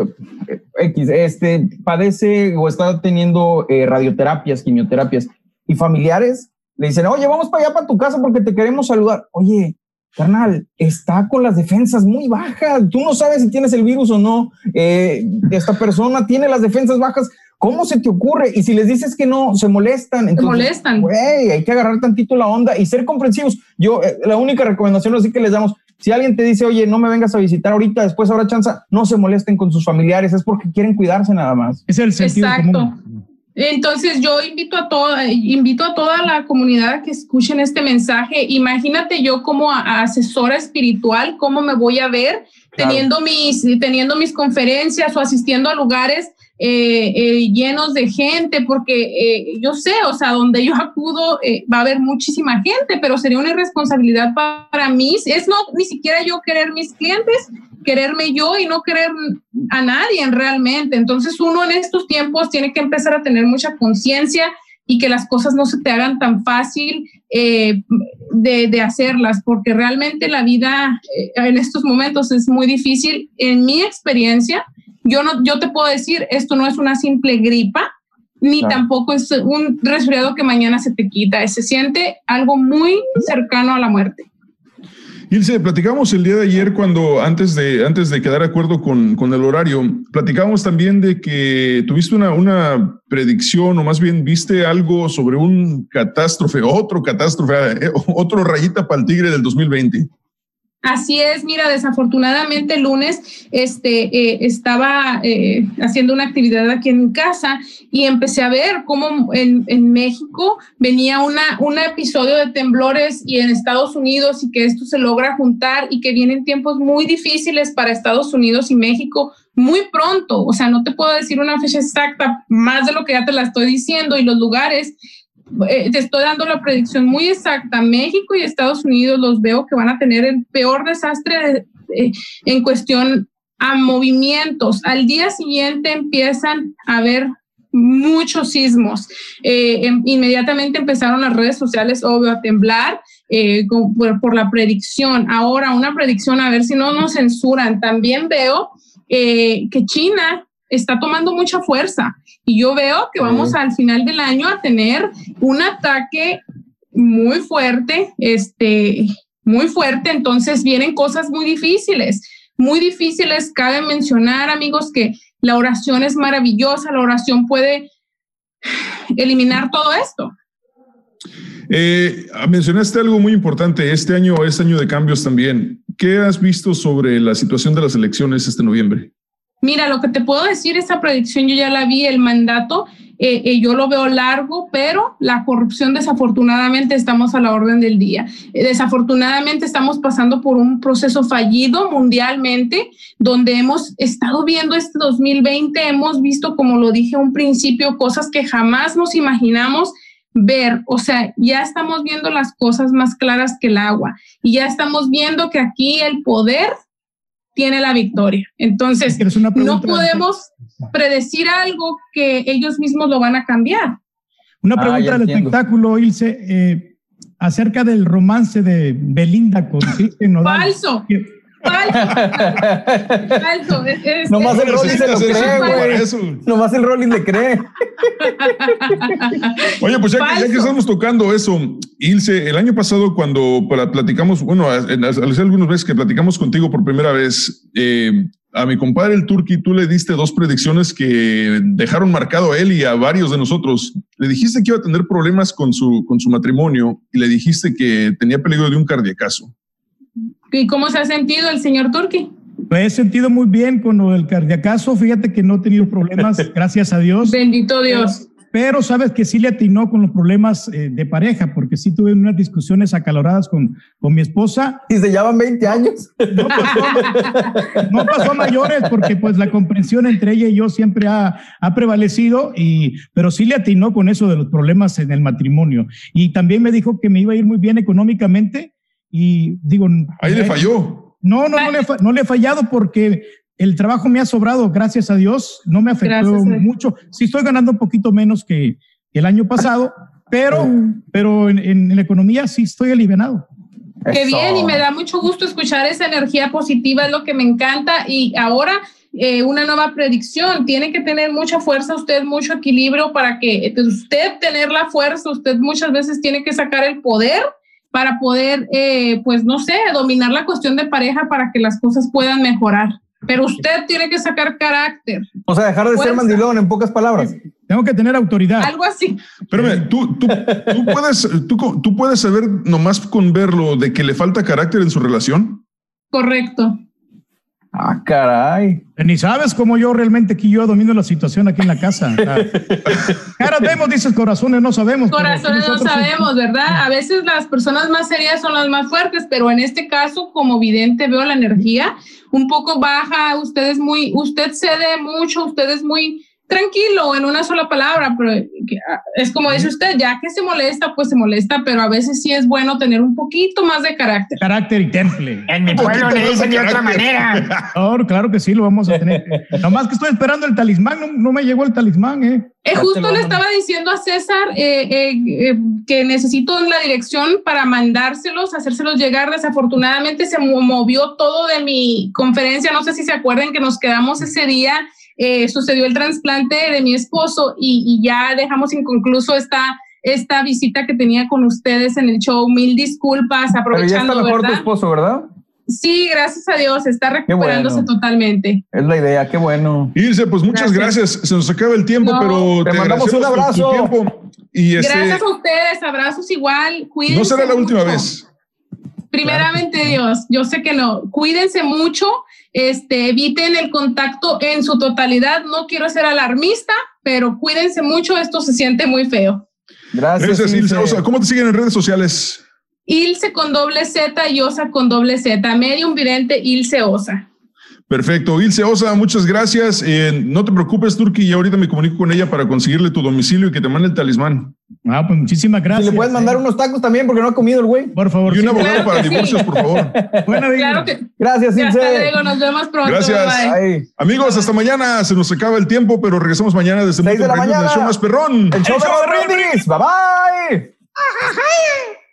eh, X, este, padece o está teniendo eh, radioterapias, quimioterapias, y familiares le dicen, oye, vamos para allá, para tu casa, porque te queremos saludar. Oye, carnal, está con las defensas muy bajas. Tú no sabes si tienes el virus o no. Eh, esta persona tiene las defensas bajas. ¿Cómo se te ocurre? Y si les dices que no, se molestan. Entonces, molestan. Güey, hay que agarrar tantito la onda y ser comprensivos. Yo, eh, la única recomendación así que les damos, si alguien te dice, oye, no me vengas a visitar ahorita, después habrá chance, no se molesten con sus familiares, es porque quieren cuidarse nada más. Es el sentido Exacto. común. Entonces yo invito a toda, invito a toda la comunidad a que escuchen este mensaje. Imagínate yo como a- asesora espiritual, cómo me voy a ver teniendo mis, teniendo mis conferencias o asistiendo a lugares eh, eh, llenos de gente, porque eh, yo sé, o sea, donde yo acudo va a haber muchísima gente, pero sería una irresponsabilidad pa- para mí. Es no ni siquiera yo querer mis clientes, quererme yo y no querer a nadie realmente. Entonces uno en estos tiempos tiene que empezar a tener mucha conciencia y que las cosas no se te hagan tan fácil eh, de, de hacerlas, porque realmente la vida eh, en estos momentos es muy difícil. En mi experiencia, yo, no, yo te puedo decir, esto no es una simple gripa, ni tampoco es un resfriado que mañana se te quita, se siente algo muy cercano a la muerte. Ilse, platicamos el día de ayer cuando, antes de, antes de quedar de acuerdo con, con el horario, platicamos también de que tuviste una, una predicción o más bien viste algo sobre un catástrofe, otro catástrofe, otro rayita para el tigre del 2020. Así es, mira, desafortunadamente el lunes este, eh, estaba eh, haciendo una actividad aquí en mi casa y empecé a ver cómo en, en México venía una, un episodio de temblores y en Estados Unidos y que esto se logra juntar y que vienen tiempos muy difíciles para Estados Unidos y México muy pronto. O sea, no te puedo decir una fecha exacta, más de lo que ya te la estoy diciendo y los lugares eh, te estoy dando la predicción muy exacta. México y Estados Unidos los veo que van a tener el peor desastre eh, en cuestión a movimientos. Al día siguiente empiezan a haber muchos sismos. Eh, em- inmediatamente empezaron las redes sociales, obvio, a temblar eh, por, la predicción. Ahora, una predicción, a ver si no nos censuran. También veo que China está tomando mucha fuerza y yo veo que vamos al final del año a tener un ataque muy fuerte, este, muy fuerte, entonces vienen cosas muy difíciles, muy difíciles. Cabe mencionar, amigos, que la oración es maravillosa, la oración puede eliminar todo esto. Eh, mencionaste algo muy importante. Este año es año de cambios también. ¿Qué has visto sobre la situación de las elecciones este noviembre? Mira, lo que te puedo decir, esa predicción yo ya la vi, el mandato, eh, eh, yo lo veo largo, pero la corrupción desafortunadamente estamos a la orden del día. Eh, desafortunadamente estamos pasando por un proceso fallido mundialmente, donde hemos estado viendo este 2020, hemos visto, como lo dije a un principio, cosas que jamás nos imaginamos ver, o sea, ya estamos viendo las cosas más claras que el agua y ya estamos viendo que aquí el poder tiene la victoria. Entonces, no podemos predecir algo que ellos mismos lo van a cambiar. Una Ah, pregunta ya del entiendo. espectáculo, Ilse, eh, acerca del romance de Belinda con Cristian Nodal. Falso. Que- Falso. Es- es- Nomás el Rolly se lo cree, güey. Nomás el Rolly le cree. Oye, pues ya que, ya que Falso. estamos tocando eso, Ilse, el año pasado cuando para- platicamos, bueno, en- hace algunos meses que platicamos contigo por primera vez, eh, a mi compadre el Turqui, tú le diste dos predicciones que dejaron marcado a él y a varios de nosotros. Le dijiste que iba a tener problemas con su, con su matrimonio y le dijiste que tenía peligro de un cardiacazo. ¿Y cómo se ha sentido el señor Turki? Me he sentido muy bien con lo del cardiacazo. Fíjate que no he tenido problemas, gracias a Dios. Bendito Dios. pero sabes que sí le atinó con los problemas eh, de pareja, porque sí tuve unas discusiones acaloradas con, con mi esposa. Y se llevan 20 años. No pasó, no pasó a mayores, porque pues la comprensión entre ella y yo siempre ha, ha prevalecido, y, pero sí le atinó con eso de los problemas en el matrimonio. Y también me dijo que me iba a ir muy bien económicamente, y digo... Ahí le falló. No, no, no le, no le he fallado porque el trabajo me ha sobrado, gracias a Dios, no me afectó mucho. Sí estoy ganando un poquito menos que el año pasado, pero, pero en, en la economía sí estoy alivianado. Qué bien, y me da mucho gusto escuchar esa energía positiva, es lo que me encanta. Y ahora eh, una nueva predicción, tiene que tener mucha fuerza usted, mucho equilibrio para que pues, usted tener la fuerza, usted muchas veces tiene que sacar el poder para poder, eh, pues no sé, dominar la cuestión de pareja para que las cosas puedan mejorar. Pero usted tiene que sacar carácter, O sea, dejar de ser mandilón, en pocas palabras. Tengo que tener autoridad. algo así. Espérame, tú, tú, tú puedes, tú, tú puedes saber nomás con verlo de que le falta carácter en su relación. Correcto. Ah, caray. Ni sabes cómo yo realmente aquí yo domino la situación aquí en la casa. Caras vemos, dices corazones, no sabemos. Corazones no sabemos, ¿verdad? A veces las personas más serias son las más fuertes, pero en este caso, como vidente, veo la energía un poco baja. Usted es muy, usted cede mucho, usted es muy tranquilo en una sola palabra, pero que, ah, es como dice usted, ya que se molesta, pues se molesta, pero a veces sí es bueno tener un poquito más de carácter. Carácter y temple. En mi pueblo le dicen de otra manera. Claro, claro que sí, lo vamos a tener. Nomás que estoy esperando el talismán, no, no me llegó el talismán, ¿eh? Eh, justo le estaba diciendo a César eh, eh, eh, que necesito la dirección para mandárselos, hacérselos llegar. Desafortunadamente se mo- movió todo de mi conferencia. No sé si se acuerdan que nos quedamos ese día. Eh, sucedió el trasplante de mi esposo y, y ya dejamos inconcluso esta, esta visita que tenía con ustedes en el show. Mil disculpas, Pero ya está aprovechando, mejor tu ¿verdad? esposo, ¿verdad? Sí, gracias a Dios, está recuperándose bueno. totalmente. Es la idea, qué bueno. Irse, pues muchas gracias. Se nos acaba el tiempo, No. pero Te mandamos un tu abrazo. Y este, Gracias a ustedes, abrazos igual. Cuídense no será la última mucho. vez. Primeramente Dios, yo sé que no. Cuídense mucho, este, eviten el contacto en su totalidad. No quiero ser alarmista, pero cuídense mucho. Esto se siente muy feo. Gracias. Gracias, Ilse Ilse. Osa. ¿Cómo te siguen en redes sociales? Ilse con doble Z y Osa con doble Z. Medium vidente Ilse Osa. Perfecto. Ilse Osa, muchas gracias. Eh, no te preocupes, Turki, y ahorita me comunico con ella para conseguirle tu domicilio y que te mande el talismán. Ah, pues muchísimas Si gracias. le puedes mandar eh. unos tacos también porque no ha comido el güey. Por favor. Y un sí. abogado Claro para sí. divorcios, por favor. Buena vida. Claro que Gracias, Ilse. hasta luego. Nos vemos pronto. Gracias. Bye. Amigos, hasta mañana. Se nos acaba el tiempo, pero regresamos mañana desde muy de temprano el show más perrón. El show de Raúl Brindis. Bye bye.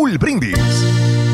Raúl Brindis.